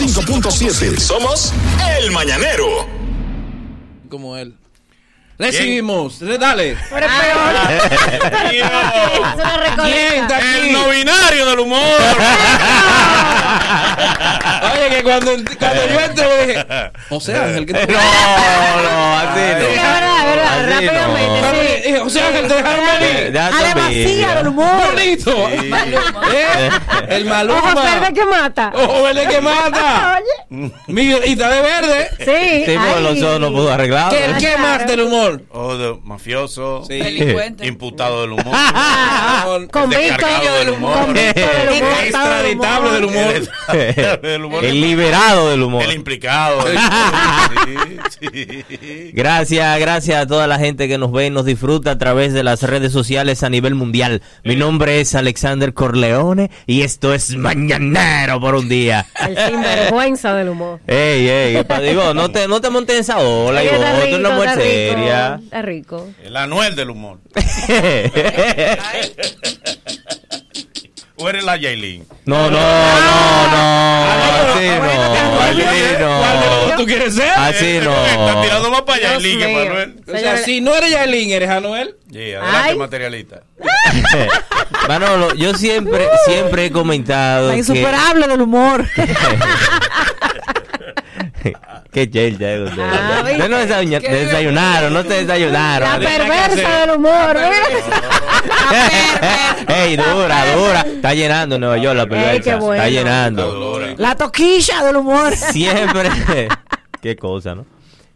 105.7. Somos El Mañanero. Como él. Recibimos, dale. Pero es peor. Recolecta. El no binario del humor. Oye, que cuando, cuando yo entré le dije, José Ángel, que No, no, así Sí, no. es verdad, es verdad, rápidamente, sí. Dije, José Ángel, te dejaron venir. Ya A la te vacía vi. del humor. Bonito. ¿Eh? El Ojo maluma. verde que mata. Ojo verde que mata. Oye. Miguelita de verde. Sí. Sí, porque los ojos no pudo arreglar. ¿Qué, qué más del humor? O de mafioso, Sí. Delincuente. imputado del humor, Con- Convicto descargado del humor, Convicto del humor. Extraditable del humor. El, del humor, El liberado del humor. el implicado. Sí, sí. Gracias, gracias a toda la gente que nos ve y nos disfruta a través de las redes sociales a nivel mundial. Mi nombre es Alexander Corleone y esto es Mañanero por un día. El sinvergüenza del humor. Ey, ey, ¿qué pa- digo, no te, no te montes en esa ola, Ivonne, tú eres una mujer está rico, seria. Está rico. El Anuel del humor. ¿O eres la Yailin? No, no, no, no, así no, así ¿Cuál de los dos no, tú quieres ser? así Está no. tirando más para Yailin que para Anuel. O sea, si no eres Yailin, eres Anuel. Sí, adelante, materialista. Manolo, yo siempre, siempre he comentado La que... insuperable del humor. Qué chelcha es usted. Ah, Ustedes no desayuna- desayunaron, no te desayunaron. La ¿vale? perversa del humor. Ey, dura, dura. Está llenando Nueva York la perversa. qué bueno. Está llenando. La toquilla del humor. Siempre. Qué cosa, ¿no?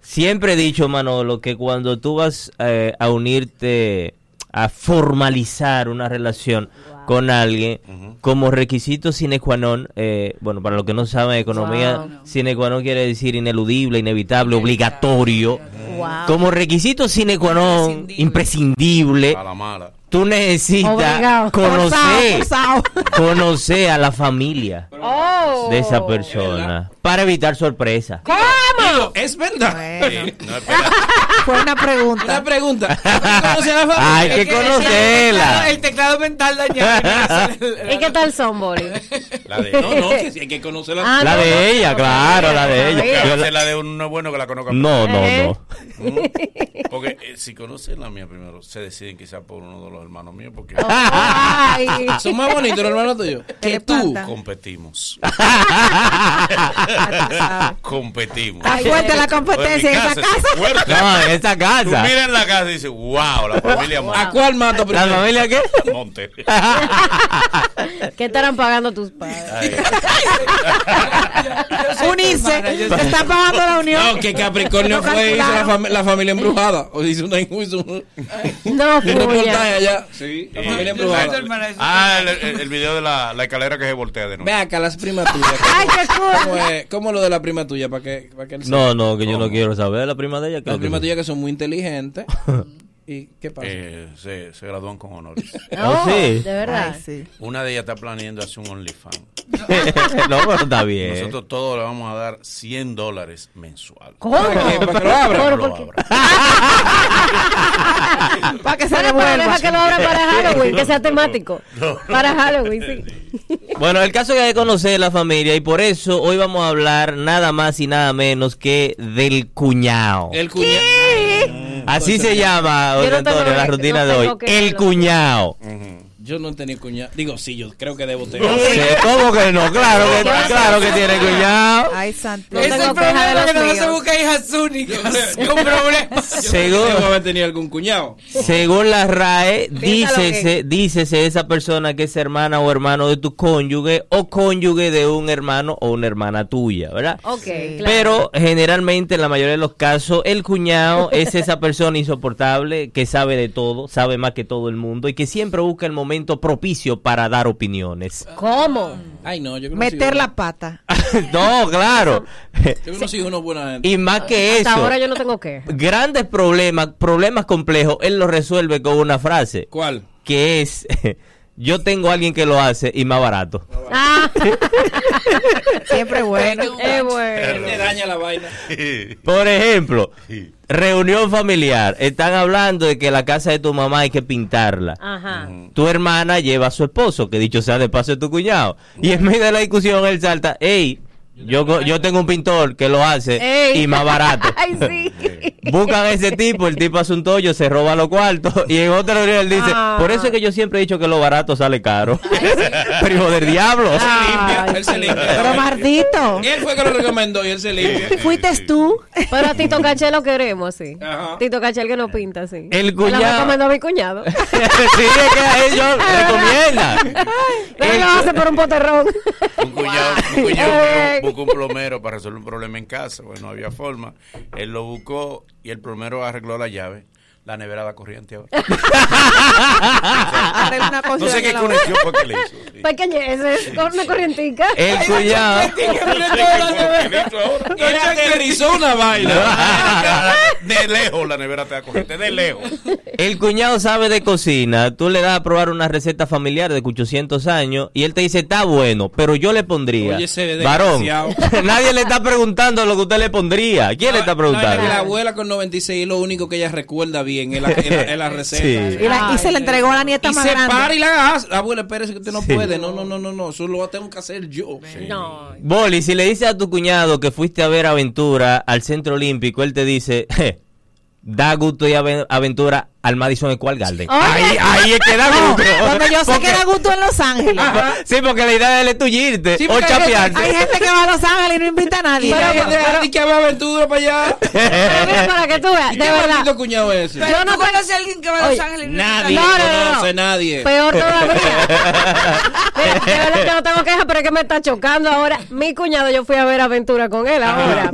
Siempre he dicho, Manolo, que cuando tú vas eh, a unirte, a formalizar una relación con alguien, como requisito sine qua non, eh, bueno, para los que no saben economía, Wow. sine qua non quiere decir ineludible, inevitable, obligatorio. Wow. Como requisito sine qua non, Imprescindible. imprescindible, A la mala. tú necesitas Obligado. conocer, Forzado, forzado. conocer a la familia Oh. de esa persona para evitar sorpresa. Es verdad. Bueno, No, espera. fue una pregunta. Una pregunta. Hay que conocerla. El teclado mental dañado. ¿Y qué tal son, Boli? La de No, no, que sí, hay que conocerla. Ah, La no, de no, ella, no, claro, la de ella. La- de uno bueno que la conozca. No, no, no. Mm. Porque eh, si conocen la mía primero, se deciden quizás por uno de los hermanos míos porque Ay. Son más bonitos los hermanos tuyos. Que tú. pata? competimos. competimos. Está fuerte la competencia en esa es casa. No, en esta Tú casa. miras en la casa y dices, wow, la familia ¿A Monte. cuál mato ¿La primero? familia qué? Monte. ¿Qué estarán pagando tus padres? Unirse. Se está pagando la unión. No, que Capricornio fue y hizo la, fam- la familia embrujada. O hizo, una, hizo un, No, un reportaje allá. Sí, la familia embrujada. Ah, el, el- el video de la, la escalera que se voltea de Ve nuevo. acá, las primas tuyas. Ay, qué ¿Cómo cool. es, cómo es lo de la prima tuya? ¿Para que, para que él? No, no, que yo no quiero saber la prima de ella. Que primas sí. tuyas que son muy inteligentes. ¿Y qué pasa? Eh, se, se gradúan con honores. Oh, sí. De verdad. Ay, sí. Una de ellas está planeando hacer un OnlyFans. no, pero está bien. Nosotros todos le vamos a dar 100 dólares mensual. ¿Cómo? ¿Para qué? ¿Para que lo abra? Pero, Lo ¿por qué? abra. Para que que lo abra para Halloween, que sea temático. Para Halloween, sí. Bueno, el caso es que hay que conocer la familia y por eso hoy vamos a hablar nada más y nada menos que del cuñado. El cuñado. Así se llama, tengo Antonio, la rutina de hoy. El cuñado. Yo no tenía cuñado. Digo, sí, yo creo que debo tener. Sí, ¿Cómo que no? Claro que, claro que tiene cuñado. Ay, santo. No Es el de problema los que no se busca hijas únicas con problemas. Según, Debo haber tenido algún cuñado. según la RAE, dícese, dícese esa persona que es hermana o hermano de tu cónyuge o cónyuge de un hermano o una hermana tuya, ¿verdad? Ok, claro. Pero generalmente en la mayoría de los casos el cuñado es esa persona insoportable que sabe de todo, sabe más que todo el mundo y que siempre busca el momento propicio para dar opiniones. ¿Cómo? Ay, no, yo Meter la pata. no, claro. Yo conocí uno buena gente. y más que Hasta eso, ahora yo no tengo queja. grandes problemas, problemas complejos, él los resuelve con una frase ¿Cuál? que es yo tengo a alguien que lo hace y más barato. Ah, Siempre bueno. es bueno. Le daña la vaina. Por ejemplo, reunión familiar, están hablando de que la casa de tu mamá hay que pintarla. Ajá. tu hermana lleva a su esposo, que dicho sea de paso es tu cuñado. Y en medio de la discusión él salta, hey, Yo, co- yo tengo un pintor que lo hace Ey. y más barato. Ay, sí. Buscan a ese tipo, el tipo hace un tollo, se roba los cuartos y en otra reunión él dice, Ah. por eso es que yo siempre he dicho que lo barato sale caro. Pero hijo del diablo. Ay, Él se sí. limpia. Pero maldito. Él fue que lo recomendó y él se limpia. Fuiste tú. Pero a Tito Caché lo queremos, sí. Ajá. Tito Caché el que no pinta, sí. El Me lo cuñado. recomendó mi cuñado. sí, es que a ellos recomiendan. Pero lo hace por un poterrón. Un cuñado, un cuñado. Buscó, un plomero para resolver un problema en casa, pues no había forma. Él lo buscó y el plomero arregló la llave. La nevera da corriente ahora. No sé qué conexión fue que le hizo. sí. Con una corrientica. El cuñado. Él aterrizó una vaina. De lejos la nevera te da corriente, de lejos. El cuñado sabe de cocina. Tú le das a probar una receta familiar de 800 años y él te dice, está bueno, pero yo le pondría. Oye, Varón, nadie le está preguntando lo que usted le pondría. ¿Quién le está No, preguntando? la abuela con 96 es lo único que ella recuerda bien, la, es la- es la receta. Sí. Y, la- y se le entregó a la nieta Y más se grande. para y la hace. Abuela, espérese que usted no Sí. puede. No, no, no, no, no. Eso lo tengo que hacer yo. No. Boli, si le dices a tu cuñado que fuiste a ver aventura al centro olímpico, él te dice, "Je, da gusto y ave- aventura al Madison Square Garden. Oye. Ahí, ahí es que da gusto. Donde yo sé Porque- que era gusto en Los Ángeles. Sí, porque la idea es tullirte Sí, o porque hay gente- chapearte. Hay gente que va a Los Ángeles y no invita a nadie. Y Pero- hay gente pero- así que va aventura para allá. Pero mira, para que tú veas, ¿Y de verdad. cuñado es ese? Yo no ¿Tú conoces a alguien que va a Los Ángeles? y no Nadie No, no, no, no. conoce nadie. Peor todavía. Mira, de verdad que no tengo queja, pero es que me está chocando ahora. Mi cuñado, yo fui a ver aventura con él ahora.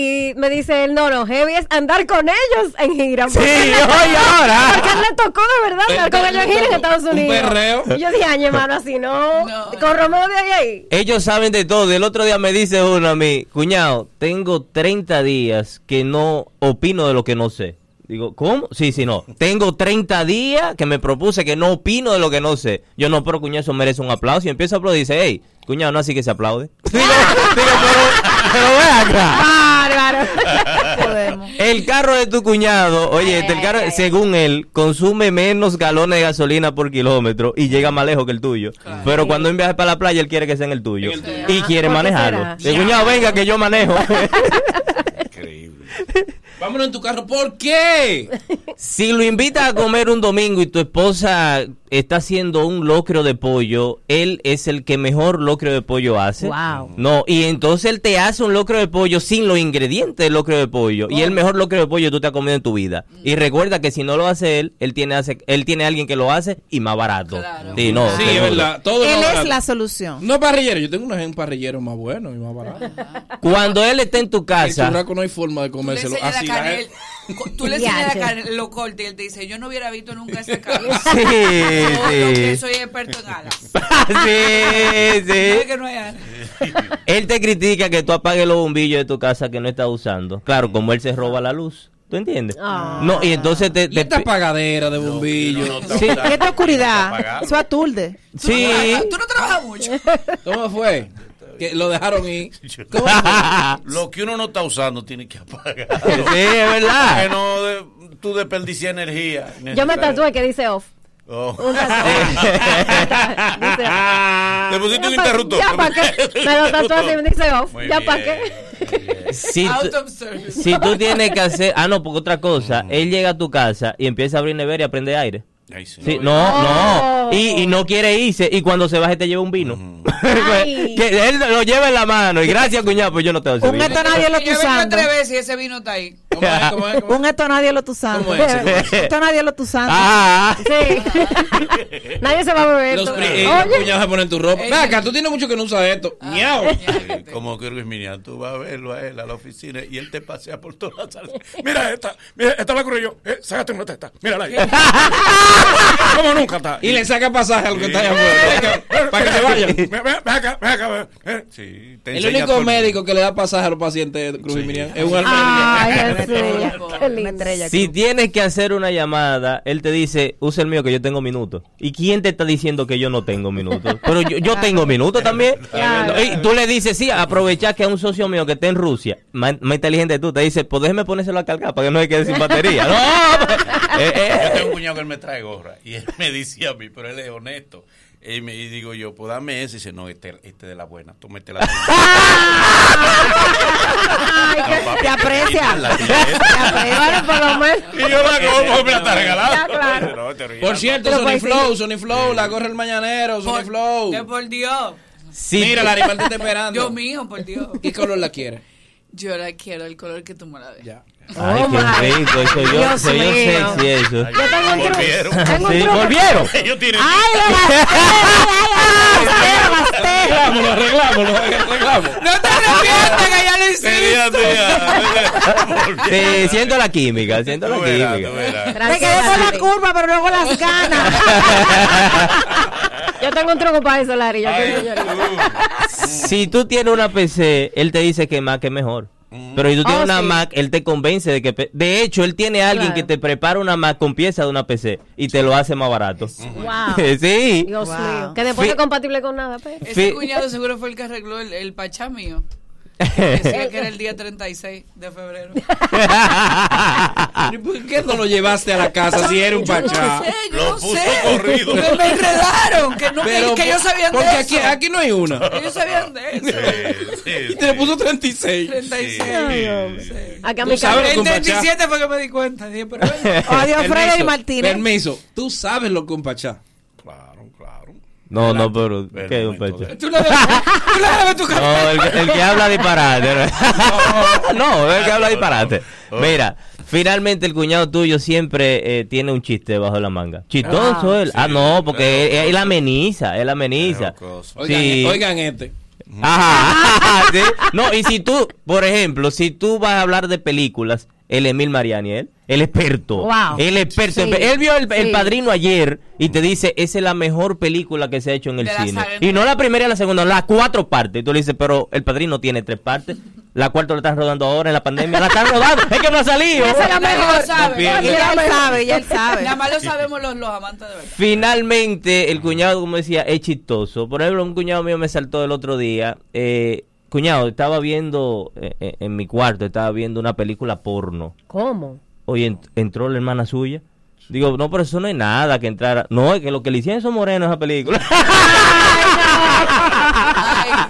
Y me dice él, no, no, heavy es andar con ellos en gira. Sí, ahora. Porque él le tocó de verdad andar con ellos en gira en Estados Un Unidos. perreo. Y yo dije, ay, hermano, así no. No. Con Romeo de ahí ahí. Ellos saben de todo. El otro día me dice uno a mí, cuñado, tengo 30 días que no opino de lo que no sé. Digo, ¿cómo? Sí, sí, no. Tengo 30 días que me propuse que no opino de lo que no sé. Yo no, pero cuñado, eso merece un aplauso. Y empieza a aplaudir y dice, hey, cuñado, no así que se aplaude. digo, digo, pero, pero ve acá. Podemos. El carro de tu cuñado, oye, este, el carro, según él, consume menos galones de gasolina por kilómetro y llega más lejos que el tuyo. Pero cuando viaje para la playa, él quiere que sea en el tuyo. En el tuyo. Y quiere ¿por qué manejarlo. El cuñado, venga, que yo manejo. Increíble. Vámonos en tu carro. ¿Por qué? si lo invitas a comer un domingo y tu esposa está haciendo un locro de pollo, él es el que mejor locro de pollo hace. Wow. No, y entonces él te hace un locro de pollo sin los ingredientes del locro de pollo. Y el mejor locro de pollo tú te has comido en tu vida. Y recuerda que si no lo hace él, él tiene, hace, él tiene alguien que lo hace y más barato. Claro. Sí, no, Sí, es verdad. Todo Él es la solución. No parrillero. Yo tengo un, un parrillero más bueno y más barato. Cuando él está en tu El casa, churraco no hay forma de comérselo así. la tú le enseñas la carne, lo corta y él te dice, yo no hubiera visto nunca esa carne. Sí, Que sí. soy experto en alas. sí, sí. que no hay alas. Él te critica que tú apagues los bombillos de tu casa que no estás usando. Claro, como él se roba la luz. ¿Tú entiendes? Ah. No, y entonces te... Y esta pagadera de bombillo. No, no, no, Sí. no, Y esta oscuridad, eso aturde. sí. Tú no trabajas mucho. ¿Cómo fue? Que lo dejaron ir. ¿Cómo Lo que uno no está usando tiene que apagar. Sí, es verdad. Que no de- tú desperdicias energía. Yo me tatué que dice off. Oh. Un. Te pusiste un interruptor. Ya para qué. Me lo tatué así, me dice off. Muy Ya para qué. Si, tú- Out of service. si tú tienes que hacer... Ah, no, porque otra cosa. Él llega a tu casa y empieza a abrir nevera y a prender aire. Ay, sí. Sí, no, Oh. no. Y, y no quiere irse. Y cuando se baje te lleva un vino. Ay. que él lo lleva en la mano. Y gracias, cuñado, pues yo no te doy ese Un vino. esto nadie lo Yo está vengo usando. tres veces y ese vino está ahí. ¿Cómo es? ¿Cómo es? ¿Cómo es? Un esto nadie lo está usando. ¿Cómo es? ¿Cómo es? Esto nadie lo está usando. Ah, Sí. Nadie se va a beber. Los eh, los cuñados se ponen tu ropa. Ven acá, tú tienes mucho que no usas esto. Miau. Sí, Como que Luis Minian, tú vas a verlo a él a la oficina y él te pasea por todas las salas. Mira esta, mira, esta la corro yo. Eh, sácate una testa, mírala ahí. ¿Cómo nunca está? Y le saca pasaje a los que están allá afuera. Para que se vayan. Ven, acá, ven acá. ven. Sí, te El único médico que le da pasaje a los pacientes de Cruz. Miriam es un Ay, Una estrella. Si tienes que hacer una llamada, él te dice, usa el mío que yo tengo minutos. ¿Y quién te está diciendo que yo no tengo minutos? Pero yo, yo tengo minutos también. Claro. Y tú le dices, sí, aprovecha que a un socio mío que está en Rusia, más, más inteligente que tú, te dice, pues déjeme ponérselo a cargar para que no se quede sin batería. No, eh, eh. Yo tengo un cuñado que él me trae gorra y él me dice a mí, pero él es honesto. Y, me, y digo yo, pues dame ese. Y dice, no, este, este de la buena, tú métela. Ay, que- Te aprecia. La Te aprecia. Por lo menos. Y yo la como, me la está regalando. Ya, claro. No. Por cierto, Sony pues, Flow, sí. Sony Flow, la corre el mañanero, Sony Por- Flow. Que por Dios. Si Mira, la animal te está esperando. Dios mío, por Dios. ¿Qué color la quieres? Yo la quiero, el color que tú me la des. Ya. Ay, Oh, qué rico, soy yo, Dios soy yo sexy eso. Yo tengo un truco. Volvieron. Tengo un Sí, truco. volvieron. Ellos tienen. ¡Ay, lo gasté! ¡Ay, ay, lo gasté! Arreglámoslo, arreglámoslo, arreglamos. No te arrepientas que ya lo hiciste. Sí, siento la química, siento la verás, química. Me quedé con la curva, pero luego las ganas. Yo tengo un truco para eso, Larry. Yo Ay. Si tú tienes una PC, él te dice que Mac es mejor. Pero si tú tienes Oh, una sí. Mac, él te convence de que... De hecho, él tiene a alguien Claro. que te prepara una Mac con pieza de una PC y te lo hace más barato. Wow. sí. Dios Wow. mío. Que después no es compatible con nada, pero. Ese cuñado seguro fue el que arregló el, el pachá mío. Decía que era el día 36 de febrero. ¿Y ¿Por qué no lo llevaste a la casa si era un pachá? No sé, yo Lo no puso sé. corrido. Me, me enredaron. Que, no, que- que, ellos sabían porque de aquí, eso. aquí no hay una. Ellos sabían de eso. Sí, sí, Y te le puso 36. 36. Acá Tú mi sabes casa. lo que un En pachá. 37 fue que me di cuenta. Dije, pero bueno. Adiós, Freddy Permiso, Martínez. Permiso, tú sabes lo que un pachá. No, no, pero... ¿Qué es un pecho? Tú le debes, tu. No, el, que- el que habla disparate. No, el que habla disparate. Mira, finalmente el cuñado tuyo siempre eh, tiene un chiste bajo la manga. Chistoso él. sí, ah, no, porque claro. él, él ameniza, él ameniza. Claro. Oigan, Sí. oigan este. Ajá, ¿sí? No, y si tú, por ejemplo, si tú vas a hablar de películas, el Emil Mariani, él, el experto, Wow. el experto, Sí, él vio el, el. Padrino ayer y te dice, esa es la mejor película que se ha hecho en el cine. Y no la primera y la segunda, las cuatro partes. Y tú le dices, pero el Padrino tiene tres partes, la cuarta la están rodando ahora en la pandemia, la están rodando, es que no ha salido. Esa es la mejor. sabe. Ya él sabe, ya él sabe. Nada más lo sabemos los, los amantes de verdad. Finalmente, el cuñado, como decía, es chistoso. Por ejemplo, un cuñado mío me saltó el otro día. Eh, cuñado, estaba viendo eh, eh, en mi cuarto, estaba viendo una película porno. ¿Cómo? Oye, ent- entró la hermana suya. Digo, no, pero eso no es nada que entrara. No, es que lo que le hicieron esos morenos a esa película.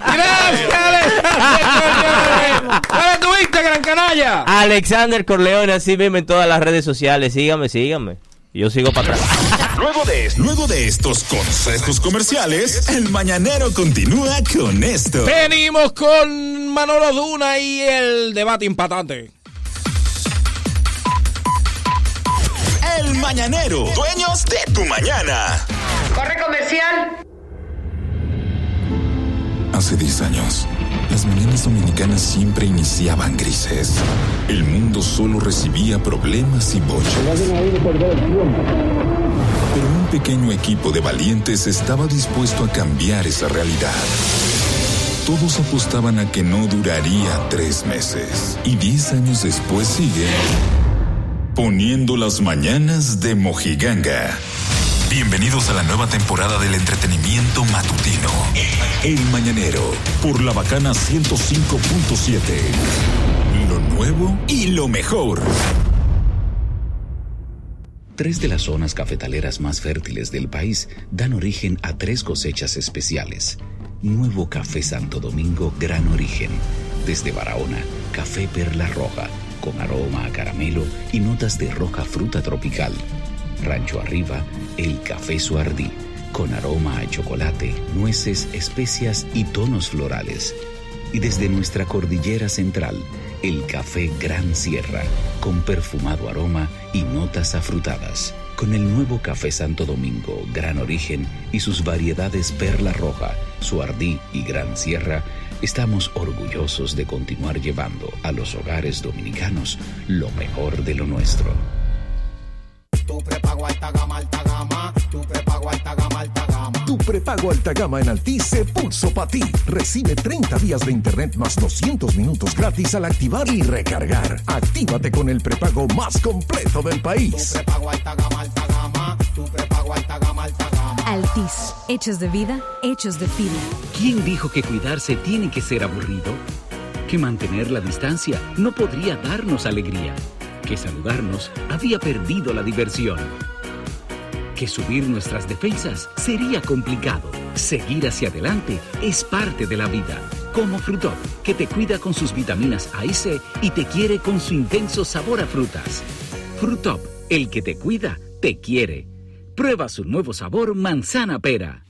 Gracias, Alexander. ¿Cuál es tu Instagram, canalla? Alexander Corleone, así mismo en todas las redes sociales. Síganme, síganme. Y Yo sigo para atrás. Luego de, luego de estos consejos comerciales, el mañanero continúa con esto. Venimos con Manolo Duna y el debate impatante. El mañanero, dueños de tu mañana. Hace 10 años, las mañanas dominicanas siempre iniciaban grises. El mundo solo recibía problemas y bochas. Pero un pequeño equipo de valientes estaba dispuesto a cambiar esa realidad. Todos apostaban a que no duraría tres meses. Y diez años después sigue poniendo las mañanas de Mojiganga. Bienvenidos a la nueva temporada del entretenimiento matutino. El Mañanero, por la bacana 105.7. Lo nuevo y lo mejor. Tres de las zonas cafetaleras más fértiles del país dan origen a tres cosechas especiales. Nuevo Café Santo Domingo Gran Origen. Desde Barahona, Café Perla Roja, con aroma a caramelo y notas de roja fruta tropical. Rancho Arriba, el Café Suardí, con aroma a chocolate, nueces, especias y tonos florales. Y desde nuestra cordillera central, el café Gran Sierra, con perfumado aroma y notas afrutadas. Con el nuevo café Santo Domingo, Gran Origen y sus variedades Perla Roja, Suardí y Gran Sierra, estamos orgullosos de continuar llevando a los hogares dominicanos lo mejor de lo nuestro. Tu prepago alta gama en Altis se puso para ti. Recibe 30 días de internet más 200 minutos gratis al activar y recargar. Actívate con el prepago más completo del país. Altis, hechos de vida, hechos de fibra. ¿Quién dijo que cuidarse tiene que ser aburrido? Que mantener la distancia no podría darnos alegría. Que saludarnos había perdido la diversión. porque subir nuestras defensas sería complicado. Seguir hacia adelante es parte de la vida. Como Frutop, que te cuida con sus vitaminas A y C y te quiere con su intenso sabor a frutas. Frutop, el que te cuida, te quiere. Prueba su nuevo sabor manzana pera.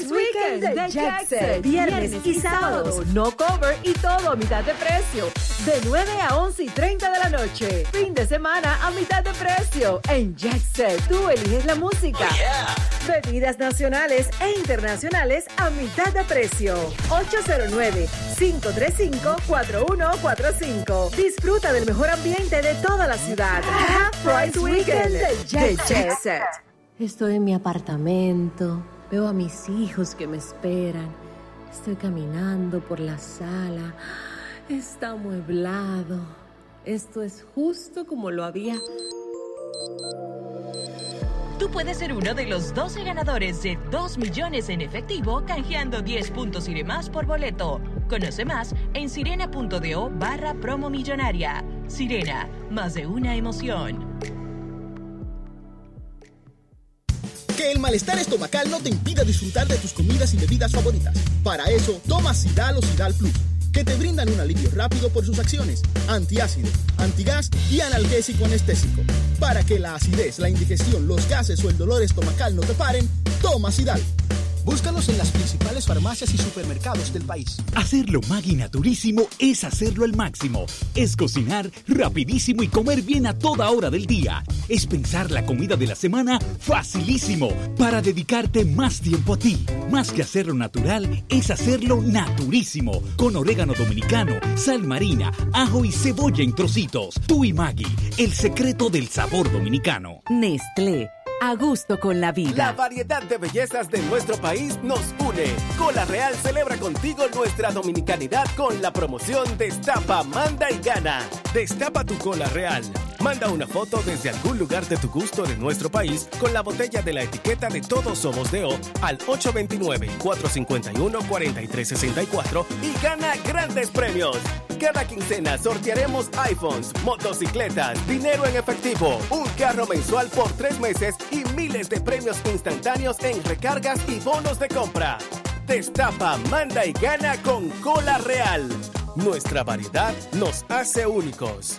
Price Weekend de Jackson. Viernes y sábados. No cover y todo a mitad de precio. De 9 a 11 y 30 de la noche. Fin de semana a mitad de precio. En Jackson. Tú eliges la música. Bebidas nacionales e internacionales a mitad de precio. 809-535-4145. Disfruta del mejor ambiente de toda la ciudad. Half Price Weekend de Jackson. Estoy en mi apartamento, veo a mis hijos que me esperan, estoy caminando por la sala, está amueblado. Esto es justo como lo había. Tú puedes ser uno de los 12 ganadores de 2 millones en efectivo canjeando 10 puntos y demás por boleto. Conoce más en sirena.do barra promo millonaria. Sirena, más de una emoción. Que el malestar estomacal no te impida disfrutar de tus comidas y bebidas favoritas. Para eso, toma Sidal o Sidal Plus, que te brindan un alivio rápido por sus acciones, antiácido, antigas y analgésico anestésico. Para que la acidez, la indigestión, los gases o el dolor estomacal no te paren, toma Sidal. Búscalos en las principales farmacias y supermercados del país. Hacerlo Maggi Naturísimo es hacerlo al máximo. Es cocinar rapidísimo y comer bien a toda hora del día. Es pensar la comida de la semana facilísimo para dedicarte más tiempo a ti. Más que hacerlo natural, es hacerlo naturísimo. Con orégano dominicano, sal marina, ajo y cebolla en trocitos. Tú y Maggi, el secreto del sabor dominicano. Nestlé. A gusto con la La vida. variedad de bellezas de nuestro país nos une. Cola Real celebra contigo nuestra dominicanidad con la promoción Destapa, Manda y Gana. Destapa tu cola real. Manda una foto desde algún lugar de tu gusto de nuestro país con la botella de la etiqueta de Todos Somos Deo al 829-451-4364 y gana grandes premios. Cada quincena sortearemos iPhones, motocicletas, dinero en efectivo, un carro mensual por tres meses y miles de premios instantáneos en recargas y bonos de compra. Destapa, manda y gana con Cola Real. Nuestra variedad nos hace únicos.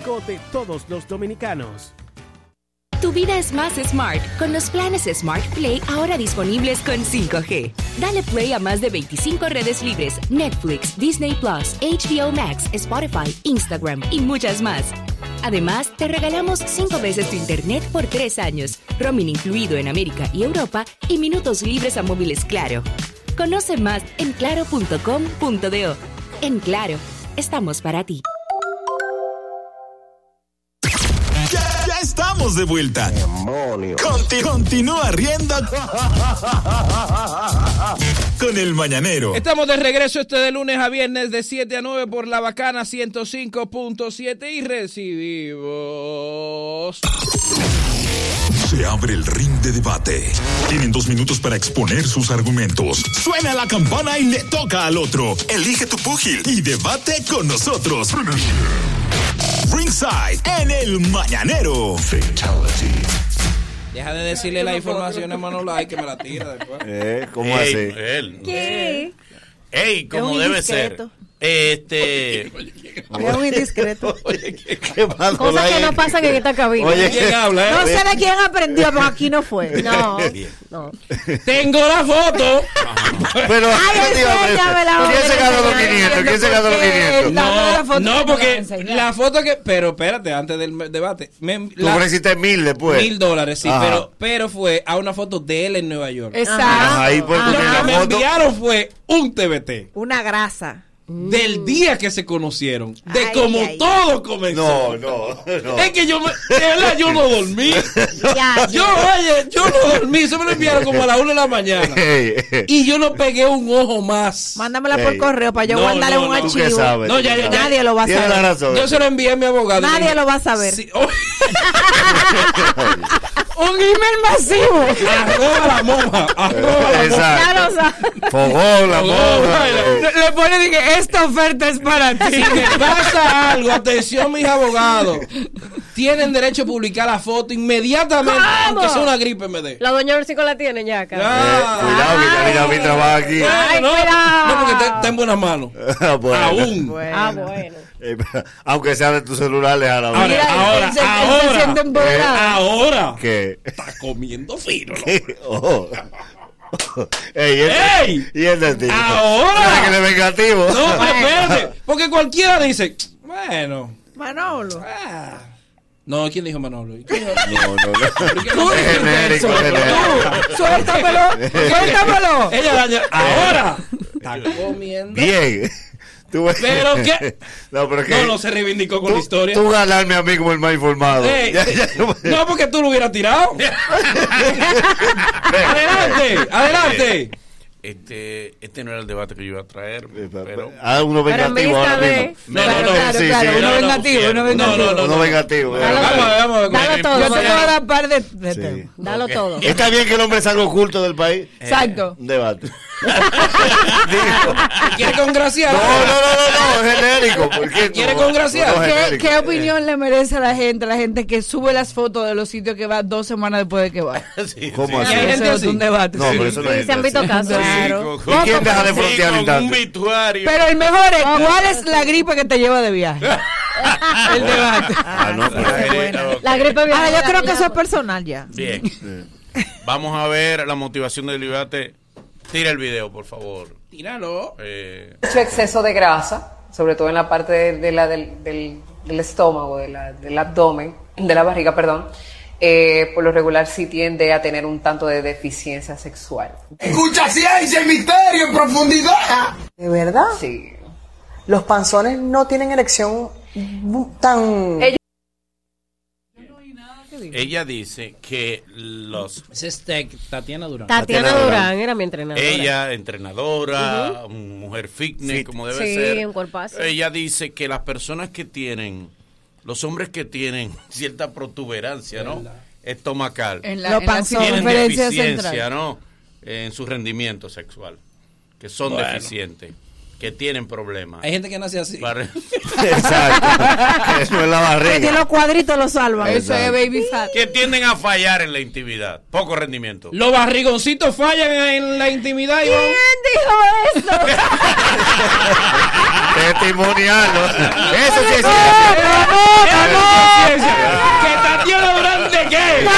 de todos los dominicanos. Tu vida es más smart con los planes Smart Play ahora disponibles con 5G. Dale play a más de 25 redes libres, Netflix, Disney Plus, HBO Max, Spotify, Instagram y muchas más. Además, te regalamos 5 veces tu internet por 3 años, roaming incluido en América y Europa y minutos libres a móviles Claro. Conoce más en claro.com.do. En Claro, estamos para ti. Estamos de vuelta. Conti- continúa riendo con el mañanero. Estamos de regreso este de lunes a viernes de 7 a 9 por la bacana 105.7 y recibimos. Se abre el ring de debate. Tienen dos minutos para exponer sus argumentos. Suena la campana y le toca al otro. Elige tu púgil y debate con nosotros. Ringside en el mañanero. Fatality. Deja de decirle la información a Manolo Ay que me la tira después. Eh, ¿Cómo Ey, así? él. ¿Qué? Ey, como debe Este. Es un indiscreto. ¿Qué pasa? Cosas que no pasan en esta cabina. Oye, ¿Quién habla, eh? No sé de quién aprendió, porque aquí no fue. No, no. Tengo la foto. Pero, Ay, ¿quién se ganó los hombre, 500? ¿Quién se ganó los porque 500? Dame la No, foto no, porque la foto que. Pero espérate, antes del debate. me- Tú la- ofreciste mil después. mil dólares, sí, Ajá. pero, pero fue a una foto de él en Nueva York. Exacto. Ajá, ahí pues tú Lo que me enviaron fue un TBT. Una grasa. Del día que se conocieron, de Ay, cómo ay. todo comenzó. No, no, no. Es que yo, me, verdad, yo no dormí. Ya, Yo, oye, yo no dormí. Eso me lo enviaron como a la una de la mañana. Y yo no pegué un ojo más. Mándamela por correo para yo No, guardarle no, un no. ¿Tú qué archivo. sabes? No, ya. Nadie lo va a saber. razón. Yo se lo envié a mi abogado. Nadie lo va a saber. sí, oh, Un email masivo. arroba la monja. Arroba la monja. Exacto. Ya lo sabes. Fogón, la moda. Le, pone dije, esta oferta es para ti. Si te pasa algo, atención mis abogados. Tienen derecho a publicar la foto inmediatamente, aunque sea una gripe me dé. La doña Ursico la tiene ya acá. Ah. Cuidado, que ya mi trabajo aquí. Ay, no, no, porque está, en buenas manos. Bueno. Aún. Ah, bueno. Eh, Aunque sea de tu celular, lejala. Ahora, Mira, ahora, él se- él se ahora, eh, ahora. ¿Qué? Está comiendo fino, ¿no? Oh. Ey, ¿y el, ¡Ey! ¿y el destino? Ahora. ¿Será que le vengativo? No, espérate. Porque cualquiera dice, bueno. Manolo. ah. No, ¿quién dijo Manolo? ¿Quién dijo? No, no, no. Tú Es genérico, eso. genérico. Tú, Suéltamelo. Suéltamelo. Ella daña. Ahora. Está comiendo. Bien. Tú ¿Pero qué? No, pero que No, no se reivindicó con la historia. tú ganarme a mí como el más informado. Ey, Ya, ya, no, no, porque tú lo hubieras tirado. adelante, adelante. Este, este no era el debate que yo iba a traer, pero... Ah, uno vengativo ahora de- mismo. No, no, no. Claro, Sí, claro, sí. uno No, no, vengativo, uno no, vengativo. no, no, Uno vengativo. Dalo eh. Vamos a ver, vamos a ver. Dalo todo. Yo te voy a dar par de, de Sí. temas. Dalo todo. Está bien que el hombre salga oculto del país. Exacto. Un debate. ¿Quiere congraciar? no, no, no, no, no, es genérico. ¿Por qué? ¿Quiere No, congraciar? no, ¿Qué, opinión le merece a la gente, la gente que sube las fotos de los sitios que va dos semanas después de que va? Sí, ¿Cómo sí. así? Hay gente así. un debate. No, pero eso no Sí, es se han visto casos. Claro. ¿Y quién deja de Sí, frontear con un vituario. Pero el mejor es, ¿cuál es la gripe que te lleva de viaje? el debate. Ah, no, pero Ah, buena. ok. La gripe Ahora, yo creo que eso es personal ya. Bien. Vamos a ver la motivación del debate. Tira el video, por favor. Tíralo. Eh, mucho exceso de grasa, sobre todo en la parte de, de la, del, del- del estómago, de la- del abdomen, de la barriga, perdón, eh, por lo regular sí tiende a tener un tanto de deficiencia sexual. Escucha ciencia y misterio en profundidad. ¿De verdad? Sí. Los panzones no tienen erección tan... ella dice que los es Tatiana Durán. Tatiana Tatiana Durán Durán. era mi entrenadora. ella entrenadora, mujer fitness Fit. como debe Sí, ser. un cuerpazo. Ella dice que las personas que tienen los hombres que tienen cierta protuberancia, ¿no? Estomacal. En la, en la tienen deficiencia, central. ¿no? En su rendimiento sexual. Que son Bueno. deficientes. Que tienen problemas. Hay gente que nace así. Para- Exacto. Eso es la Que barriga. los cuadritos lo salvan. Eso es baby fat. que tienden a fallar en la intimidad. Poco rendimiento. Los barrigoncitos fallan en la intimidad, Iván. ¿Quién dijo eso? Testimoniarlo. Eso sí es ¿Que Tatiana Durán de qué? No,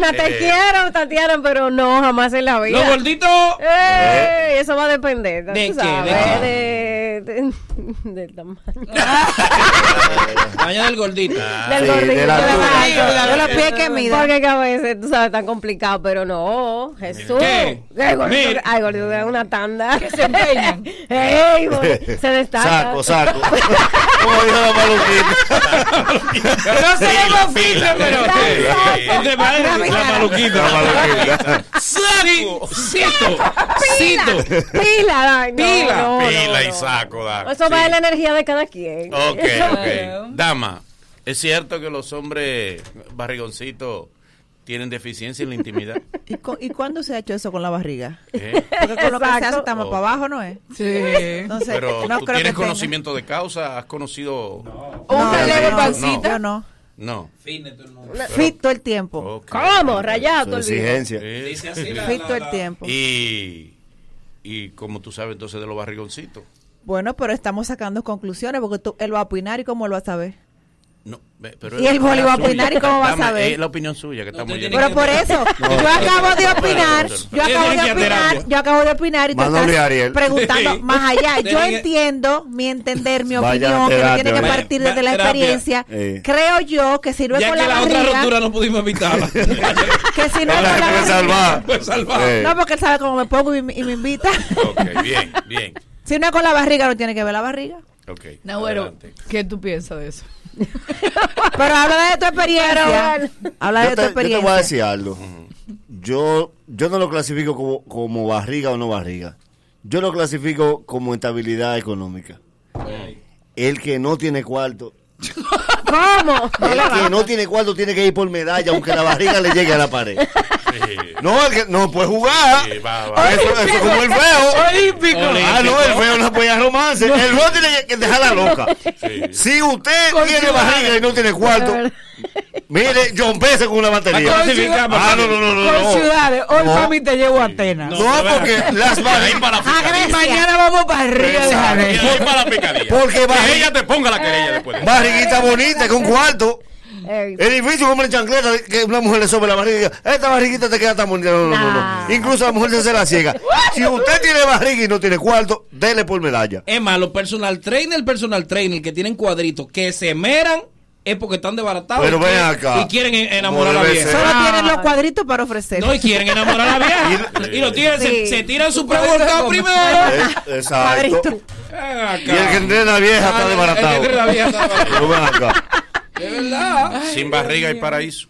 Tatiana, te Eh. quiero, Tatiana, pero no, jamás en la vida. Los gorditos. Ey, eso va a depender. ¿De tú qué? sabes, ¿De de, de- del tamaño. Daña del gordito. del sí, gordito. de los pies que mida. Porque que a veces, tú sabes, tan complicado, pero no, Jesús. ¿Qué? Ay, gordito, Mira. ay, gordito, de una tanda. Que se empeñan. Ey, se destaca. Saco, saco. Como dijo la maluquita. No sabemos fitness, pero. Exacto. Entre paréntesis, la maluquita. La maluquita. Saco. Cito. Cito. Pila, no, Pila. no, no, Pila y no. saco. Eso va en la energía de cada quien. Ok, ok. Dama, ¿es cierto que los hombres barrigoncitos tienen deficiencia en la intimidad? ¿Y, cu- ¿Y cuándo se ha hecho eso con la barriga? ¿Eh? Porque con lo que se hace estamos Oh. para abajo, ¿no es? Sí. Entonces, Pero no tú creo que tienes tenga. conocimiento de causa, has conocido... Un relevo no, pancita. no. No. No. Fit todo el tiempo. ¿Cómo? Rayado todo el. Exigencia. Dice así la- Fit todo el tiempo. Y, y como tú sabes entonces de los barrigoncitos. Bueno, pero estamos sacando conclusiones porque tú, él va a opinar y cómo él va a saber. No, pero Y el boli va a opinar, ¿y cómo va a saber? Es la opinión suya que estamos usted oyendo. Pero por eso, yo acabo de opinar, yo acabo de opinar, yo acabo de opinar y tú estás preguntando más allá. Yo entiendo mi entender, mi opinión, que no tiene que partir desde la experiencia. Creo yo que si no es Ya con que la la otra ruptura no pudimos evitarla. que si no es No la con la puede barriga. No, porque él sabe cómo me pongo y, me- y me invita. Ok, bien, bien. Si no es con la barriga, no tiene que ver la barriga. Ok. No, adelante. ¿qué tú piensas de eso? Pero habla de tu experiencia. Habla de te, tu yo te voy a experiencia. decir algo. Yo, yo no lo clasifico como, como barriga o no barriga. Yo lo clasifico como estabilidad económica. El que no tiene cuarto. ¿Cómo? El que no tiene cuarto tiene que ir por medalla, aunque la barriga le llegue a la pared. No, el que no puede jugar. Sí, va, va. Eso, eso es como el feo. Olímpico. Ah, no, el feo no apoya romance. El feo tiene que dejarla loca. Si usted Con tiene barriga y no tiene cuarto, mire, John Pese con una batería. Ah, no, no, no, no. Con no. ciudades. Hoy No. mami te llevo a Atenas. No, porque las barrigas. Y mañana vamos para arriba de para la. Porque que barri- ella te ponga la querella después. de- Barriguita bonita, con cuarto. Ey, Es difícil como en chancleta que una mujer le sobre la barriga y diga, esta barriguita te queda tan bonita. No, no, no, no. Incluso la mujer se hace la ciega. Si usted tiene barriga y no tiene cuarto, dele por medalla. Es más, los personal trainer, personal trainer que tienen cuadritos que se meran es porque están desbaratados Pero y ven quieren- acá. y quieren en- enamorar a la vieja. Solo tienen los cuadritos para ofrecer. No, y quieren enamorar a la vieja. y lo tiran, se, Sí. se tiran su pre-workout primero. Eh, Exacto. Cuadrito. Ven acá. Y el que entrena vieja está Ah, desbaratado. el que entrena vieja está desbaratado. Pero ven acá. De verdad. Sin barriga y paraíso.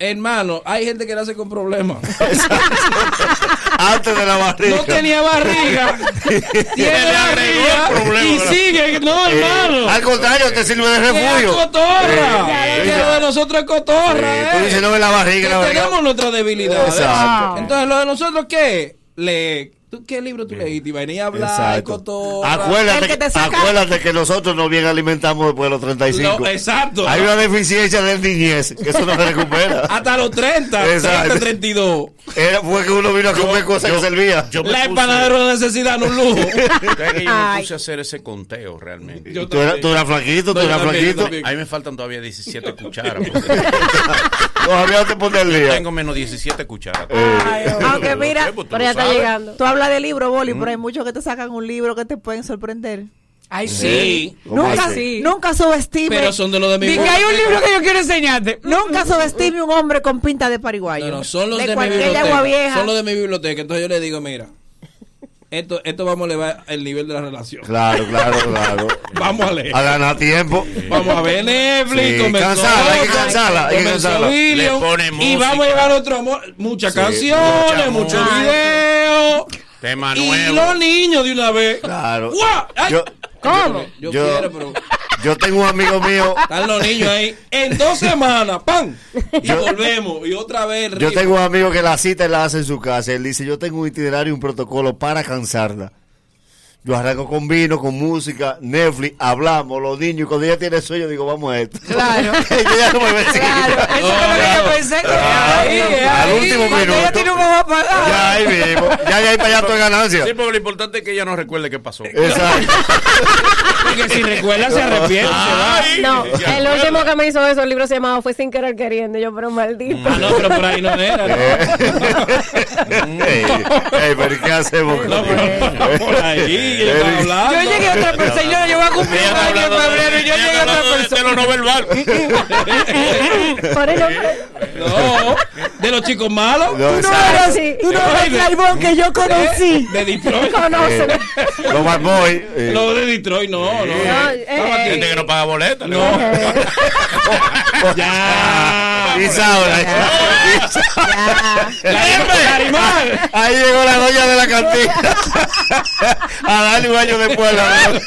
Hermano, hay gente que nace con problemas. Antes de la barriga. No tenía barriga. Tiene barriga. problema, Y sigue. No, Eh, hermano. al contrario, te sirve de es refugio. cotorra. Eh, Que lo de nosotros es cotorra. Eh, eh. tú dices, no ves la barriga, Que la barriga. tenemos nuestras debilidades. Exacto. Entonces, lo de nosotros, ¿qué? Le, ¿tú, ¿Qué libro tú leíste? Y venía a hablar, Exacto. cotorra. Acuérdate, acuérdate que nosotros no bien alimentamos después de los 35. No, exacto. Hay una deficiencia de niñez, que eso no se recupera. Hasta los 30, Exacto. 30, 32. Era, fue que uno vino a comer cosas que servía. Yo La puse- empanadera de necesidad no un lujo. ¿Sabes que yo me puse a hacer ese conteo realmente. Yo Tú eras, tú eras flaquito, tú No, yo eras yo flaquito. A mí me faltan todavía 17 cucharas. Todavía te pones el día. Tengo menos 17 cucharas. Aunque mira, Pues pero ya está llegando. Tú hablas de libro, Boli, pero hay muchos que te sacan un libro que te pueden sorprender. Ay, sí. ¿Cómo Nunca, nunca subestime. Pero son de los de mi Di que biblia. hay un libro que yo quiero enseñarte. Nunca subestime un hombre con pinta de pariguayo. No, no, son los de de, mi cualquier biblioteca. agua vieja. Son los de mi biblioteca. Entonces yo le digo, mira, esto, esto vamos a elevar el nivel de la relación. Claro, claro, claro. Vamos a leer. A ganar tiempo. Vamos a ver Netflix, Sí, cansala, hay que cansarla, hay que cansarla. William, Le pone y vamos a llevar otro amor, muchas Sí, canciones, muchos videos. Tema Y nuevo. los niños de una vez. Claro. Yo, ¿Cómo? Yo, Yo- quiero, pero yo tengo un amigo mío. están los niños ahí. En dos semanas, ¡pam! Y volvemos. Y otra vez. Yo tengo un amigo que la cita la hace en su casa. Él dice, yo tengo un itinerario y un protocolo para cansarla. Yo arranco con vino, con música, Netflix, hablamos, los niños, y cuando ella tiene sueño, digo, vamos a esto. Claro. yo ya no me veo Claro, eso es lo que yo pensé que Ah, ahí, al ahí, último cuando ella minuto. tiene un ojo apagado. Ya ahí mismo. Ya de ahí para allá estoy ganancia. Sí, porque lo importante es que ella no recuerde qué pasó. Exacto. Porque si recuerda, se arrepiente. Ay, No, el último que me hizo eso, el libro se llamaba Fue sin querer queriendo. Yo, pero maldito. Ah, no, pero por ahí no era. ¿no? ey, ey, pero ¿qué hacemos? No, pero por ahí, que yo llegué a otra persona, yo, yo voy a cumplir Ella un año en de- febrero y yo llegué a otra de- de persona. lo no verbal. Por eso, No, de los chicos malos. No, Tú no eres, tú no eres el Claibón que yo conocí. De Detroit. Eh, Los Bad Boy. eh, No, de Detroit, no, no. Eh. Gente que no paga boleta. No. Ya. Isaura. Larimar. Ahí llegó la doña de la cantina a darle un año después la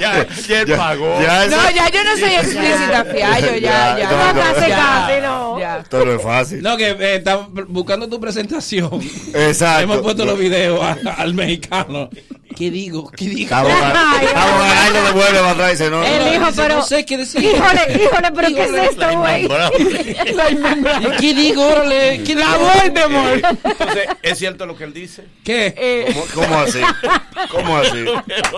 Ya, ya él pagó. Ya No, ya yo no soy explícita, fiallo, ya, Ya, ya. no, No, casi, ya, casi, no. ya. Esto no es fácil. No, que eh, estamos buscando tu presentación. Exacto. Hemos puesto los videos a- al mexicano. ¿Qué digo? ¿Qué digo? Estamos ganando de vuelve para atrás. Dice, no, Él no, dijo, pero. no sé qué decir. Híjole, híjole, pero ¿qué es esto, güey? ¿Qué digo? Órale. ¿Qué La? Voldemort. Entonces, ¿es cierto lo que él dice? ¿Qué? ¿Cómo, cómo así? ¿Cómo así?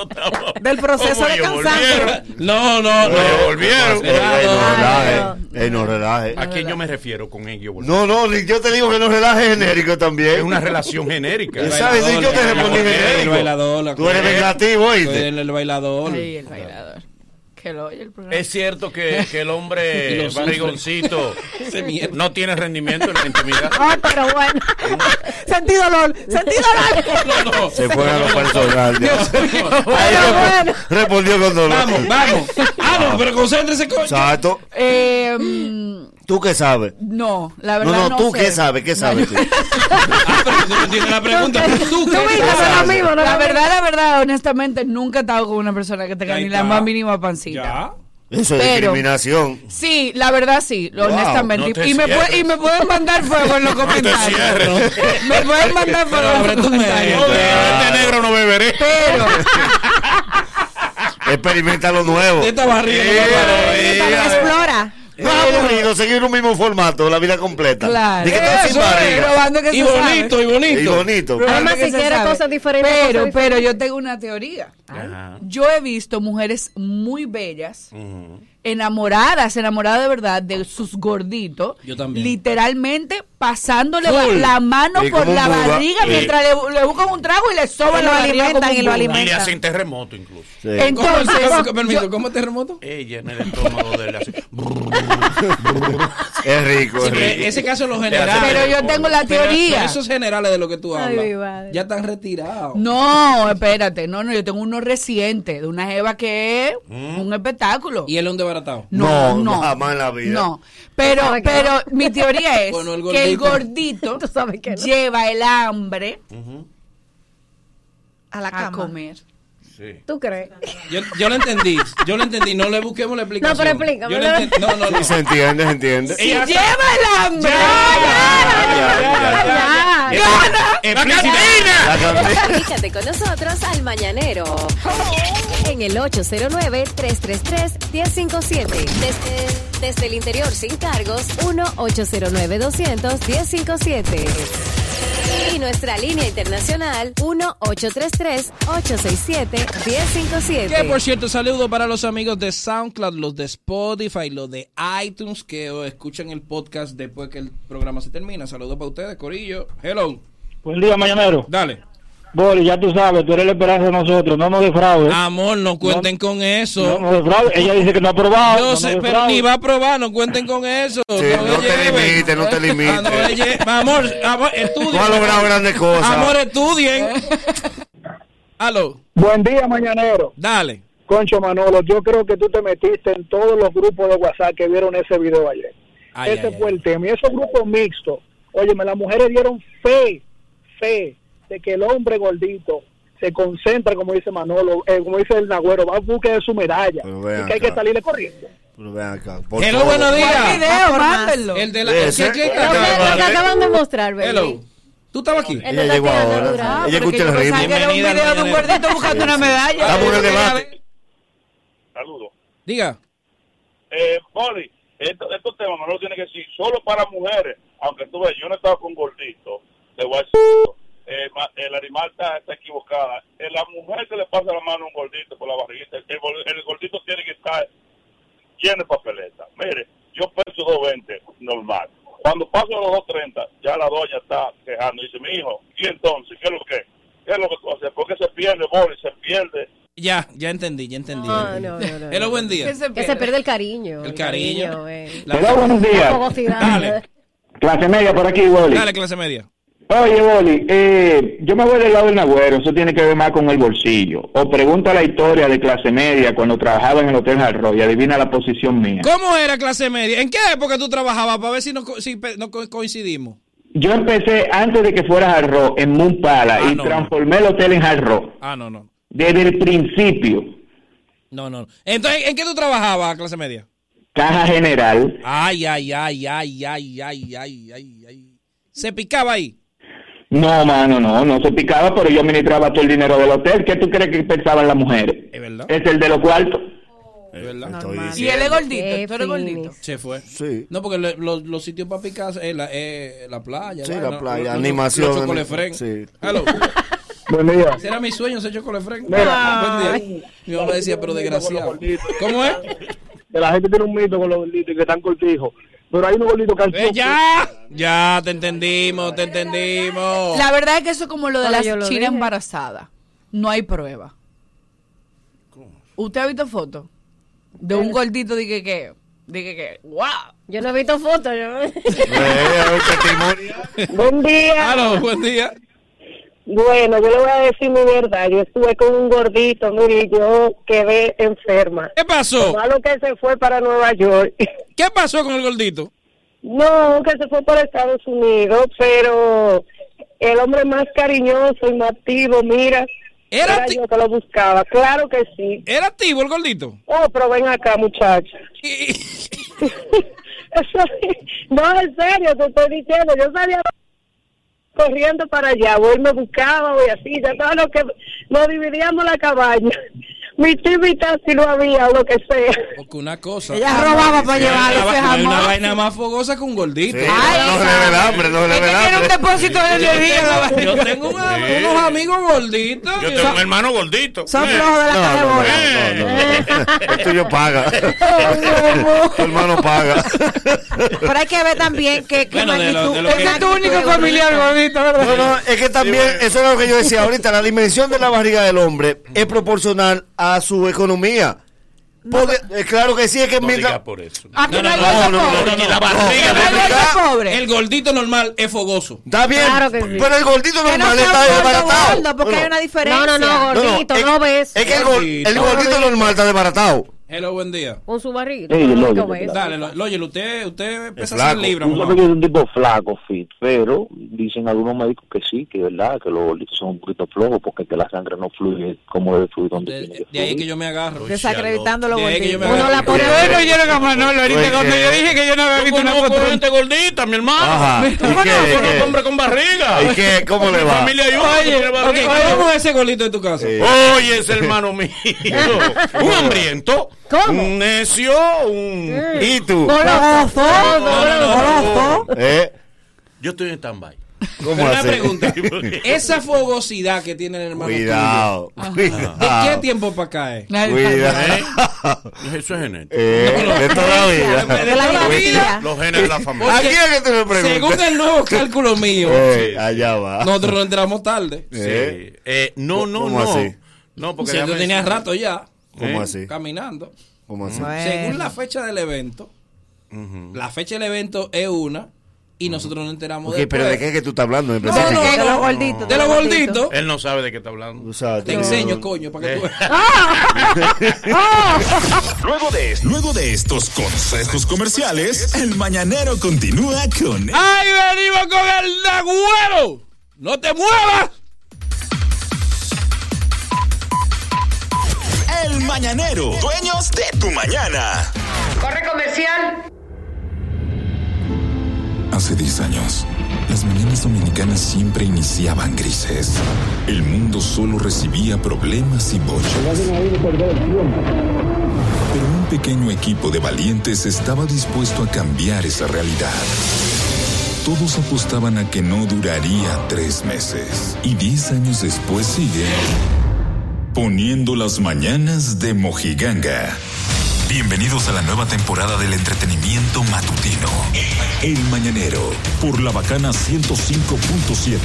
del proceso de cansancio. No, no, no. Volvieron. No Ay, relaje. Ey, no relaje. ¿A quién yo me refiero con ellos? No, no, yo te digo que no relaje genérico también. Es una relación genérica. ¿Sabes? Si yo te respondí genérico. Bailador. la Tú eres vengativo, Tú ¿oíste? eres el bailador. Ay, el bailador. Que lo oye el programa. Es cierto que, que el hombre barrigoncito no tiene rendimiento en la intimidad. Ah, pero bueno. Sentí dolor, sentí dolor. No, no. Se fue a lo personal. ya. Dios mío. Ahí bueno. respondió con dolor. Vamos, vamos. Ah, no, pero concéntrese, coño. Exacto. Eh, mm, ¿Tú qué sabes? no, la No, verdad no, no, tú sé. qué sabes, qué sabes tú. Ah, pero no la pregunta. ¿Tú qué sabes? no no La verdad, la verdad, honestamente, nunca he estado con una persona que tenga ni la más mínima pancita. Ya. Eso es Pero- discriminación. Sí, la verdad sí, Wow, honestamente. no y, me puede- y me pueden mandar fuego en los comentarios. cierres. me pueden mandar fuego en los comentarios. Este negro no beberé. Pero, Experimenta lo nuevo. Esta barriga no explora. No es aburrido seguir un mismo formato la vida completa. claro. Di que sin Eso probando que Y se sabe. bonito, y Y bonito. bonito. Probando Además, si quiere cosas diferentes, Pero, cosas diferentes. pero yo tengo una teoría. Ajá. Yo he visto mujeres muy bellas, enamoradas, enamoradas de verdad de sus gorditos. Yo también. Literalmente pasándole Full. la mano por la barriga Sí. mientras le, le buscan un trago y le soban Y la lo alimentan, y lo buga. Y le alimentan. hacen terremoto incluso. Sí. ¿Cómo, Entonces, cómo- permiso, yo- ¿cómo terremoto? Ella en el estómago de él así. Es rico, Sí, es pero rico. ese caso es los generales. pero yo tengo la teoría. pero esos generales de lo que tú hablas ya están retirados. No, espérate, no, no, yo tengo uno reciente de una jeva que es un espectáculo. Y él es un desbaratado. No, No, no, jamás en la vida. No, pero, pero mi teoría es Bueno, el que el gordito. gordito Tú sabes que no. lleva el hambre A la a cama. comer. Sí. ¿Tú crees? Yo, yo lo entendí, yo lo entendí. No le busquemos la explicación. No, pero explícame, Yo lo no. No, no, no. Sí, se entiende, se entiende. Si lleva el hambre, Ya. La canté. Comunícate con nosotros al Mañanero. En el 809-333-1057. Desde, desde el interior sin cargos, 1-809-200-1057. Y nuestra línea internacional, 1-833-867-1057. Que por cierto, saludo para los amigos de SoundCloud, los de Spotify, los de iTunes que escuchan el podcast después que el programa se termina. Saludos para ustedes, Corillo. Hello. Buen día, mañanero. Dale. Boli, ya tú sabes, tú eres la esperanza de nosotros, no nos defraudes. Amor, no cuenten con eso. No nos defraudes. Ella dice que no ha aprobado. Yo no sé, pero ni va a probar, no cuenten con eso. Sí, no te limites, no te limites. Ah, no lle- Amor, amor, estudien. Tú has logrado grandes cosas. Amor, estudien. Aló, Buen día, mañanero. dale. Concho Manolo, yo creo que tú te metiste en todos los grupos de WhatsApp que vieron ese video ayer. Ay, ese ay, fue ay. el tema. Y esos grupos mixtos, óyeme, las mujeres dieron fe, fe, de que el hombre gordito se concentra, como dice Manolo, eh, como dice el Nagüero, va a buscar su medalla. Y que hay que salirle corriendo. Acá. Hello, buenos ¿Cuál días. video? Mándenlo. El de la. Ese. ¿qué- qué- Lo qué- Lo que, que acaban de mostrar, baby. Hello. ¿Tú estabas aquí? El de Ella llegó ahora. Ah, Ella escucha el ritmo. un Bienvenida al video de un gordito buscando una medalla. Estamos en el debate. Saludos. Diga. Eh, esto- estos temas no lo tiene que decir solo para mujeres, aunque tú ves, yo no he estado con gordito, te voy a decir, eh, ma- el animal está, está equivocada. Eh, la mujer que le pasa la mano a un gordito por la barriguita, el, el gordito tiene que estar lleno de papeleta. Mire, yo peso 220, normal. Cuando paso a los 230, ya la doña está quejando. Dice, mi hijo, ¿y entonces? ¿Qué es lo que? ¿Qué es lo que tú haces? ¿Por qué se pierde, Boli? Se pierde. Ya, ya entendí, ya entendí. No, no, no, no, Hello, no. buen día. ¿Qué se Que se pierde el cariño. El cariño. eh. La- Hola, buenos La días. fogosidad. Dale. Clase media por aquí, Boli. Dale, clase media. Oye, Boli, eh, yo me voy del lado del Nagüero, eso tiene que ver más con el bolsillo. O pregunta la historia de clase media cuando trabajaba en el Hotel Jarro y adivina la posición mía. ¿Cómo era clase media? ¿En qué época tú trabajabas? Para ver si co- si co- coincidimos. Yo empecé antes de que fuera Jarro en Moon Pala Ah, y no, transformé el hotel en Jarro. Ah, no, no. Desde el principio, No, no. no. Entonces, ¿en qué tú trabajabas, clase media? caja general. Ay, ay, ay, ay, ay, ay, ay, ay, ay. ¿Se picaba ahí? No, mano, no, no se picaba, pero yo administraba todo el dinero del hotel. ¿Qué tú crees que pensaban las mujeres? Es verdad. Es el de los cuartos. Es verdad. Estoy Y él es gordito, tú eres gordito. Se fue. Sí. No, porque le- los, los sitios para picar es la, eh, la playa. Sí, la playa, los- animación. Los chocolefren. Sí. Hello. Buen día. Ese era mi sueño, ser chocolefren. Mira. Buen día. Mi mamá decía, pero desgraciado. ¿Cómo es? Que la gente tiene un mito con los gorditos y que están cortijos. Pero hay unos gorditos que han Eh, ya, ya, te entendimos, te entendimos. La verdad es que eso es como lo de chinas dije. embarazadas. No hay prueba. ¿Usted ha visto fotos? De un gordito, dije que, dije que, wow. Yo no he visto fotos. Yo... Buen día. Buen día. Bueno, yo le voy a decir mi verdad. Yo estuve con un gordito, mire, yo quedé enferma. ¿Qué pasó? Lo que se fue para Nueva York. ¿Qué pasó con el gordito? No, que se fue para Estados Unidos, pero el hombre más cariñoso y más activo, mira. Era yo que lo buscaba, claro que sí. ¿Era activo el gordito? Oh, pero ven acá, muchacha. No, en serio, te estoy diciendo, yo salía corriendo para allá, voy me buscaba, voy así, ya todo lo que nos dividíamos la cabaña. Mi tibita si no había, o lo que sea. Porque una cosa. Ella robaba para llevarle una, ese hay una jamón. vaina más fogosa que un gordito. Sí, no le dé el hambre, no le Tiene un hambre. depósito de vaina. Yo tengo una- Sí. unos amigos gorditos. Yo tengo un hermano gordito. Son Eh. flojos de la caja no, no. El tuyo paga. Tu hermano paga. Pero hay que ver también que, que Bueno, de lo- magnitud. de lo Ese que- es tu único familiar gordito, ¿verdad? No, no, es que también, eso es lo que yo decía ahorita, la dimensión de la barriga del hombre es proporcional a su economía. Porque, eh, claro que sí, es que No mientras... por eso. Aquí no, hay no, gordo no, no, pobre. no, no, La barriga Que no de hay gordo pobre. El gordito normal es fogoso. Está bien, Claro que sí. pero el gordito Que no normal está desbaratado. gordo, porque No, hay una diferencia. No, no, no, No, no, gordito, no ves. Es que el gordito normal está desbaratado. Hello, buen día. Con su barriga. Sí, no lo- lo. Dale, lo- Loyel, usted, usted pesa flaco. 100 libras. Sabes que es un tipo flaco, fit, pero dicen algunos médicos que sí, que es verdad, que los gorditos son un poquito flojos porque que la sangre no fluye como debe fluir donde tiene que De ahí que fluir. yo me agarro. Desacreditando los De ahí que yo me gorditos. agarro. Uno la Yo no oyeron a Manolo ahorita Oye, cuando yo dije que yo no había Yo visto una foto. gente gordita, mi hermano. Ajá. ¿Y ¿Cómo qué? no? ¿Y Conozco hombre con barriga. ¿Y qué? ¿Cómo le va? familia Ok, barriga. ¿cómo es ese gordito de tu casa? Oye, ese hermano mío. un hambriento. ¿Cómo? Un necio. Un... ¿Y tú? Goloso. Goloso. ¿Eh? Yo estoy en stand-by. ¿Cómo una pregunta. Esa fogosidad que tiene el hermano Cuidado, tuyo, cuidado. ¿de qué tiempo para acá es? Nadie Cuidado. Eso es genético. Eh, de toda la De vida. la toda la vida. Los genes de la familia. ¿A quién es que tú me preguntas? Según el nuevo cálculo mío, Eh, allá va. nosotros nos enteramos tarde. Sí. Eh, Eh, no, no, ¿Cómo no. así? No, porque Si tú déjame tenías rato ya ¿Cómo ¿Eh? así? caminando. ¿Cómo así? Bueno. Según la fecha del evento, la fecha del evento es una y nosotros nos enteramos Ok, después. pero ¿de qué es que tú estás hablando? en No, no, De no. los gorditos. De los gorditos. Él no sabe de qué está hablando. Tú sabes, Te tú- enseño, coño, para que tú Eh. veas. Luego de, luego de estos consejos comerciales, el mañanero continúa con ¡Ay, venimos con el Nagüero! ¡No te muevas! El Mañanero, dueños de tu mañana. Corre comercial. Hace 10 años, las mañanas dominicanas siempre iniciaban grises. El mundo solo recibía problemas y bochos. Pero un pequeño equipo de valientes estaba dispuesto a cambiar esa realidad. Todos apostaban a que no duraría tres meses. Y 10 años después sigue poniendo las mañanas de Mojiganga. Bienvenidos a la nueva temporada del entretenimiento matutino. El Mañanero, por la bacana 105.7.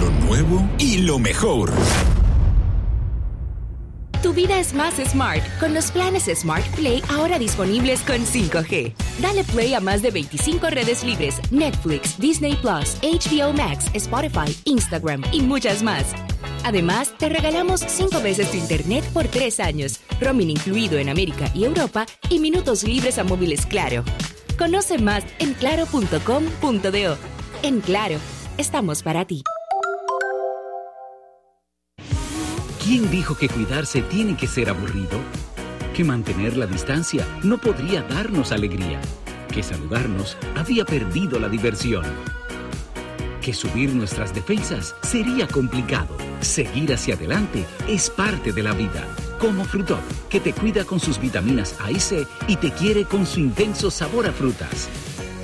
Lo nuevo y lo mejor. Tu vida es más smart con los planes Smart Play ahora disponibles con 5G. Dale play a más de 25 redes libres, Netflix, Disney Plus, HBO Max, Spotify, Instagram y muchas más. Además, te regalamos 5 veces tu internet por 3 años, roaming incluido en América y Europa y minutos libres a móviles Claro. Conoce más en claro.com.do. En Claro, estamos para ti. ¿Quién dijo que cuidarse tiene que ser aburrido? Que mantener la distancia no podría darnos alegría. Que saludarnos había perdido la diversión. Que subir nuestras defensas sería complicado. Seguir hacia adelante es parte de la vida. Como Frutop, que te cuida con sus vitaminas A y C y te quiere con su intenso sabor a frutas.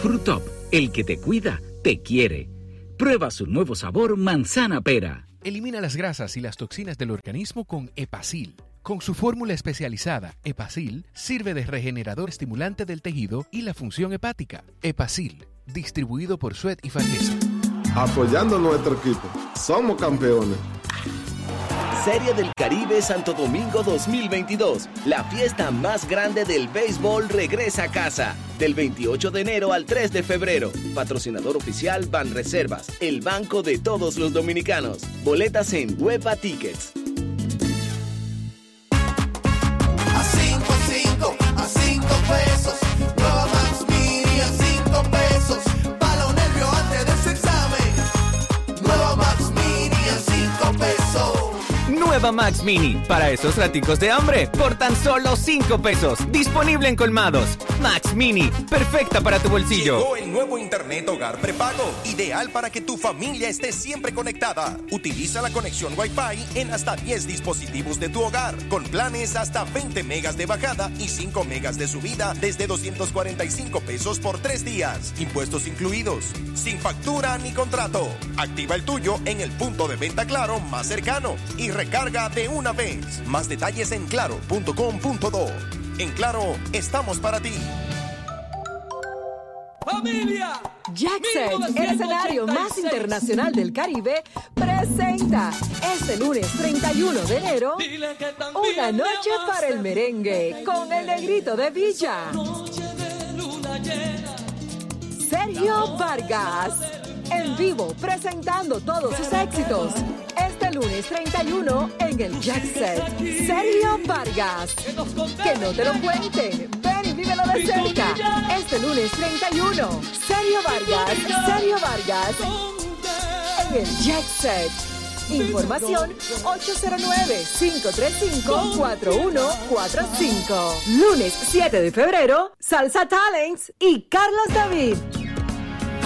Frutop, el que te cuida, te quiere. Prueba su nuevo sabor manzana pera. Elimina las grasas y las toxinas del organismo con Epacil. Con su fórmula especializada, Epacil sirve de regenerador estimulante del tejido y la función hepática. Epacil, distribuido por Suet y Farnesa. Apoyando nuestro equipo. Somos campeones. Serie del Caribe Santo Domingo 2022. La fiesta más grande del béisbol regresa a casa. Del 28 de enero al 3 de febrero. Patrocinador oficial Banreservas, el banco de todos los dominicanos. Boletas en Huepa Tickets. Max Mini, para esos raticos de hambre, por tan solo 5 pesos. Disponible en colmados. Max Mini, perfecta para tu bolsillo. Llegó el nuevo Internet Hogar Prepago, ideal para que tu familia esté siempre conectada. Utiliza la conexión Wi-Fi en hasta 10 dispositivos de tu hogar, con planes hasta 20 megas de bajada y 5 megas de subida desde 245 pesos por 3 días. Impuestos incluidos, sin factura ni contrato. Activa el tuyo en el punto de venta Claro más cercano y recarga de una vez. Más detalles en claro.com.do. En Claro, estamos para ti. ¡Familia! Jackset, el escenario más internacional del Caribe, presenta este lunes 31 de enero una noche para el merengue con el negrito de Villa. Sergio Vargas, en vivo presentando todos sus éxitos. Este lunes 31 en el Jackset. Sergio Vargas. Que no te lo cuenten. Ven y vívelo de cerca. Este lunes 31. Sergio Vargas. Sergio Vargas. En el Jackset. Información 809-535-4145. Lunes 7 de febrero, Salsa Talents y Carlos David.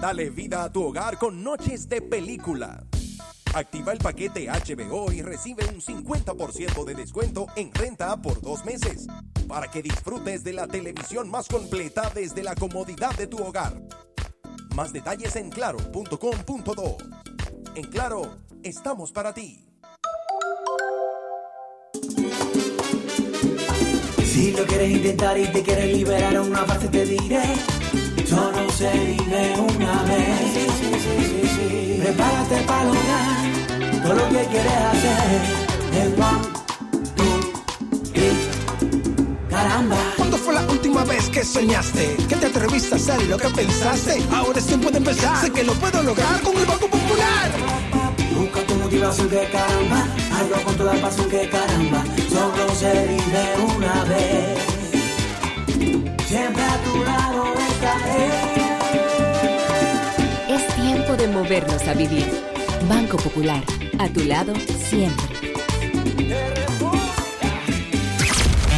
Dale vida a tu hogar con noches de película. Activa el paquete HBO y recibe un 50% de descuento en renta por dos meses para que disfrutes de la televisión más completa desde la comodidad de tu hogar. Más detalles en claro.com.do. En Claro, estamos para ti. Si lo quieres intentar y te quieres liberar una parte te diré Solo se vive una vez. Prepárate para lograr Todo lo que quieres hacer. Es one, two, three Caramba. ¿Cuándo fue la última vez que soñaste? Que te atreviste a hacer lo que pensaste Ahora es tiempo de empezar. Sé que lo puedo lograr con el Banco Popular. Busca tu motivación que caramba. Hazlo con toda pasión que caramba. Solo se vive una vez. Siempre a tu lado Es tiempo de movernos a vivir. Banco Popular, a tu lado siempre.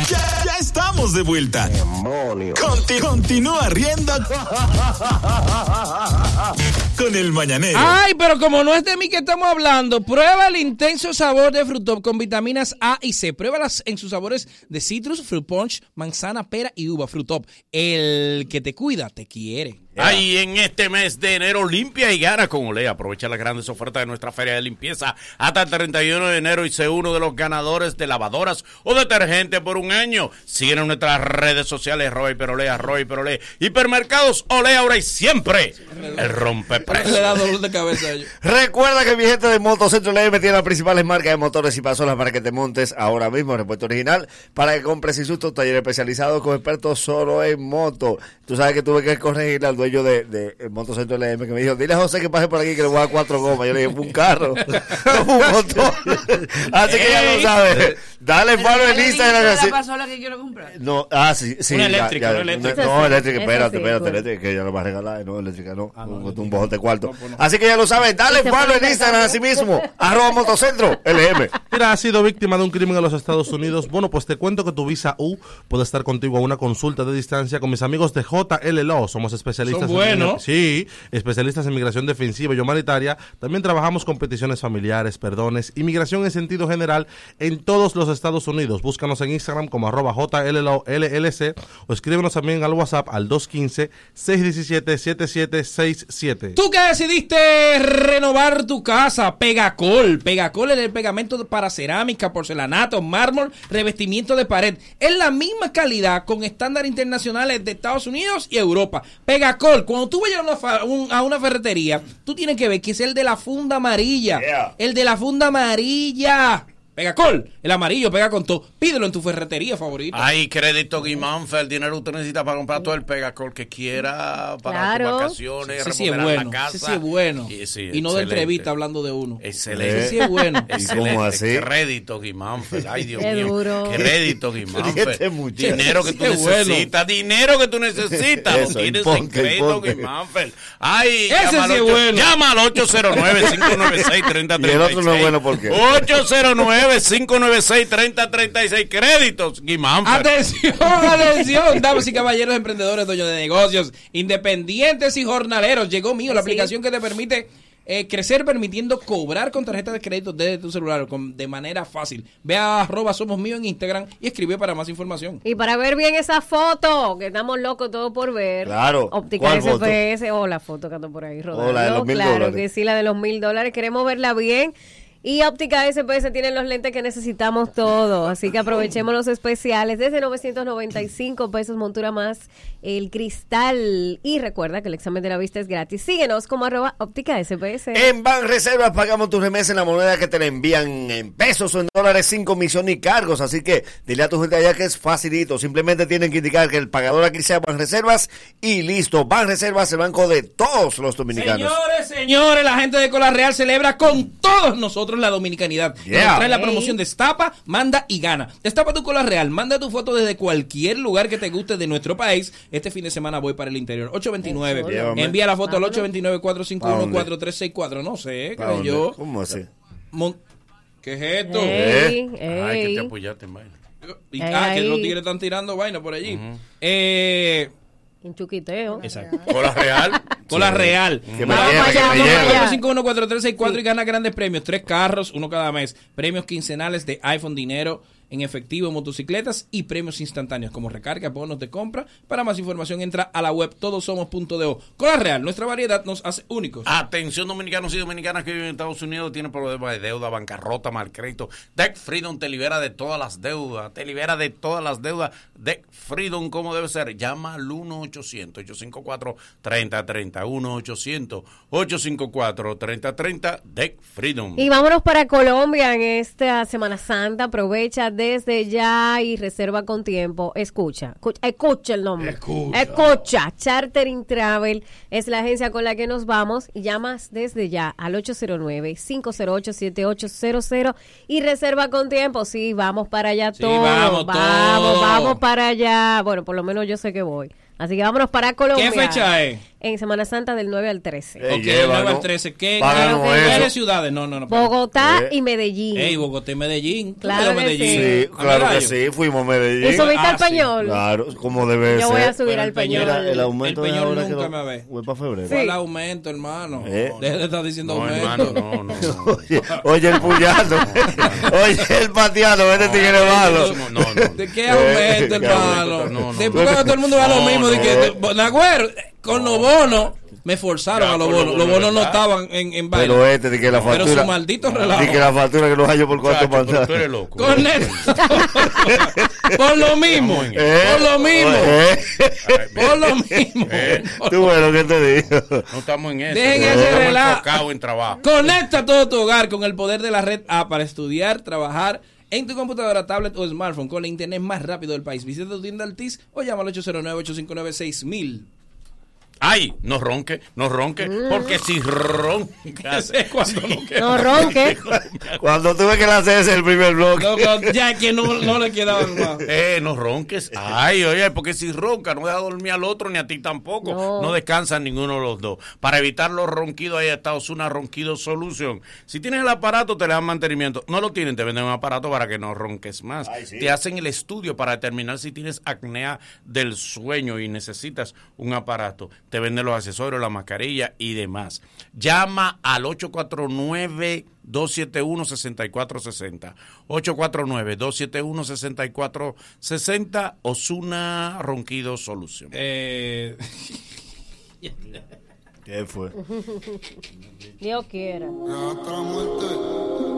Ya, ya estamos de vuelta. Conti- continúa riendo con el mañanero. Ay, pero como no es de mí que estamos hablando, prueba el intenso sabor de Frutop con vitaminas A y C. Pruébalas en sus sabores de citrus, fruit punch, manzana, pera y uva. Frutop, el que te cuida, te quiere. Ahí en este mes de enero, limpia y gana con Olea. Aprovecha las grandes ofertas de nuestra feria de limpieza hasta el 31 de enero y sé uno de los ganadores de lavadoras o detergente por un año. Síguenos en nuestras redes sociales, Roy Perolea, Roy Perolea. Hipermercados Olea ahora y siempre. El Le da dolor de cabeza a ellos. Recuerda que mi gente de Motocentro LM tiene las principales marcas de motores y pasolas para que te montes ahora mismo en repuesto original, para que compres sin susto, taller especializado con expertos solo en moto. Tú sabes que tuve que corregirle al dueño de, de, eh, Motocentro LM que me dijo, dile a José que pase por aquí que le voy a dar cuatro gomas. Yo le dije, un carro, no un motor. Así que ya lo sabes. Dale follow en Instagram. la pasola que quiero comprar. No, ah, sí, sí. Una ya, eléctrica, ya, una eléctrica. No, eléctrica, espérate, espérate, pues. eléctrica, que ya lo va a regalar. No, eléctrica no. un, un bojote cuarto. Así que ya lo sabes, dale follow en Instagram así mismo, arroba motocentro, LM. Mira, has sido víctima de un crimen en los Estados Unidos. Bueno, pues te cuento que tu visa U puede estar contigo a una consulta de distancia con mis amigos de JLLO. Somos especialistas Son buenos. en sí, especialistas en migración defensiva y humanitaria. También trabajamos con peticiones familiares, perdones, inmigración en sentido general en todos los Estados Unidos. Búscanos en Instagram como arroba JLLO LLC o escríbenos también al WhatsApp al 215 617 7767. Tú que decidiste renovar tu casa, Pegacol. Pegacol es el pegamento para cerámica, porcelanato, mármol, revestimiento de pared. Es la misma calidad con estándares internacionales de Estados Unidos y Europa. Pegacol, cuando tú vayas a una, fa- un- a una ferretería, tú tienes que ver que es el de la funda amarilla. El de la funda amarilla. Pegacol, el amarillo pega con todo. Pídelo en tu ferretería favorita. Hay crédito Guimánfer, el dinero que usted necesita para comprar todo el pegacol que quiera para Claro. tus vacaciones, sí es remodelar bueno, la casa. ese sí es bueno. Y, sí, Y no de entrevista hablando de uno. Excelente. Ese sí es bueno. Excelente. cómo así? Crédito Guimánfer. Ay, Dios Qué mío. duro. Crédito Guimánfer. Dinero que tú necesitas. Dinero que tú necesitas. Lo tienes en crédito. Guimánfer. Ay, Ese llama al sí es ocho- bueno. Llama al 809-596-3036. Y el otro no es bueno, ¿por qué? 809-596-3036. Créditos Guimánfer. Atención, atención, damas y caballeros, emprendedores, dueños de negocios, independientes y jornaleros. Llegó mío la aplicación que te permite eh, crecer permitiendo cobrar con tarjeta de crédito desde tu celular con- de manera fácil. Ve a arroba somos mío en Instagram y escribe para más información. Y para ver bien esa foto, que estamos locos todos por ver. Claro. Óptica ¿Cuál foto? SPS. Oh, la foto que ando por ahí rodando. Oh, la de los mil claro dólares. que sí, la de los mil dólares. Queremos verla bien. Y Óptica SPS tiene los lentes que necesitamos todos. Así que aprovechemos los especiales. Desde 995 pesos, montura más el cristal. Y recuerda que el examen de la vista es gratis. Síguenos como arroba Óptica SPS. En Banreservas pagamos tus remesas en la moneda que te la envían en pesos o en dólares sin comisión ni cargos. Así que dile a tu gente allá que es facilito. Simplemente tienen que indicar que el pagador aquí sea Banreservas y listo. Banreservas, el banco de todos los dominicanos. Señores, señores, la gente de Cola Real celebra con todos nosotros la dominicanidad. Yeah. Trae la promoción Destapa, manda y gana. Destapa tu Cola Real, manda tu foto desde cualquier lugar que te guste de nuestro país. Este fin de semana voy para el interior. 829. Llévame. Envía la foto al ¿Pa' dónde? 829-451-4364. No sé, ¿Pa' creo yo. ¿Cómo así? Mon- ¿Qué es esto? Ey, Ay, que te apoyaste en vaina. Y- Ey, ah, que los tigres están tirando vaina por allí. Eh. Un chuquiteo. Exacto. Cola Real. Cola. Real. Que me lleve, que me lleve. 451-4364 y gana grandes premios. Tres carros, uno cada mes. Premios quincenales de iPhone, dinero en efectivo, motocicletas y premios instantáneos como recarga, bonos de compra. Para más información entra a la web todosomos.do. Cola Real, nuestra variedad nos hace únicos. Atención dominicanos y dominicanas que viven en Estados Unidos, tienen problemas de deuda, bancarrota, mal crédito. Deck Freedom te libera de todas las deudas, te libera de todas las deudas. Deck Freedom, como debe ser? Llama al 1-800-854-3030. 1-800-854-3030. Deck Freedom. Y vámonos para Colombia en esta Semana Santa. Aprovecha desde ya y reserva con tiempo. Escucha, escucha, escucha el nombre. Escucha. Escucha. Chartering Travel es la agencia con la que nos vamos. Llamas desde ya al 809-508-7800 y reserva con tiempo. Sí, vamos para allá Sí, todos. vamos vamos, vamos para allá. Bueno, por lo menos yo sé que voy. Así que vámonos para Colombia. ¿Qué fecha es? En Semana Santa del 9 al 13. Ok, del 9 al 13. ¿Qué, qué- cuáles ciudades? No, no, no. espérate. Bogotá Eh. y Medellín. Ey, Bogotá y Medellín. ¿Tú Claro que Medellín? Sí, ¿A claro que sí, fuimos a Medellín. ¿Y subiste Ah, al sí. pañol? Claro, como debe Yo ser. voy a subir al Peñol- pañol. Mira, el aumento el de Peñol ahora que nunca lo- me ve. fue para febrero. ¿Cuál aumento, hermano? Eh. Deja de estar diciendo No, aumento. hermano, no, no, no. Oye, oye el puñado. oye el pateado, este tigre malo. No, no. ¿De qué aumento, Eh, qué hermano? no, no. Después cuando todo el mundo va a lo No, mismo, de no. que, de- Nagüero, con los bonos, me forzaron Ya, a los bonos. Los bonos, no estaban en, en baile. Pero este, de que la Pero factura. su maldito relajo. De que la factura que los hallo por cuatro pero tú pantallas. eres loco. Con esto. por lo mismo. Eh, Por lo mismo. eh, Por lo mismo. Eh, Tú ves lo que te digo. no estamos en eso. Dejen ese relajo. en trabajo. Conecta todo tu hogar con el poder de la red A para estudiar, trabajar en tu computadora, tablet o smartphone con el internet más rápido del país. Visita tu tienda Altis o llama al 809-859-6000. Ay, no ronque, no ronque, porque si roncas. No ronque. Cuando tuve que lanzar ese el primer bloque. ya que no, no le quedaban más. Eh, no ronques. Ay, oye, porque si ronca, no deja dormir al otro ni a ti tampoco. No. No, descansan ninguno de los dos. Para evitar los ronquidos, ahí está Osuna Ronquido Solución. Si tienes el aparato, te le dan mantenimiento. No lo tienen, te venden un aparato para que no ronques más. Te hacen el estudio para determinar si tienes acnea del sueño y necesitas un aparato. Te venden los accesorios, la mascarilla y demás. Llama al 849 271-6460. 849-271-6460. Osuna Ronquido Solución. Eh, ¿Qué fue? Dios quiera.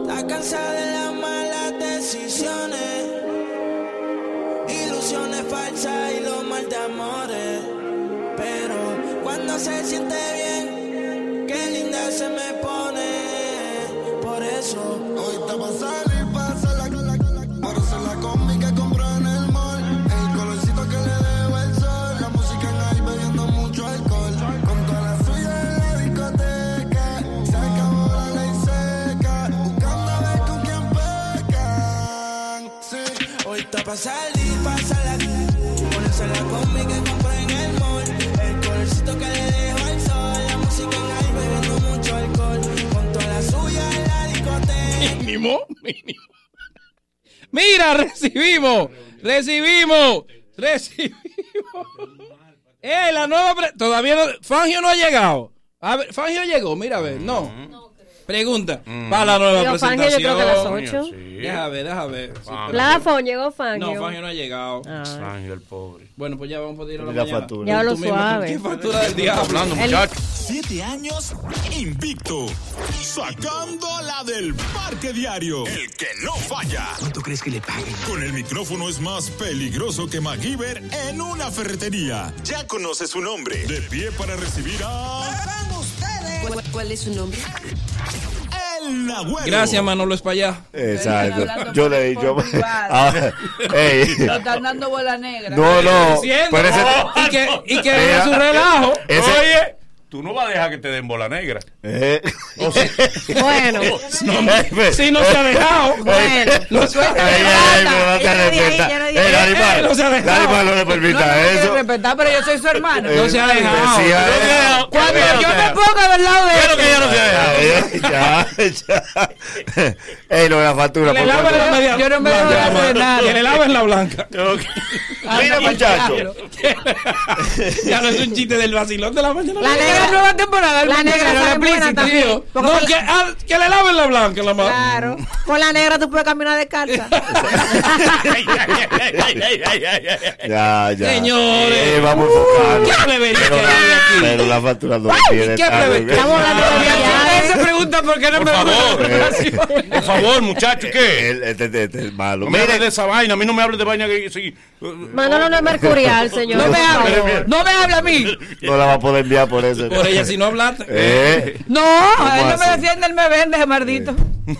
Está cansada de las malas decisiones, ilusiones falsas y los mal de amores. Pero cuando se siente bien, qué linda se me pone. Por eso hoy está pa' salir, pasa la Por eso la que compró en el mall, el colorcito que le debo el sol, la música en ahí bebiendo mucho alcohol. Con toda la suya en la discoteca, se acabó la ley seca, buscando a ver con quién pecan. Sí, hoy está pa' salir, Mínimo, mínimo. Mira, recibimos, recibimos, recibimos. Eh, la nueva. pre- Todavía no. Fangio no ha llegado. A ver, Fangio llegó, mira a ver, no. Pregunta. Para la nueva Digo, Fangio, yo presentación. creo que a las ocho. Deja ver, deja ver. Sí, pero- Plafón, llegó Fangio. No, Fangio no ha llegado. Ángel, pobre. Bueno, pues ya vamos a pedir a la La mañana. factura. Ya lo suave. ¿Qué factura del diablo? Hablando, El- muchachos. Siete años invicto. Sacando la del parque diario. El que no falla. ¿Cuánto crees que le paguen? Con el micrófono es más peligroso que MacGyver en una ferretería. Ya conoce su nombre. De pie para recibir a. ¿Cuál, cuál es su nombre? Gracias, Manolo España. Exacto. Yo le yo, privado. Ah, están dando bola negra. No, no. Pero ese- y que, y que es un relajo. Ese- Oye, tú no vas a dejar que te den bola negra. Eh. Bueno. Si no se ha dejado. Bueno. Ey, pero no no ella no dijo. El animal, No se ha el dejado. animal no le No, no permita eso. respetar, pero yo soy su hermano. No se ha dejado. No se ha dejado. Cuando yo me pongo del lado de Claro que ya no se deja. Ya, ya. Ey, lo de la factura. Le favor. la media Yo no me voy a hacer nada. Que le laven la blanca. Mira, muchacho. ya no es un chiste del vacilón de la mañana. La la negra, nueva temporada La negra la también. Tío, no, que, ah, que le laven la blanca, la mano. Claro. Con la negra tú puedes caminar descalza. Ya, ya. Señores. Eh, vamos a enfocarnos. ¿Qué plebería Pero- que hay aquí? Pero la factura no tiene ¿Qué ¿ok? Estamos hablando de se pregunta por qué no Por me favor. Por favor, muchacho, ¿qué? Este este- este es malo. No me hables Mire, de esa vaina. A mí no me hables de vaina que sí. Manolo no es mercurial, señor. No me hable, no me hable a mí. no la va a poder enviar por eso. Por ella, si no hablaste. Eh, No, ¿Cómo él no me defiende, él me vende, ese maldito.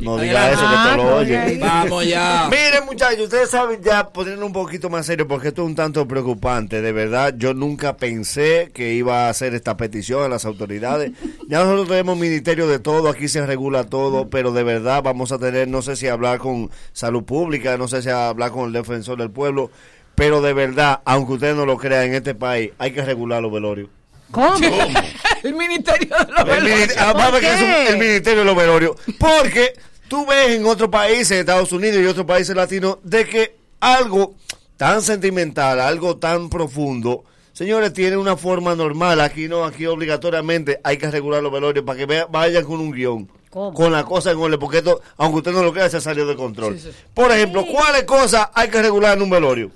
no diga eso que te lo oye. Vamos ya. Miren muchachos, ustedes saben ya poniendo un poquito más serio porque esto es un tanto preocupante, de verdad yo nunca pensé que iba a hacer esta petición a las autoridades. Ya nosotros tenemos ministerio de todo, aquí se regula todo, pero de verdad vamos a tener, no sé si hablar con salud pública, no sé si hablar con el defensor del pueblo, pero de verdad, aunque ustedes no lo crean, en este país hay que regular los velorios. ¿Cómo? El ministerio de los El, velorios. ah, que es un- el ministerio de los velorios. Porque tú ves en otros países, en Estados Unidos y otros países latinos, de que algo tan sentimental, algo tan profundo, señores, tiene una forma normal. Aquí no, aquí obligatoriamente hay que regular los velorios para que vayan con un guion. ¿Cómo? Con la cosa en orden, porque esto, aunque usted no lo crea, se salió de control. Por ejemplo, ¿cuáles cosas hay que regular en un velorio?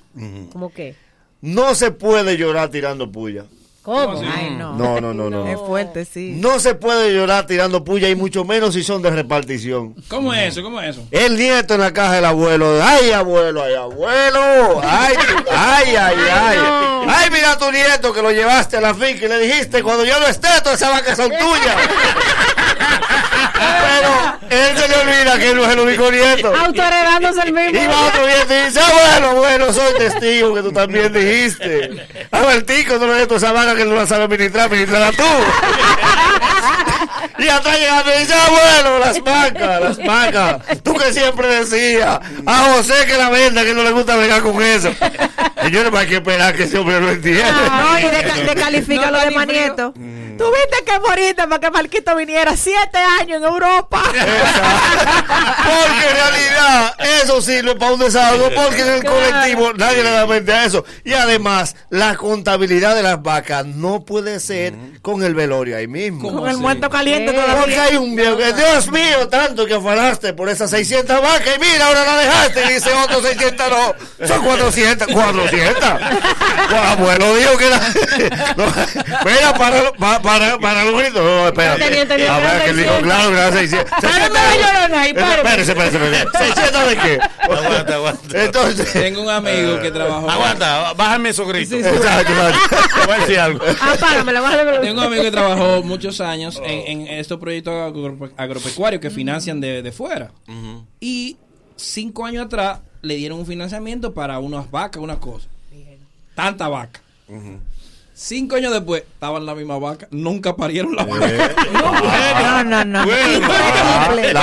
¿Cómo qué? No se puede llorar tirando puya. ¿Cómo? Ay, no. No, no, no, no. Es fuerte, sí. No se puede llorar tirando puya y mucho menos si son de repartición. ¿Cómo es eso? ¿Cómo es eso? El nieto en la caja del abuelo. Ay, abuelo, ay, abuelo. Ay, ay, ay, ay. Ay, mira a tu nieto que lo llevaste a la finca y le dijiste, cuando yo no esté, todas esas vacas son tuyas. Pero él se le olvida que él no es el único nieto. Autoheredándose el mismo. Y va otro nieto y dice, abuelo, bueno, soy testigo que tú también dijiste. Albertico, no le des toda esa vaca que no la sabe administrar, administrala tú. Y atrás llegando y dice, abuelo, las vacas, las vacas. Tú que siempre decías, a José que la venda, que no le gusta vengar con eso. Señores, hay que esperar que ese hombre lo entienda. No, y de, descalifica lo de Manieto. Tuviste que morirte para que Marquito viniera siete años en Europa. Porque en realidad eso sirve para un desahogo, porque en el colectivo nadie le da mente a eso. Y además, la contabilidad de las vacas no puede ser con el velorio ahí mismo. Con el muerto caliente Porque todavía. hay un viejo que, Dios mío, tanto que afanaste por esas 600 vacas y mira, ahora la dejaste. Y dice otro 600, no, son 400, 400. Abuelo dijo que era. No, mira, para, para, para, para los gritos. No, espérate. Tenía, tenía, A ver, que dijo, claro, que era 600. Párame la llorona ahí, párame. Espérese, espérese, espérese. ¿600 de qué? Aguanta, aguanta. Entonces. Tengo un amigo que trabajó. Aguanta, bájame esos gritos. Exacto, exacto. Te voy a decir algo. Bájamela. Tengo un amigo que trabajó muchos años en, en estos proyectos agro- agropecuarios que financian de, de fuera. Y cinco años atrás le dieron un financiamiento para unas vacas, unas cosas. Tanta vaca. Cinco años después, estaban la misma vaca. Nunca parieron la vaca. No, no, no. Ah, la-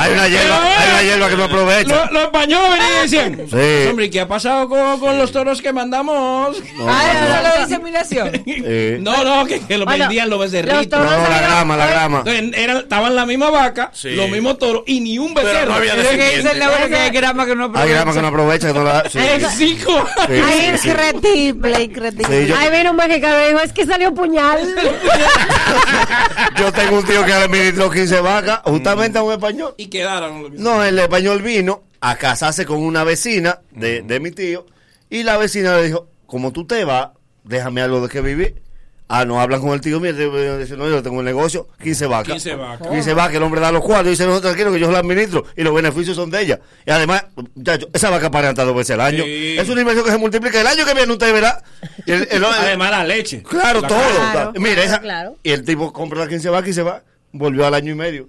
Hay una hierba, hay una hierba que no aprovecha. Los, los españoles venían y decían, Sí. hombre, ¿y qué ha pasado con, con los toros que mandamos? Ah, eso lo de inseminación. Eh, No, no, que, que lo Bueno, vendían los becerritos. los toros No, la grama, la grama. Entonces, eran- estaban la misma vaca, Sí. los mismos toros y ni un Pero becerro. no había que la hay grama que no Hay aprovecha. grama que no aprovecha. Que no la, sí, Cinco sí, sí, sí. increíble, increíble. Sí, yo- Ahí vino un mexicano y dijo, es que salió puñal. Yo tengo un tío que administró 15 vacas justamente a un español. Y quedaron. No, el español vino a casarse con una vecina de, de mi tío y la vecina le dijo, como tú te vas, déjame algo de que vivir. Ah, no, hablan con el tío mío, dice, no, yo tengo un negocio, 15 vacas. 15 vacas. 15 vacas, el hombre da los cuatro y dice, no, tranquilo, que yo la administro y los beneficios son de ella. Y además, muchachos, esa vaca para dos veces al año. Sí. Es una inversión que se multiplica el año que viene, usted verá. Y el- el- Además, la leche. Claro, La todo. Claro. Mira, esa, Claro. y el tipo compra las 15 vacas y se va. Volvió al año y medio.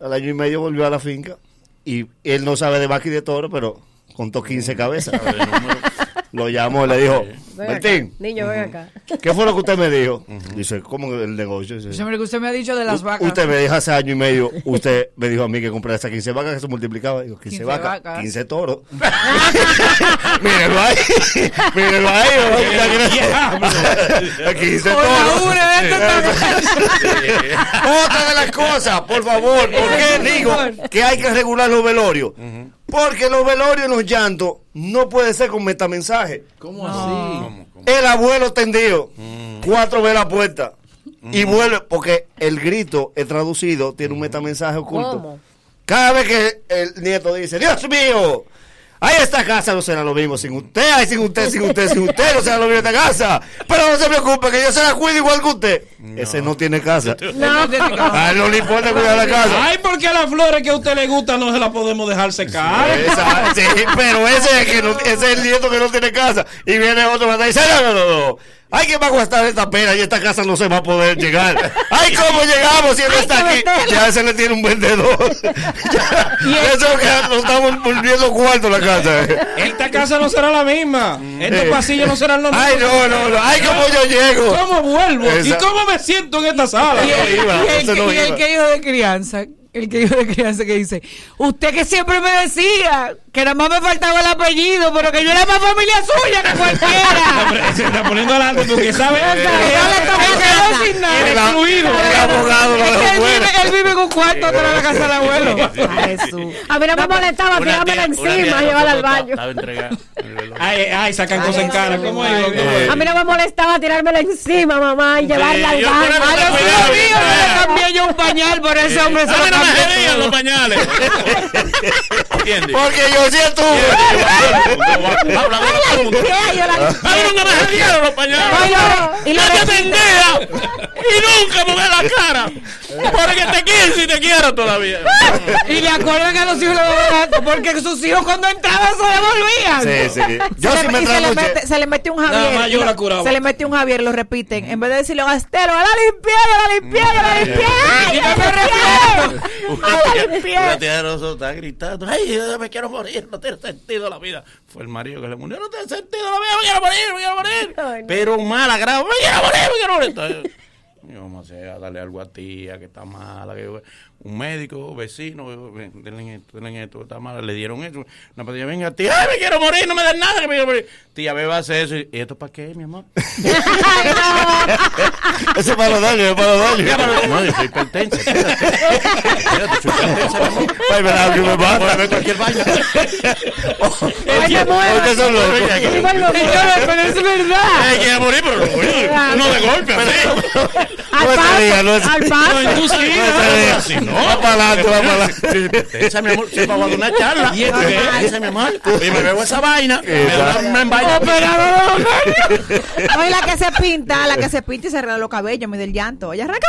Al año y medio volvió a la finca. Y él no sabe de vaca y de toro, pero contó 15 cabezas. Lo llamó y le dijo. Martín, Niño, ven acá. ¿qué fue lo que usted me dijo? Dice, ¿cómo el negocio? Dice, hombre que usted me ha dicho de las "U- vacas. Usted me dijo hace año y medio, usted me dijo a mí que comprara esas 15 vacas que se multiplicaba. Digo, 15, 15 vacas, vacas. 15 toros. mírenlo ahí, mírenlo ahí. ¿no? 15 Por la toros. una Otra de las cosas, por favor, ¿por qué digo que hay que regular los velorios? Porque los velorios en los llantos no puede ser con metamensaje. ¿Cómo así? El abuelo tendido, cuatro veces la puerta. Y vuelve, porque el grito es traducido, tiene un metamensaje oculto. ¿Cómo? Cada vez que el nieto dice, Dios mío, ahí esta casa no será lo mismo sin usted, ay, sin usted, sin usted, sin usted, no será lo mismo esta casa. Pero no se preocupe, que yo se la cuido igual que usted. Ese no tiene casa. A él no le importa cuidar la casa. Ay, porque a las flores que a usted le gustan no se las podemos dejar secar. Esa- sí, pero ese es, que no- ese es el nieto que no tiene casa. Y viene otro y dice, no, no, no, no. Ay, que va a gastar esta pena y esta casa no se va a poder llegar. Ay, ¿cómo llegamos si él no está aquí? Ya se le tiene un vendedor. Ya, eso que nos estamos volviendo cuarto la casa. Esta casa no será la misma. Estos Eh. pasillos no serán los mismos. Ay, no, no, no. Ay, ¿cómo yo llego? ¿Cómo vuelvo? ¿Y cómo me siento en esta sala? Y el, iba, y el no y que hijo de crianza, el que hijo de crianza que dice, usted que siempre me decía que nada más me faltaba el apellido, pero que yo era más familia suya que cualquiera. Se está poniendo adelante porque sabe no sin nada. El excluido. El abogado lo Es que dejó él, vive, fuera. él vive en un cuarto atrás de la casa del abuelo. A mí no me molestaba tirármela encima, llevarla al baño. Estaba entregada. Ay, ay, sacan cosas en cara. ¿Cómo es? A mí no me molestaba tirármela encima, mamá, y llevarla al yo baño. A los míos le cambié yo un pañal, por ese hombre se A lo mí no me cambié jodían todo. los pañales. ¿Entiendes? Porque yo sí estuve. Habla de la- A mí nunca me jodieron los pañales. Y la tendía y nunca me ve la cara. Porque te quiero si te quiero todavía. Y le acuerdan que a los hijos banco porque sus hijos cuando entraban se devolvían. Sí, sí. Yo se, sí le, me y se, le trasnoché. mete, se le mete un Nada Javier. más yo y la lo- curaba. se le mete un Javier, lo repiten. En vez de decirle a Estero, a la limpié, a la limpié, a la limpié. ¡Ay, me! ¡Ay, la tía de está gritando, ay, yo me quiero morir, no tiene sentido la vida. Fue el marido que le murió, no tiene sentido la vida, me quiero morir, me quiero morir. Pero mala grave, me quiero morir, me quiero morir. Yo, vamos a darle algo a tía que está mala, que un médico, vecino, denle esto, denle esto, está mala, le dieron eso. Una patilla, venga, tía, ay, me quiero morir, no me den nada, que me quiero morir. Tía, beba hace eso. ¿Y esto para qué, mi amor? Ese es para los daños, es para los daños. No, yo soy hipertensa. Espérate, Espérate, soy hipertensa, mi amor. Ay, verdad, que me mata. Puede ver cualquier muero. Son locos. Pero es verdad. Morir, pero no de golpe, así. Al paso. No, tú sí, No no. Va para adelante, va para adelante. Esa, mi amor, se va a dar una charla. ¿Y esto qué? Esa, mi amor. Y me bebo esa vaina. Me vaina. Oye, la que se pinta, la que se pinta y se arregla los cabellos, me del llanto. Ella arranca,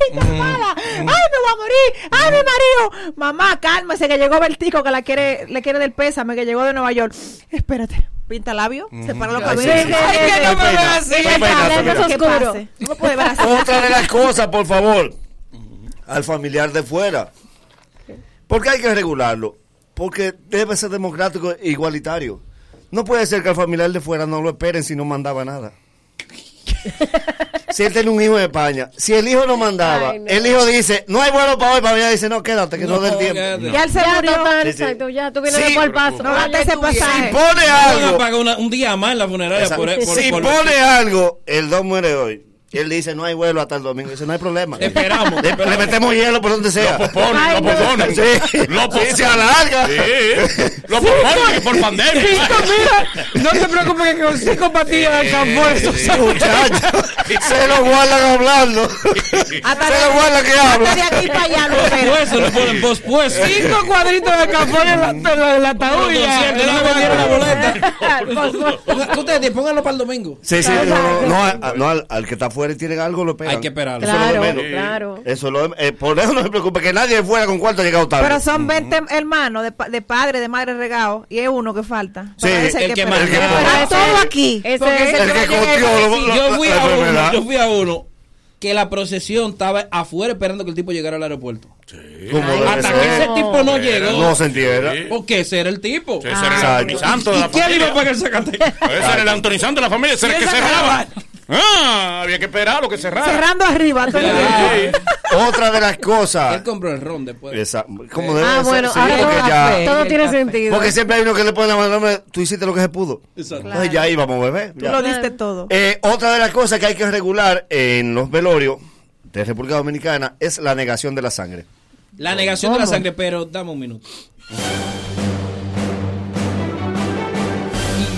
¡ay, está mala! ¡Ay, me voy a morir! ¡Ay, mi marido! Mamá, cálmese, que llegó Bertico, que la quiere, le quiere del pésame, que llegó de Nueva York. Espérate, pinta labio, se para los Ay, cabellos. sí, sí, sí. Ay, que no me veas así. estoy peinado, ¿Qué mira. oscuro? No me puede ver así. Otra de las cosas, por favor, al familiar de fuera. ¿Por qué hay que regularlo? Porque debe ser democrático e igualitario. No puede ser que al familiar de fuera no lo esperen si no mandaba nada. Si él tiene un hijo en España, si el hijo no mandaba, Ay, no. el hijo dice, no hay vuelo para hoy, para mañana dice, no, quédate, que no, No, dé el tiempo. Ya él se murió. exacto, ya, tú vienes Sí, de por paso. No gasta ese pasaje. Si pone Van a algo, pagar una- un día más en la funeraria Exacto. por, por, si por- pone algo, el don muere hoy. Y él dice, no hay vuelo hasta el domingo. Dice, no hay problema. Esperamos. Le, le metemos hielo por donde sea. Lo posponen, Ay, lo no. posponen. Sí, Lo sí, posponen. se alarga. Sí, lo por pandemia. Cinco, mira, no te preocupes que con cinco patillas de campo eso Sí, muchacho. Se lo guardan hablando. Hasta Se lo guardan que hasta habla. de aquí para allá lo espera. Pospuesto, lo ponen pospuesto. Cinco cuadritos de café en la, la, en la ataúd y ya. 200, no me vendieron la boleta. boleta. Ponga- ¿qué ustedes pónganlo para el domingo. Sí, sí, no, no, al que está afuera y tiene algo lo pegan. Hay que esperarlo. Eso es lo de Claro, menos. claro. Eso es lo de- eh, por eso no se preocupe, que nadie fuera con cuarto ha llegado tarde. Pero son 20 hermanos de, de padre, de madre regados y es uno que falta. Sí, el que esperar. más- el que todo aquí. Ese el que decir, Yo fui la a uno, yo fui a uno que la procesión estaba afuera esperando que el tipo llegara al aeropuerto. Debe Hasta ser. que ese tipo no llegó. No se entienda. Porque ese era el tipo. Ese era el Exacto. Anthony Santos de ¿Y la quién iba a familia. pagar cantidad? Ese era el Anthony Santos de la familia. Ese era el que cerraba. Ah, había que esperar lo que cerrara. Cerrando arriba. todo el tiempo. Otra de las cosas. Él compró el ron después. Esa- como debe Ah, ser, bueno, sí, ahora todo, ya- todo El tiene café. sentido. Porque siempre hay uno que le pone la mano, tú hiciste lo que se pudo. Exacto. Entonces ya íbamos, bebé. Tú ya. lo diste todo. Eh, otra de las cosas que hay que regular en los velorios de República Dominicana es la negación de la sangre. La negación de la sangre, pero dame un minuto.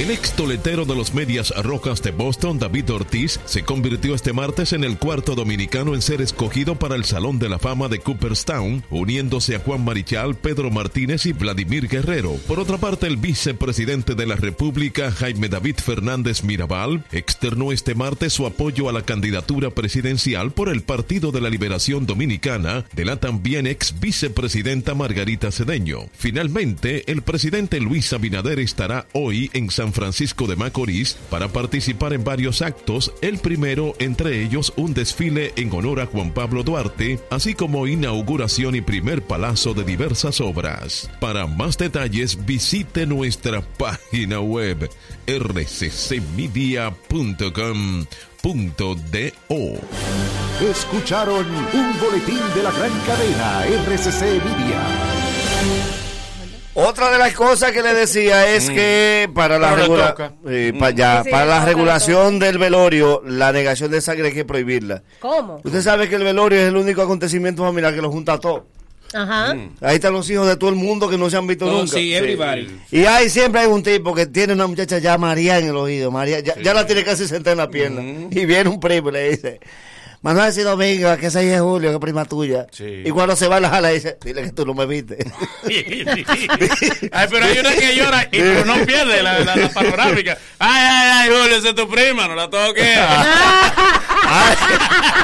El ex toletero de los Medias Rojas de Boston, David Ortiz, se convirtió este martes en el cuarto dominicano en ser escogido para el Salón de la Fama de Cooperstown, uniéndose a Juan Marichal, Pedro Martínez y Vladimir Guerrero. Por otra parte, el vicepresidente de la República, Jaime David Fernández Mirabal, externó este martes su apoyo a la candidatura presidencial por el Partido de la Liberación Dominicana de la también ex vicepresidenta Margarita Cedeño. Finalmente, el presidente Luis Abinader estará hoy en San Francisco de Macorís para participar en varios actos, el primero entre ellos un desfile en honor a Juan Pablo Duarte, así como inauguración y primer palazo de diversas obras. Para más detalles visite nuestra página web rccmedia.com.do. Escucharon un boletín de la gran cadena RCC Media. Otra de las cosas que le decía es que para la, regula- toca. eh, pa- ya, Sí, para la regulación del velorio, la negación de sangre hay que prohibirla. ¿Cómo? Usted sabe que el velorio es el único acontecimiento familiar que lo junta a todos. Ajá. Ahí están los hijos de todo el mundo que no se han visto Oh, nunca. sí, everybody. Y ahí siempre hay un tipo que tiene una muchacha ya María en el oído. María, ya, ya la tiene casi sentada en la pierna. Y viene un primo y le dice, Manuel y Domingo, que 6 de julio, que es prima tuya. Sí. Y cuando se va la jala dice, dile que tú no me viste. Ay, pero hay una que llora y pero no pierde la, la, la panorámica. Ay, ay, ay, Julio, esa es tu prima, no la toques.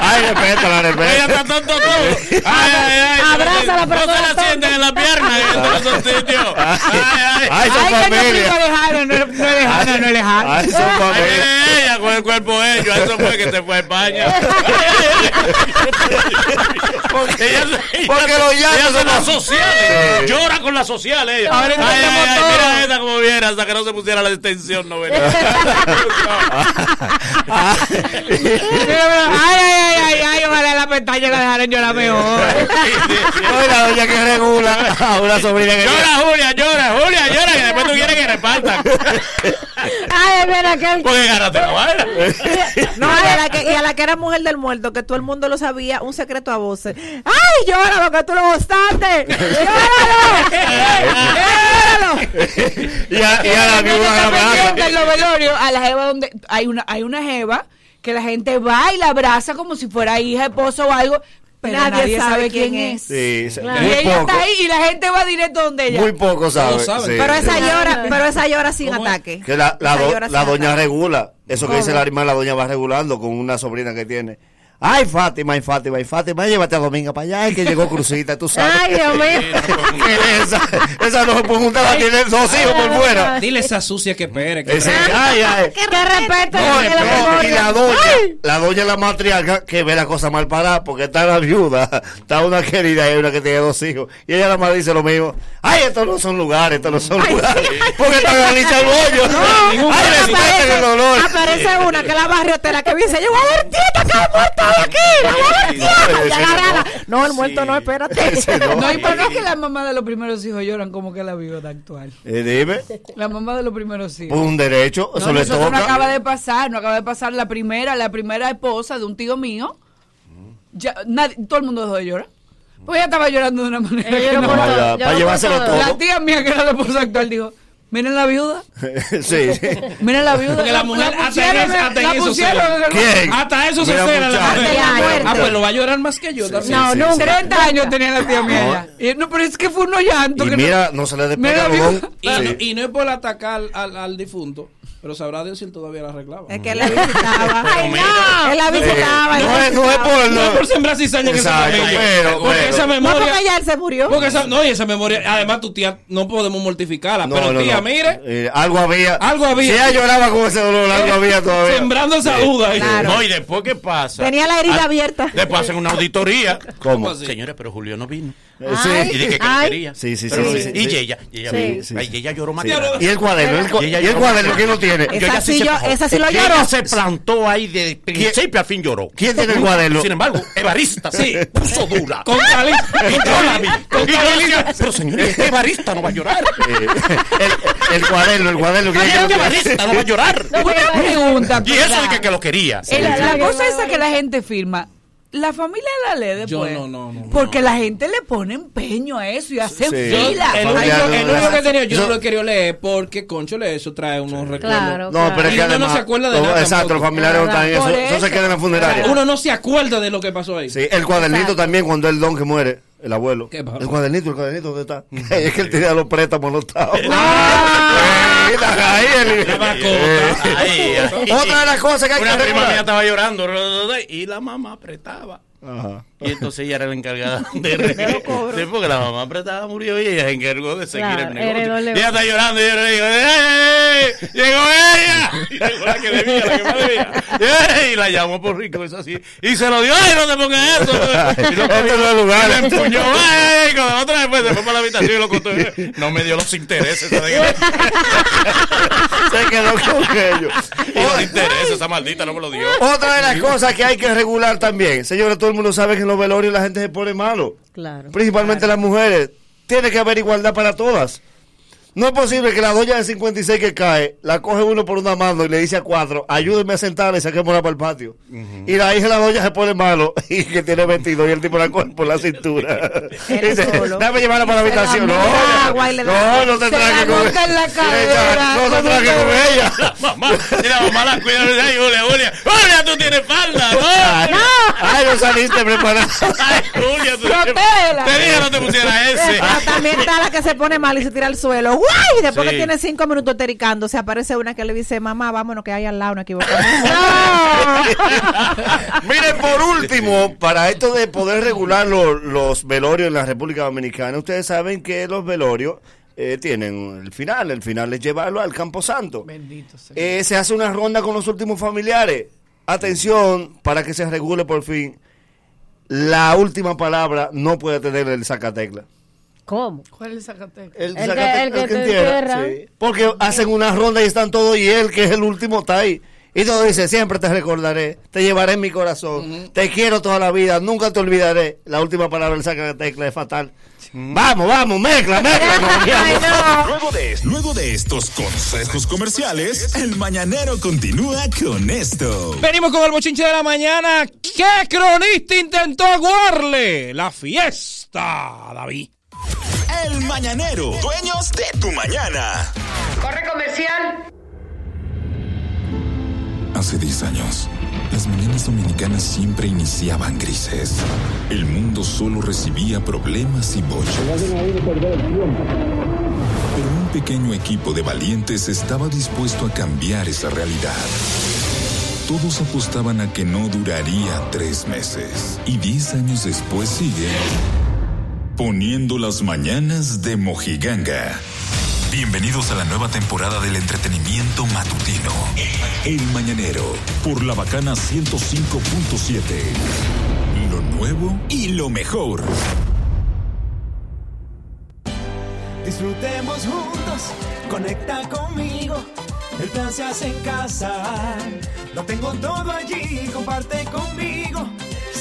Ay, respétala, Ella respétala. está tonto todo. Ay, ay, ay. Abrázala, pero No no se la la sienten en la pierna en todos esos sitios. Ay, ay. Ay, son Ay, que no lejano, no, no es lejano, no es lejano. Ay, son familia. ella con el cuerpo hecho. Eso fue que se fue a España. Porque, Ella, porque los ella son las sociales. Sí. Llora con las sociales. Ella. Ay, ay, ay, mira esta como viera hasta que no se pusiera la extensión. No venía. Ay, ay, ay, ay, ay, ojalá la pestaña la dejaran llorar mejor. Oye, la doña que regula a una sobrina que Llora, Julia, llora, Julia, llora, que después tú quieres que repartan. Ay, mira aquel. Porque gánate la vaina. No, y a, la que, y a la que era mujer del muerto, que todo el mundo lo sabía, un secreto a voces. ¡Ay, llóralo, que tú lo gustaste! ¡Llóralo! y a, y a la viuda la abraza. en los velorios, a la jeva donde hay una, hay una jeva que la gente va y la abraza como si fuera hija, esposo o algo, pero nadie, sabe, quién, es. Sí, se- Y ella poco. está ahí y la gente va directo donde ella. Muy poco sabe. saben. sí. Pero esa llora, pero esa llora sin ataque. Que la, la, do- la doña ataque. regula. Eso que dice la hermana, la doña va regulando con una sobrina que tiene. Ay, Fátima, ay, Fátima, ay, Fátima, llévate a Dominga para allá, ay, que llegó Crucita, tú sabes. Ay, Dios mío. Que esa, esa no se puede juntar, la tiene dos hijos por fuera. Dile esa sucia que espere. Que Ese- ay, ay. Que respeto No, la no, y la doña, la doña la matriarca que ve la cosa mal parada porque está la viuda, está una querida y una que tiene dos hijos. Y ella la más dice lo mismo. Ay, estos no son lugares, estos no son lugares. Porque están analiza el hoyo. No, Ay, respeten el dolor. aparece una que es la barriotera que dice, yo voy a ver tita que el aquí. No, el muerto no, espérate. Ese no. No, y es que las mamás de los primeros hijos lloran como que la viuda actual. Eh, dime, La mamá de los primeros hijos. pues un derecho, No, eso le nosotros no acaba de pasar, no acaba de pasar la primera, la primera esposa de un tío mío. Ya, nadie, todo el mundo dejó de llorar. Pues ella estaba llorando de una manera. Que no- Para- todo, para llevárselo todo. La tía mía, que era la esposa actual, dijo: Miren la viuda, sí, sí. miren la viuda. Porque la mujer hasta en pusieron, hasta en la eso en ¿Quién? Hasta eso se Mira, cera la mujer. Hasta la muerte. Ah, pues lo va a llorar más que yo también. No, sí, no, sí. 30 años tenía la tía mía No. no, pero es que fue unos llantos. Y que mira, no se le despega. Y, no, y no es por atacar al, al difunto, pero sabrá Dios si él todavía la arreglaba. Es que él la visitaba. Ay, no. Él la visitaba. No es, no es por No es no. por sembrar cizaña en esa familia. pero, porque pero. esa No, memoria. porque ya él se murió. Porque esa, no, y esa memoria, además tu tía no podemos mortificarla, pero tía, mire, Eh, algo había. Algo había. Si ella lloraba con ese dolor, algo había todavía. sembrando esa duda. ahí. Claro. No, y después, ¿qué pasa? Tenía la herida Ah, abierta. Después hacen una auditoría. ¿Cómo? así? Señores, pero Julio no vino. Sí. Y dije que lo Ay. quería. Sí, sí, sí, Pero- sí, sí, Y ella, y ella, Sí. Sí. ay, ella lloró más que. Y el cuaderno, el, cu- Y ella y el cuaderno, ¿quién lo tiene? Yo Esa ya sí se yo- fajó. esa sí lo Ella lloró. se plantó ahí de principio a fin lloró. ¿Quién tiene el cuaderno? Sin embargo, Evarista Sí. se puso dura. Con cali- Y yo la vi. con Y yo cali- decía, pero señores, este Evarista no va a llorar. Eh, el, el cuaderno, el cuaderno. ¿quién Este tiene el Evarista no va a llorar. Una pregunta. Y eso de que, que lo quería. La, la cosa esa que la gente firma, la familia la lee Yo después. no, no, no. Porque la gente le pone empeño a eso y hace Sí. fila. El único, de el único que he tenido, yo Yo- no lo he querido leer porque, concho, eso trae unos recuerdos. Claro, No, pero es Y que uno no además. se acuerda de no, nada Exacto, los familiares no están en eso. Eso se queda en la funeraria. Uno no se acuerda de lo que pasó ahí. Sí, el cuadernito también cuando el don que muere, el abuelo. ¿Qué pasó? El cuadernito, el cuadernito, ¿dónde está? es que él tenía los préstamos. Ah. Eh, está ahí el- La mascota. Ay, ay. Otra de las cosas que hay que Una prima mía estaba llorando y la mamá apretaba. Ajá. Y entonces ella era la encargada de re- Sí, porque la mamá apretaba, murió y ella se encargó de seguir Claro, el negocio. Y ella está llorando y yo le digo, ¡Ey, ey, ey! ¡Llegó ella! Y llegó la que debía, la que más debía. ¡Ey! Y la llamó por rico, eso así. Y se lo dio, ¡ay, no te pongas eso! Y lo el y lugar. le empuñó, ¡ay! Con la otra después se fue para la habitación y lo contó. No me dio los intereses, ¿sabes? Se quedó con ellos. Y los intereses, esa maldita no me lo dio. Otra de las cosas que hay que regular también. Señores, todo el mundo sabe que en los velorios la gente se pone malo. Claro. Principalmente las mujeres. Tiene que haber igualdad para todas. No es posible que la doña de 56 que cae, la coge uno por una mano y le dice a cuatro, ayúdenme a sentarla y saquémosla para el patio. Y la hija de la doña se pone malo y que tiene vestido y el tipo la coge por la cintura. Dice, dame llevarla para la Se la habitación. No, monta agua y le da- no, no te la con monta en la Sí, cadera, No te un con ella. La mamá, y la mamá la cuida ay, Julia, Julia, Julia, tú tienes falda, ¿no? Ay, ay, no saliste preparado. Ay, Julia, tú Protégela. Te dije no te pusieras ese. Pero también está la que se pone mal y se tira al suelo. ¡Wow! ¡guay! Y después Sí. que tiene cinco minutos tericando, se aparece una que le dice, mamá, vámonos que hay al lado, no equivocamos. Miren, por último, para esto de poder regular lo- los velorios en la República Dominicana, ustedes saben que los velorios eh, tienen el final. El final es llevarlo al Camposanto. Bendito sea. Eh, se hace una ronda con los últimos familiares. Atención, para que se regule por fin. La última palabra no puede tener el sacatecla. ¿Cómo? ¿Cuál es el Zacatecas? El, El que- zacate- el que el que te entierra, entierra. sí. Porque hacen una ronda y están todos y él, que es el último, está ahí. Y todo dice, siempre te recordaré, te llevaré en mi corazón, te quiero toda la vida, nunca te olvidaré. La última palabra del saca de tecla es fatal. Vamos, vamos, mezcla, mezcla. Luego de, luego de estos consejos comerciales, el mañanero continúa con esto. Venimos con el bochinche de la mañana. ¿Qué cronista intentó aguarle la fiesta, David? El mañanero, dueños de tu mañana. Corre comercial. Hace 10 años, las mañanas dominicanas siempre iniciaban grises. El mundo solo recibía problemas y bochos. Pero un pequeño equipo de valientes estaba dispuesto a cambiar esa realidad. Todos apostaban a que no duraría tres meses. Y diez años después sigue poniendo las mañanas de Mojiganga. Bienvenidos a la nueva temporada del entretenimiento matutino. El Mañanero, por la bacana 105.7. Lo nuevo y lo mejor. Disfrutemos juntos, conecta conmigo. El plan se hace en casa. Lo tengo todo allí, comparte conmigo.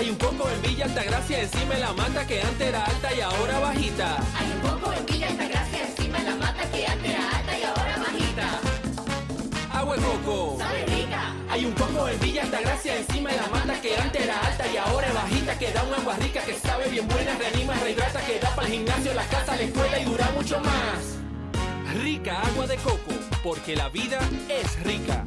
Hay un coco en Villa Altagracia encima de la mata que antes era alta y ahora bajita. Hay un poco en Villa Altagracia encima de la mata que antes era alta y ahora bajita. Agua de coco. Sabe rica. Hay un coco en Villa Altagracia encima de la mata que antes era alta y ahora es bajita que da un agua rica que sabe bien buena, reanima, rehidrata, que da para el gimnasio, la casa, la escuela y dura mucho más. Rica agua de coco, porque la vida es rica.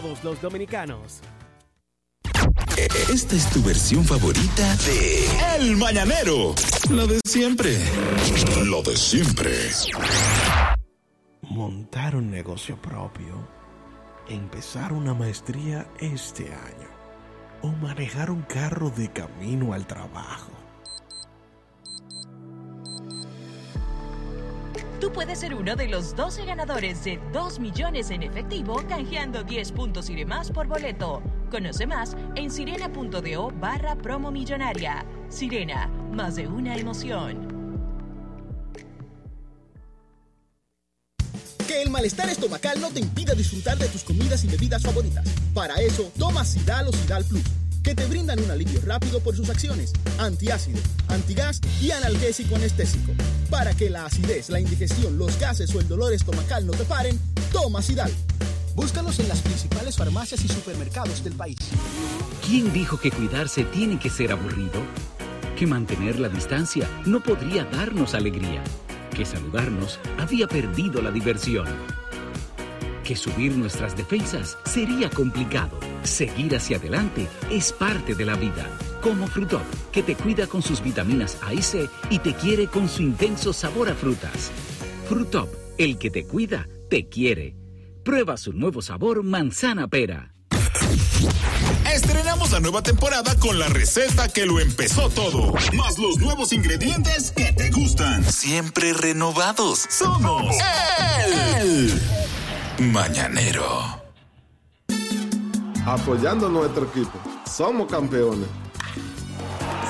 todos los dominicanos. Esta es tu versión favorita de El Mañanero. Lo de siempre. Lo de siempre. montar un negocio propio, empezar una maestría este año o manejar un carro de camino al trabajo. Tú puedes ser uno de los 12 ganadores de 2 millones en efectivo canjeando 10 puntos y demás por boleto. Conoce más en sirena.do barra promo millonaria. Sirena, más de una emoción. Que el malestar estomacal no te impida disfrutar de tus comidas y bebidas favoritas. Para eso, toma Sidal o Sidal Plus, que te brindan un alivio rápido por sus acciones, antiácido, antigas y analgésico anestésico. Para que la acidez, la indigestión, los gases o el dolor estomacal no te paren, toma Sidal. Búscalos en las principales farmacias y supermercados del país. ¿Quién dijo que cuidarse tiene que ser aburrido? Que mantener la distancia no podría darnos alegría. Que saludarnos había perdido la diversión. Que subir nuestras defensas sería complicado. Seguir hacia adelante es parte de la vida. Como Frutop, que te cuida con sus vitaminas A y C y te quiere con su intenso sabor a frutas. Frutop, el que te cuida, te quiere. Prueba su nuevo sabor manzana pera. Estrenamos la nueva temporada con la receta que lo empezó todo, más los nuevos ingredientes que te gustan. Siempre renovados. Somos el Mañanero. Apoyando a nuestro equipo. Somos campeones.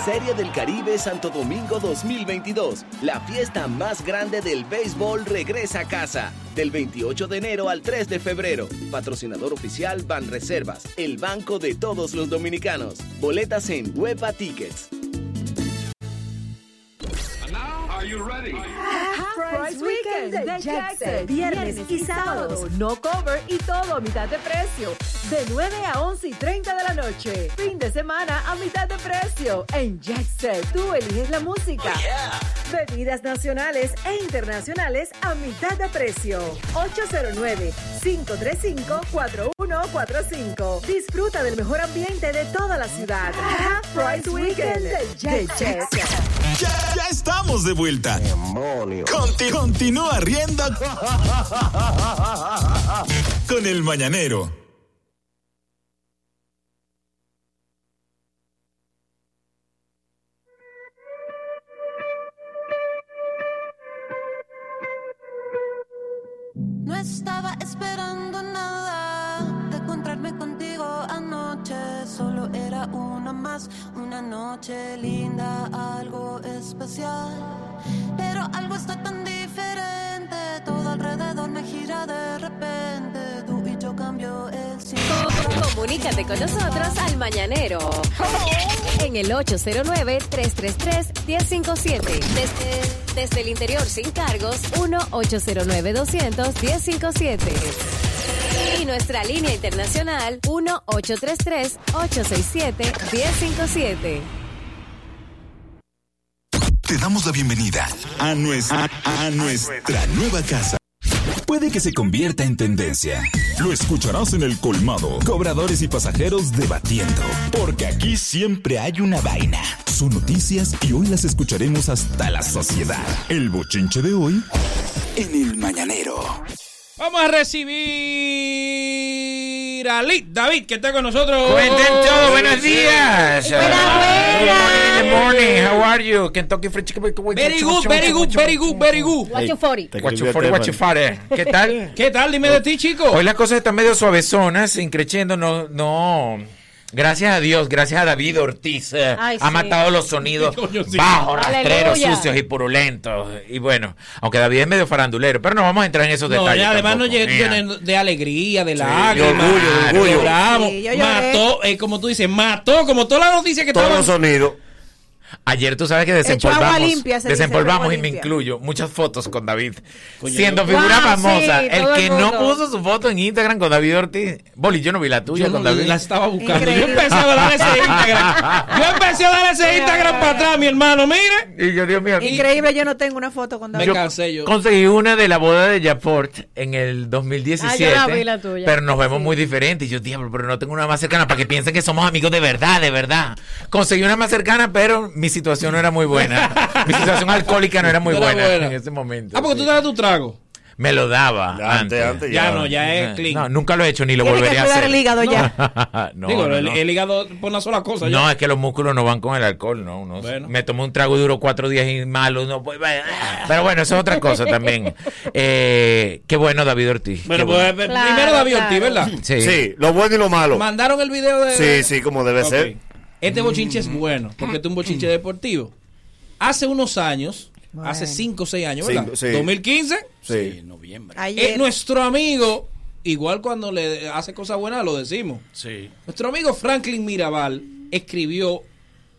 Serie del Caribe Santo Domingo 2022. La fiesta más grande del béisbol regresa a casa. Del 28 de enero al 3 de febrero. Patrocinador oficial Banreservas, el banco de todos los dominicanos. Boletas en Huepa Tickets. Price Weekend de Jackson. Viernes y sábado. No cover y todo a mitad de precio. De 9 a 11 y 30 de la noche. Fin de semana a mitad de precio. En Jackson, tú eliges la música. Bebidas nacionales e internacionales a mitad de precio. 809-535-4145. Disfruta del mejor ambiente de toda la ciudad. Half Price Weekend de Jackson. Ya, ya estamos de vuelta. Conti- continúa riendo con el mañanero. No estaba era una más, una noche linda, algo especial. Pero algo está tan diferente. Todo alrededor me gira de repente. Tú y yo cambio el cielo. Comunícate con nosotros al Mañanero. En el 809-333-1057. Desde, desde el interior sin cargos, 1-809-200-1057. Y nuestra línea internacional, 1-833-867-1057. Te damos la bienvenida a nuestra, a, a nuestra nueva casa. Puede que se convierta en tendencia. Lo escucharás en el colmado. Cobradores y pasajeros debatiendo. Porque aquí siempre hay una vaina. Son noticias y hoy las escucharemos hasta la sociedad. El bochinche de hoy en el mañanero. Vamos a recibir a Lit David, que está con nosotros. Cuenten todo, buenos días. Good morning, how are you? Kentucky Fried Chicken. Very good, very good, very good, very good. What you What you for- what you for- ¿Qué tal? ¿Qué tal? Dime de ti, chico. Hoy las cosas están medio suavezonas, increciendo, no, no. Gracias a Dios, gracias a David Ortiz, eh, Ay, ha sí. matado los sonidos sí. bajos, rastreros, sucios y purulentos. Y bueno, aunque David es medio farandulero, pero no vamos a entrar en esos No, detalles. y además nos llenó de, alegría, de de lágrimas, orgullo, de orgullo. Sí, mató, eh, como tú dices, mató, como todas las noticias que Todos estaban. los sonidos. Ayer tú sabes que desempolvamos, limpia, desempolvamos y me incluyo muchas fotos con David. Coño, siendo figura Wow, famosa. sí, el que el no puso su foto en Instagram con David Ortiz. Boli, yo no vi la tuya Yo con no David. la estaba buscando. Yo empecé a dar ese Instagram. Yo empecé a dar ese Instagram para atrás, mi hermano, mire. Y yo, Dios mío. Increíble, yo no tengo una foto con David. Yo Conseguí una de la boda de Japort en el 2017. Ah, yo la vi, la tuya. Pero nos vemos muy diferentes. Y yo, diablo, pero no tengo una más cercana para que piensen que somos amigos de verdad, de verdad. Conseguí una más cercana, pero mi situación no era muy buena. mi situación alcohólica no era muy No era buena, en ese momento. Ah, porque tú te das tu trago. Me lo daba. antes, antes ya. Ya no, ya es clean. No, nunca lo he hecho ni lo que volvería a hacer. el hígado ya. no, Digo, no, el, no. el hígado por una sola cosa. ya. No, es que los músculos no van con el alcohol, no. no. Me tomé un trago y duró cuatro días y malo. No, pues, vaya. pero bueno, eso es otra cosa también. Eh, qué bueno, David Ortiz. Bueno, pues bueno. primero David Ortiz, ¿verdad? Sí. Sí, lo bueno y lo malo. Mandaron el video de. Sí, sí, como debe Ok. ser. Este bochinche es bueno, porque este es un bochinche deportivo. Hace unos años, hace 5 o 6 años, ¿verdad? Cinco, sí. 2015. Sí. noviembre. Eh, nuestro amigo, igual cuando le hace cosas buenas lo decimos. Sí. Nuestro amigo Franklin Mirabal escribió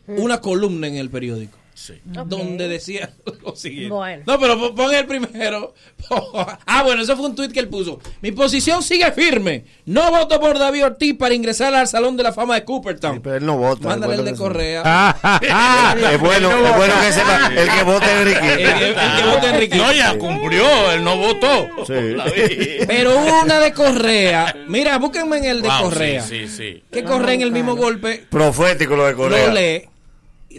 una columna en el periódico. Sí. Donde decía lo siguiente. Bueno. No, pero pon- el primero. ah, bueno, eso fue un tuit que él puso. Mi posición sigue firme. No voto por David Ortiz para ingresar al Salón de la Fama de Cooperstown. Pero él no vota. Mándale el bueno de que se- Correa. es bueno, es bueno que sepa. El que vote es Enrique. El que- el que vote Enrique. No, ya cumplió, él no votó. Pero una de Correa. Mira, búsquenme en el de Wow, Correa. Sí, sí, sí. Que Correa en el mismo golpe Profético lo de Correa. lo lee.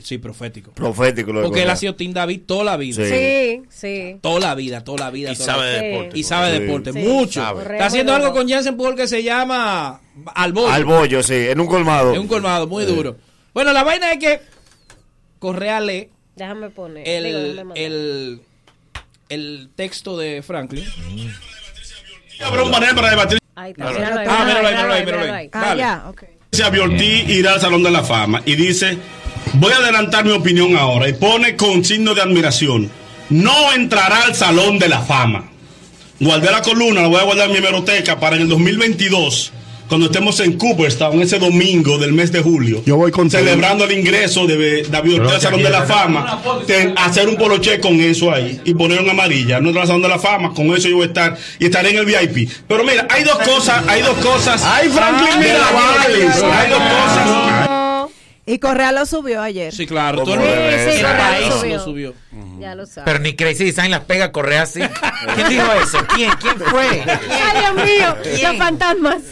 Sí, profético. Profético lo Porque él ha sido Team David toda la vida. Sí, sí. Toda la vida, toda la vida. Y toda sabe la- de deporte. Y sabe de deporte, Sí. mucho. Sabe. Está haciendo algo con Jansen Paul que se llama Al Bollo. Al bollo, sí, en un colmado. Es un colmado muy duro. Bueno, la vaina es que Correa lee Déjame poner. el, Digo, el, el texto de Franklin. Habrá un panel para debatir. Ahí está. Ah, míralo ahí, míralo ahí. Ah, ya, ok. Irá al Salón de la Fama y dice, voy a adelantar mi opinión ahora y pone con signo de admiración, no entrará al Salón de la Fama. Guardé la columna, la voy a guardar en mi hemeroteca para en el 2022, cuando estemos en Cooperstown, ese domingo del mes de julio, Yo voy con celebrando el ingreso de David Ortiz al Salón de la Fama, te- hacer un poloche con eso ahí y poner una amarilla, no al Salón de la Fama, con eso yo voy a estar y estaré en el VIP. Pero mira, hay dos cosas, hay dos cosas. Ay, Franklin Mirabal. Beatles, Hay dos cosas. Y Correa lo subió ayer. Sí, claro. ¿Cómo Todo el mundo debe el país Lo lo subió. Ya lo sabes. Pero ni Crazy Design las pega a correr así. ¿Quién dijo eso? ¿Quién? ¿Quién fue? Ay, Dios mío, los fantasmas.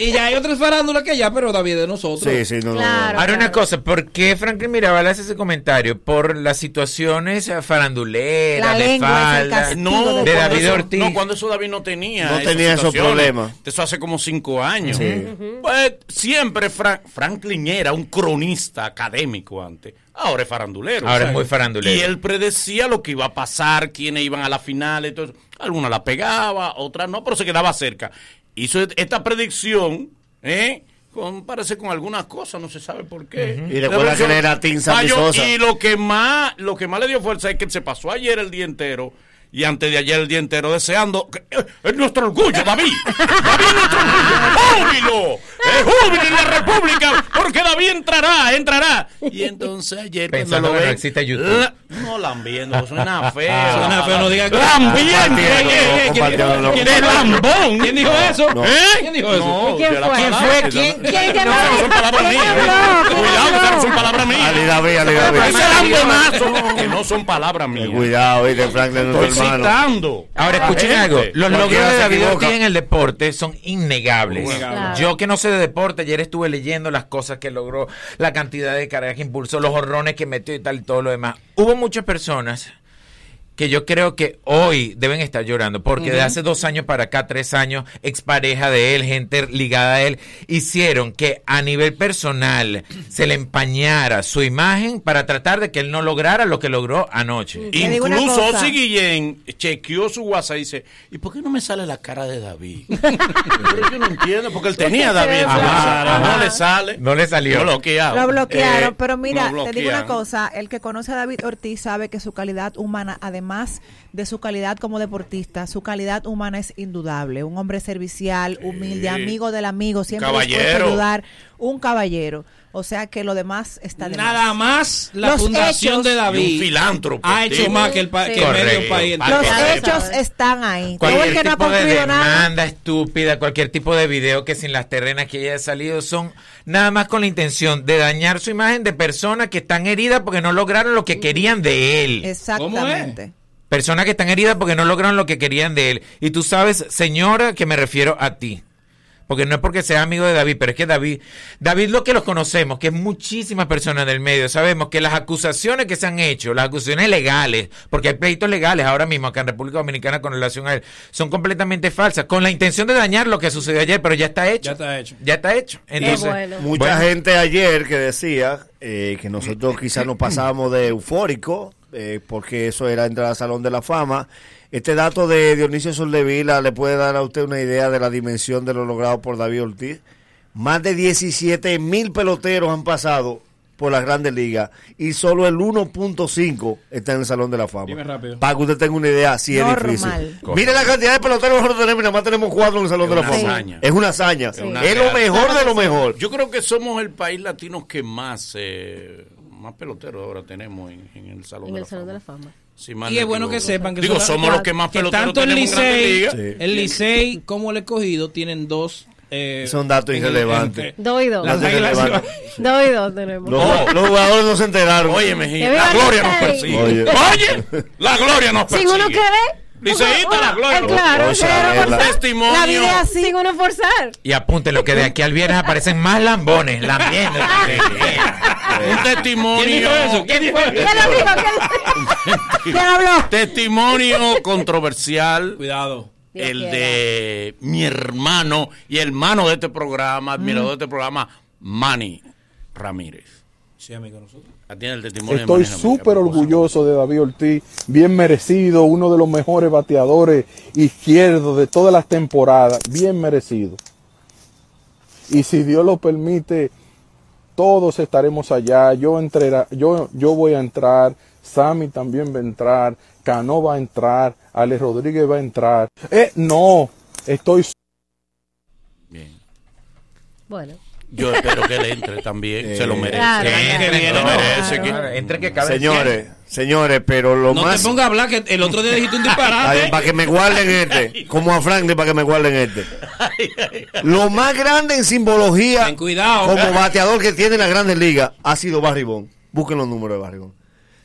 Y ya hay otras farándulas que ya, pero David de nosotros. Sí, sí, no, no, no. Claro. Ahora una cosa, ¿por qué Franklin Mirabal hace ese comentario? Por las situaciones faranduleras, La de falda, No, de David eso- Ortiz. No, cuando eso David no tenía. No tenía esos problemas. Eso hace como cinco años. Sí. Pues siempre Fra- Franklin era un cronista académico antes. Ahora es farandulero. Ahora es muy farandulero. Y él predecía lo que iba a pasar, quiénes iban a la final. eso. Algunas la pegaba, otras no, pero se quedaba cerca. Hizo esta predicción, ¿eh? Con, parece con algunas cosas, no se sabe por qué. Y recuerda que él era Sosa. Y lo que más, lo que más le dio fuerza es que se pasó ayer el día entero y antes de ayer el día entero deseando que, eh, es nuestro orgullo, David. David es nuestro orgullo. ¡Júbilo! ¡Es júbilo en la República! Porque David entrará, entrará. Y entonces ayer cuando Pensando lo que no ven, existe YouTube. la- no lambiendo, suena feo. Suena feo, no diga que- ¡Lambiendo! Compartiendo, ¿eh? ¿Quién- compartiendo, quién- no. ¡De lambón! ¿Quién dijo eso? No. ¿Eh? ¿Quién dijo eso? No, ¿Y quién fue? ¿Quién fue? que- ¿Quién? ¿Quién que No, no son palabras ¿Quién mías. ¿Quién Cuidado, que son palabras mías. Ali David, Ali David. Ese lambonazo, que no son palabras mías. Cuidado, oíste, Franklin. Citando. Ahora a la escuchen algo, los logros de David. Ortiz en el deporte son innegables. Claro. Yo que no sé de deporte, ayer estuve leyendo las cosas que logró, la cantidad de carreras que impulsó, los horrones que metió y tal y todo lo demás. Hubo muchas personas que yo creo que hoy deben estar llorando, porque de hace dos años para acá, tres años, expareja de él, gente ligada a él, hicieron que a nivel personal se le empañara su imagen para tratar de que él no lograra lo que logró anoche. Te Incluso. Osi Guillén chequeó su WhatsApp y dice, ¿y por qué no me sale la cara de David? Pero yo no entiendo, porque él tenía a David en su Ajá, WhatsApp, ajá. no le sale. No le salió. Lo bloqueado. Lo bloquearon, Eh, pero mira, lo te digo una cosa, el que conoce a David Ortiz sabe que su calidad humana, además de su calidad como deportista, su calidad humana es indudable. Un hombre servicial, humilde, amigo del amigo, siempre dispuesto a ayudar, un caballero. O sea que lo demás está de Nada más la Los fundación de Y un David filántropo. ha hecho más que el, pa- Sí. que medio país. Los Correcto. hechos están ahí. Cualquier que no ha tipo de construido nada. demanda estúpida, cualquier tipo de video que sin las terrenas que haya salido son nada más con la intención de dañar su imagen de personas que están heridas porque no lograron lo que querían de él. Exactamente. Personas que están heridas porque no lograron lo que querían de él. Y tú sabes, señora, que me refiero a ti. Porque no es porque sea amigo de David, pero es que David, David lo que los conocemos, que es muchísimas personas del medio, sabemos que las acusaciones que se han hecho, las acusaciones legales, porque hay pleitos legales ahora mismo acá en República Dominicana con relación a él, son completamente falsas, con la intención de dañar lo que sucedió ayer, pero ya está hecho. Ya está hecho. Ya está hecho. Entonces, bueno. Mucha bueno, gente ayer que decía eh, que nosotros quizás nos pasábamos de eufórico, eh, porque eso era entrar al Salón de la Fama. Este dato de Dionisio Soldevila le puede dar a usted una idea de la dimensión de lo logrado por David Ortiz. Más de 17 mil peloteros han pasado por las grandes ligas y solo el 1.5 está en el Salón de la Fama. Dime rápido. Para que usted tenga una idea, si es Normal. difícil. Mire la cantidad de peloteros que nosotros tenemos, y nada más tenemos cuatro en el Salón Es de la Fama. hazaña. Es una hazaña. Es una Es lo mejor de lo mejor. Yo creo que somos el país latino que más eh, más peloteros ahora tenemos en, en el Salón En de el la Salón de Fama. la Fama. Y es bueno que sepan que Digo, son- somos los que más que peloteros tanto el Licey. Sí. el Licey como el escogido tienen dos eh, Son datos irrelevantes. Dos y dos. Dos y dos tenemos. Los, Oh. los jugadores no se enteraron. Oye, Mejía, Que la gloria nos persigue. Oye. Oye, la gloria nos persigue. Sin uno querer. Liceísta, la gloria Claro. Testimonio. La vida así. Sin uno forzar. y apunten lo que de aquí al viernes aparecen más lambones, lambiendo. Un testimonio. ¿Quién dijo eso? ¿Quién dijo eso? ¿Quién lo dijo? ¿Quién- ¿Quién habló? Testimonio controversial. Cuidado. Dios el quiera. de mi hermano y hermano de este programa, admirador de este programa, Manny Ramírez. Sí, amigo, nosotros. El testimonio de Estoy súper orgulloso de David Ortiz, bien merecido, uno de los mejores bateadores izquierdos de todas las temporadas, bien merecido. Y si Dios lo permite, todos estaremos allá. Yo, entrera- yo, yo voy a entrar, Sammy también va a entrar, Cano va a entrar, Ale Rodríguez va a entrar. Eh, no, estoy Bueno. Yo espero que él entre también. se lo merece. Claro, Sí, merece. que- Claro, entre que cabe Señores, señores, pero lo No más... te pongas a hablar que el otro día dijiste un disparate. para que me guarden este, como a Franklin para que me guarden este. Lo más grande en simbología Ten cuidado. como bateador que tiene la Grandes Ligas ha sido Barry Bonds. Busquen los números de Barry Bonds.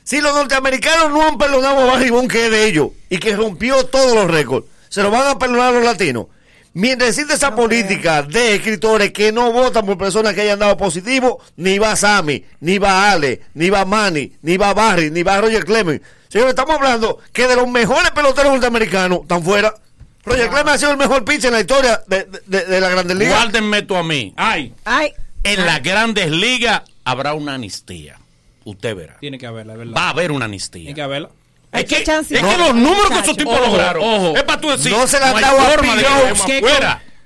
Si los norteamericanos no han perdonado a Barry Bonds, que es de ellos, y que rompió todos los récords, se lo van a perdonar a los latinos. Mientras existe esa política de escritores que no votan por personas que hayan dado positivo, ni va Sammy, ni va Ale, ni va Manny, ni va Barry, ni va Roger Clemens. Señores, estamos hablando que de los mejores peloteros norteamericanos están fuera. Roger Clemens ha sido el mejor pitcher en la historia de, de- de la Grandes Ligas. Guárdenme tú a mí. Ay. Ay. En las grandes ligas habrá una amnistía. Usted verá. Tiene que haberla, es verdad. Va a haber una amnistía. Tiene que haberla. Es que, es que los números que esos tipos Ojo, lograron. ojo. Es para tú decir. No se la han dado a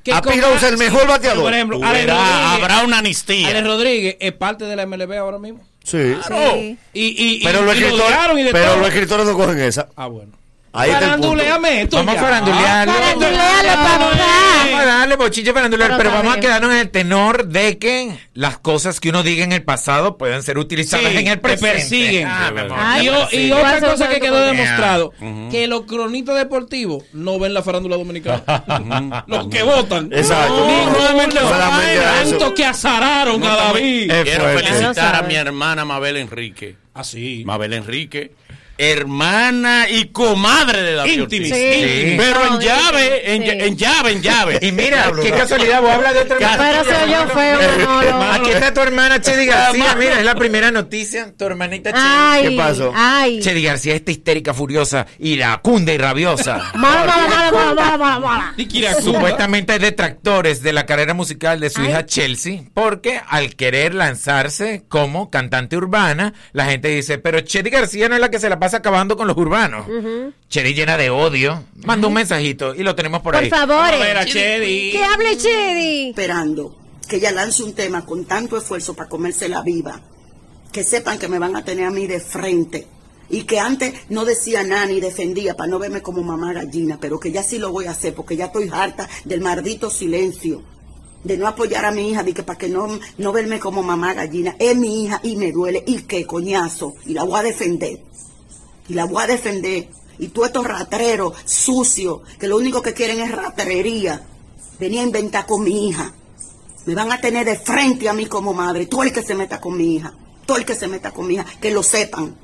que A Rose, el mejor bateador. Por ejemplo, habrá una amnistía. Ale Rodríguez es parte de la MLB ahora mismo. Sí. Claro. Sí. Y, y, y- Pero, los y lo lograron y escritores, de pero todo. los escritores no cogen esa. Ah, bueno. Ahí. Faranduleame esto Vamos a farandulearlo. Farandulealo, Vamos papá. a darle bochiche farandulear, Pero pero vamos a quedarnos en el tenor de que las cosas que uno diga en el pasado pueden ser utilizadas Sí, en el te presente. persiguen. Ah, Ay, Y, te o- y persiguen. otra cosa que quedó demostrado, que los cronistas deportivos no ven la farándula dominicana. los que votan. Exacto. Tanto que azararon a David. Quiero felicitar a mi hermana Mabel Enrique. Así. Mabel Enrique, hermana y comadre de David Ortiz. Íntimis. Sí. Pero en llave, en, sí. en llave, en llave. Y mira, qué casualidad, vos hablas de otra Pero se oyó feo, Manolo. Aquí está tu hermana Chedi García, mira, es la primera noticia, tu hermanita Chedi. Ay, ¿Qué pasó? Ay. Chedi García está histérica, furiosa, iracunda y rabiosa. Mala, mala, mala, mala, mala. Supuestamente hay detractores de la carrera musical de su Ay. hija Chelsea, porque al querer lanzarse como cantante urbana, la gente dice, pero Chedi García no es la que se la pasa acabando con los urbanos. Chedi llena de odio. Manda un mensajito y lo tenemos por, Por ahí. favor. Vamos a ver a Chedi. Que hable Chedi. esperando que ella lance un tema con tanto esfuerzo para comérsela viva, que sepan que me van a tener a mí de frente. Y que antes no decía nada ni defendía para no verme como mamá gallina, pero que ya sí lo voy a hacer porque ya estoy harta del maldito silencio, de no apoyar a mi hija, de que para que no, no verme como mamá gallina. Es mi hija y me duele, y qué coñazo, y la voy a defender. Y la voy a defender. Y tú estos ratreros sucios, que lo único que quieren es ratrería, venía a inventar con mi hija. Me van a tener de frente a mí como madre. Todo el que se meta con mi hija. Todo el que se meta con mi hija. Que lo sepan.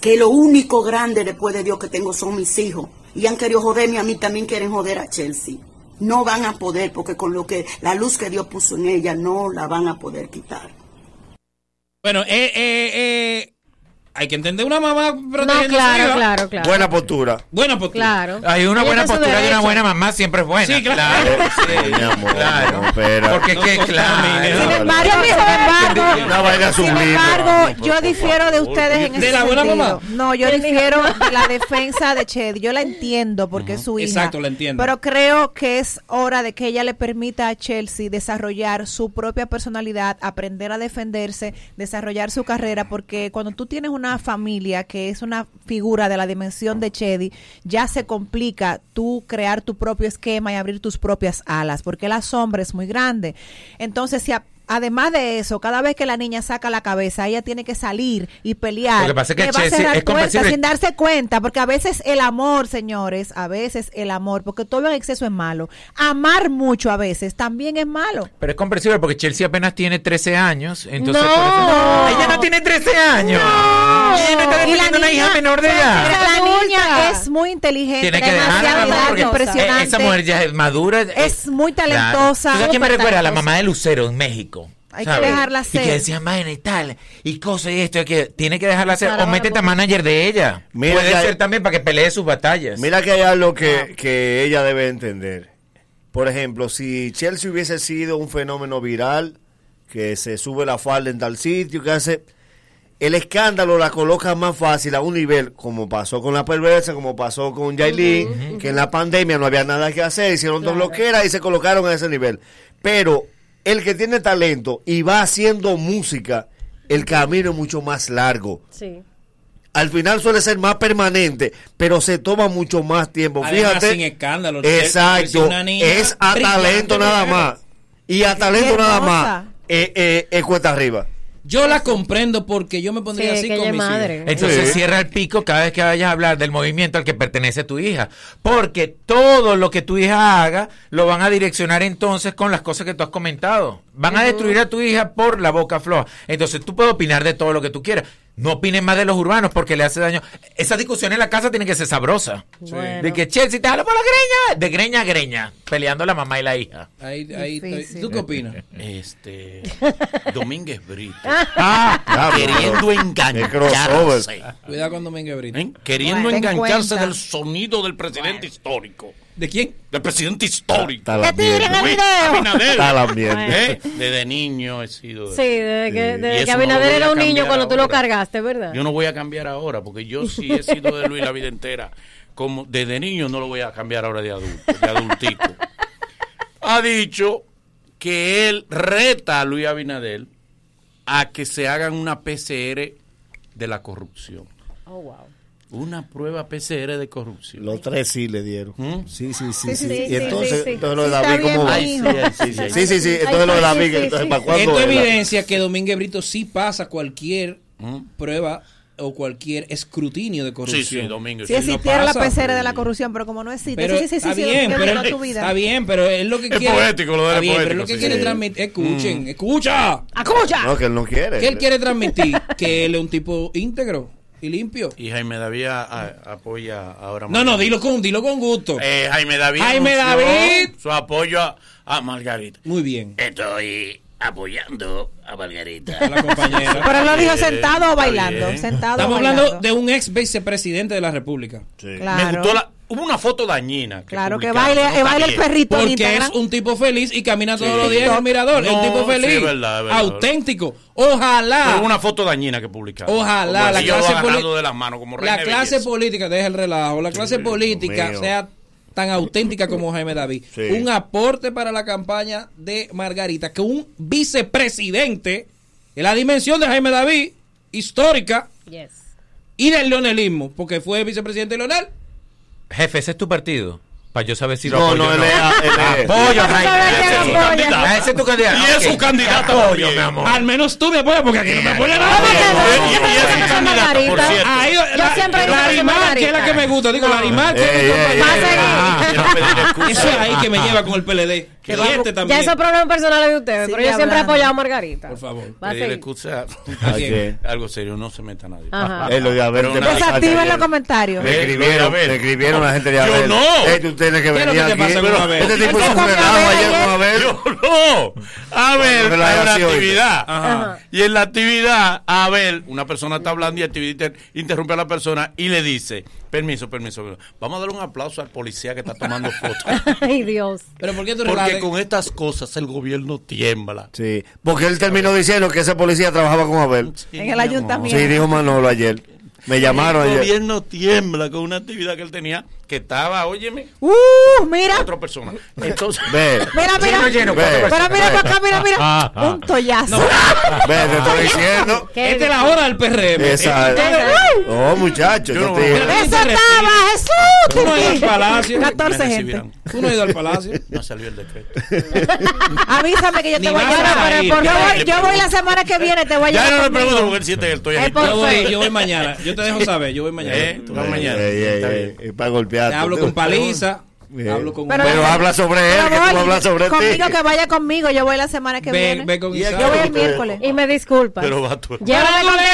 Que lo único grande después de Dios que tengo son mis hijos. Y han querido joderme a mí, también quieren joder a Chelsea. No van a poder, porque con lo que la luz que Dios puso en ella, no la van a poder quitar. Bueno, eh, eh, eh, hay que entender una mamá No, protegiendo a su claro, hija. claro, claro. Buena postura. Buena postura. Claro. Hay una buena postura y una buena mamá siempre es buena. Sí, claro. sí, Mi amor, claro. no, espera. Porque es que, No claro. Sin embargo, sin embargo, sin embargo, yo difiero de ustedes en ¿De ese la buena sentido. mamá? No, yo difiero de la defensa de Chedi. Yo la entiendo porque es su hija. Exacto, la entiendo. Pero creo que es hora de que ella le permita a Chelsea desarrollar su propia personalidad, aprender a defenderse, desarrollar su carrera, porque cuando tú tienes una familia que es una figura de la dimensión de Chedi, ya se complica tú crear tu propio esquema y abrir tus propias alas, porque la sombra es muy grande. Entonces, si a- Además de eso, cada vez que la niña saca la cabeza, ella tiene que salir y pelear. Lo que pasa es que Le va a Chelsea cerrar es puertas comprensible. sin darse cuenta, porque a veces el amor, señores, a veces el amor, porque todo en exceso es malo. Amar mucho a veces también es malo. Pero es comprensible porque Chelsea apenas tiene 13 años. Entonces, No. por eso- Ella no tiene 13 años. Ella no está defendiendo a una hija menor de edad. La niña es muy inteligente, Tiene que demasiado dejarla, impresionante. eh, esa mujer ya es madura. eh, Es muy claro. talentosa, ¿Tú sabes quién me recuerda? La mamá de Lucero en México. Hay que dejarla Y ser. que decían vaina y tal, y cosas y esto, y que tiene que dejarla hacer. Claro, o métete a manager de ella. Mira Puede hay- ser también para que pelee sus batallas. Mira que hay algo que, que ella debe entender. Por ejemplo, si Chelsea hubiese sido un fenómeno viral, que se sube la falda en tal sitio, que hace... el escándalo la coloca más fácil a un nivel, como pasó con la perversa, como pasó con Yailin, que en la pandemia no había nada que hacer, hicieron dos loqueras y se colocaron a ese nivel. Pero el que tiene talento y va haciendo música, el camino es mucho más largo. Sí. Al final suele ser más permanente, pero se toma mucho más tiempo. Además, Fíjate. sin escándalo. Exacto. Es a talento nada más. Y a talento nada más. Eh, eh, es cuesta arriba. Yo la comprendo porque yo me pondría Sí, así con hijos. madre. Entonces Sí. cierra el pico cada vez que vayas a hablar del movimiento al que pertenece tu hija. Porque todo lo que tu hija haga lo van a direccionar entonces con las cosas que tú has comentado. Van a destruir a tu hija por la boca floja. Entonces tú puedes opinar de todo lo que tú quieras. No opines más de los urbanos porque le hace daño. Esa discusión en la casa tiene que ser sabrosa. Bueno. De que Chelsea te jala por la greña. De greña a greña. Peleando la mamá y la hija. Ahí, ahí estoy. ¿Tú qué opinas? Este. Domínguez Brito. Ah, queriendo engancharse. Cuidado con Domingo Brito. ¿Eh? Queriendo Bueno. Engancharse del sonido del presidente histórico. ¿De quién? Del presidente histórico. Está. ¿Eh? Desde niño he sido. Sí, desde que, desde que Abinader era un niño cuando tú lo cargaste, ¿verdad? Yo no voy a cambiar ahora, porque yo sí he sido de Luis la vida entera. Como desde niño no lo voy a cambiar ahora de adulto, de adultico. Ha dicho que él reta a Luis Abinader a que se hagan una PCR de la corrupción. Oh, wow. Una prueba PCR de corrupción. Los tres sí le dieron. Sí, sí, sí. Sí, sí, sí, Y sí, entonces, sí, sí. entonces lo de Sí, David, hijo. Sí, sí, sí, sí, sí. Entonces lo de David, entonces, ¿para cuándo? Esto evidencia que Domínguez Brito sí pasa cualquier prueba o cualquier escrutinio de corrupción. Sí, sí, Domínguez. Si existiera la. PCR de la corrupción, pero como no existe. Pero sí, sí, sí, está sí, bien, que pero tu vida. está bien, pero es lo que Es quiere. poético, lo de está él es bien, pero es lo poético, que sí, quiere sí. transmitir, escuchen, escucha. ¡Escucha! No, que él no quiere. ¿Qué él quiere transmitir? que él es un tipo íntegro y limpio. Y Jaime David a- a- apoya ahora No, no, dilo con, dilo con gusto. Eh, Jaime David. Jaime David. Su apoyo a, a Margarita. Muy bien. Estoy apoyando a Margarita. A la compañera. Pero él lo dijo sentado o bailando. Sentado Estamos o hablando bailando. de un ex vicepresidente de la República. Me Claro. gustó la. Hubo una foto dañina. Claro, que baile, no que baile el perrito en Porque Instagram. es un tipo feliz y camina todos Sí. los días en el mirador. es No, un tipo sí, feliz. es verdad, es verdad. auténtico. Ojalá. Pero hubo una foto dañina que publicaron. Ojalá la clase de las manos como la clase Belleza. política, deja el relajo, la clase política sea tan auténtica como Jaime David. Sí. Un aporte para la campaña de Margarita, que un vicepresidente, en la dimensión de Jaime David, histórica, Yes. y del leonelismo, porque fue vicepresidente de Leonel. Jefe, ese es tu partido. Para yo saber si lo No, apoyo no, no. es- él es- Apoyo, Ese Jaime. es Ese tu candidato. Y es su candidato Apoyo, también. mi amor. Al menos tú me apoyas, porque aquí no me apoya nadie. Y- es su candidato, por Margarita. cierto. Ahí, Yo la, siempre digo la que es la que me gusta. Digo, la Larimar. Va a seguir. Eso es ahí que me lleva con el PLD. Que este Ya también. esos problemas personales de ustedes, Sigue pero yo siempre he apoyado a Margarita. Por favor. A Pedir excusa. ¿A? Algo serio, no se meta nadie. Ajá. Él lo de ayer. los comentarios. Le Eh, escribieron, le escribieron a la gente de Yo Abel. no. Eh, tú tienes que ¿Qué es lo venir que te aquí. Este tipo relajo a Abel ayer con Abel. Yo no. Abel, hay una actividad. Y en la actividad, Abel, una persona está hablando y activista interrumpe a la persona y le dice, permiso, permiso, vamos a darle un aplauso al policía que está tomando fotos. Ay, Dios. Pero ¿por qué tú Porque con estas cosas el gobierno tiembla. Sí, porque él terminó diciendo que ese policía trabajaba con Abel. En el ayuntamiento. Sí, dijo Manolo ayer. Me llamaron El ayer. gobierno tiembla con una actividad que él tenía que estaba, óyeme, Uh, mira. otra persona. Entonces, Ve, Mira, mira. Lleno, lleno, Ve. Pero mira para acá, mira, mira. Ah, ah. Un tollazo. ve, te estoy diciendo. Esta es la hora del PRM. Esa. Oh, muchachos. Yo no te- Eso estaba, Tú no has ido al Jesús. palacio. 14 me gente. Tú no has ido al palacio. No salió el decreto. Avísame que yo te voy a llevar. Yo Ya voy, la semana que viene, te voy a Ya llevar. no me conmigo. pregunto porque él siente ahí. por Yo voy, mañana. Yo te dejo saber. Yo voy mañana. Eh, tú vas Ey, mañana. ey, para golpear. Te hablo con paliza. Bien. Hablo con Pero- Pero habla sobre él, que tú no hablas sobre conmigo ti. que vaya conmigo, yo voy la semana que Ve, viene. ve con Yo voy el miércoles. Y me disculpas. Pero va tú. Llévame ¡Vamos, contigo.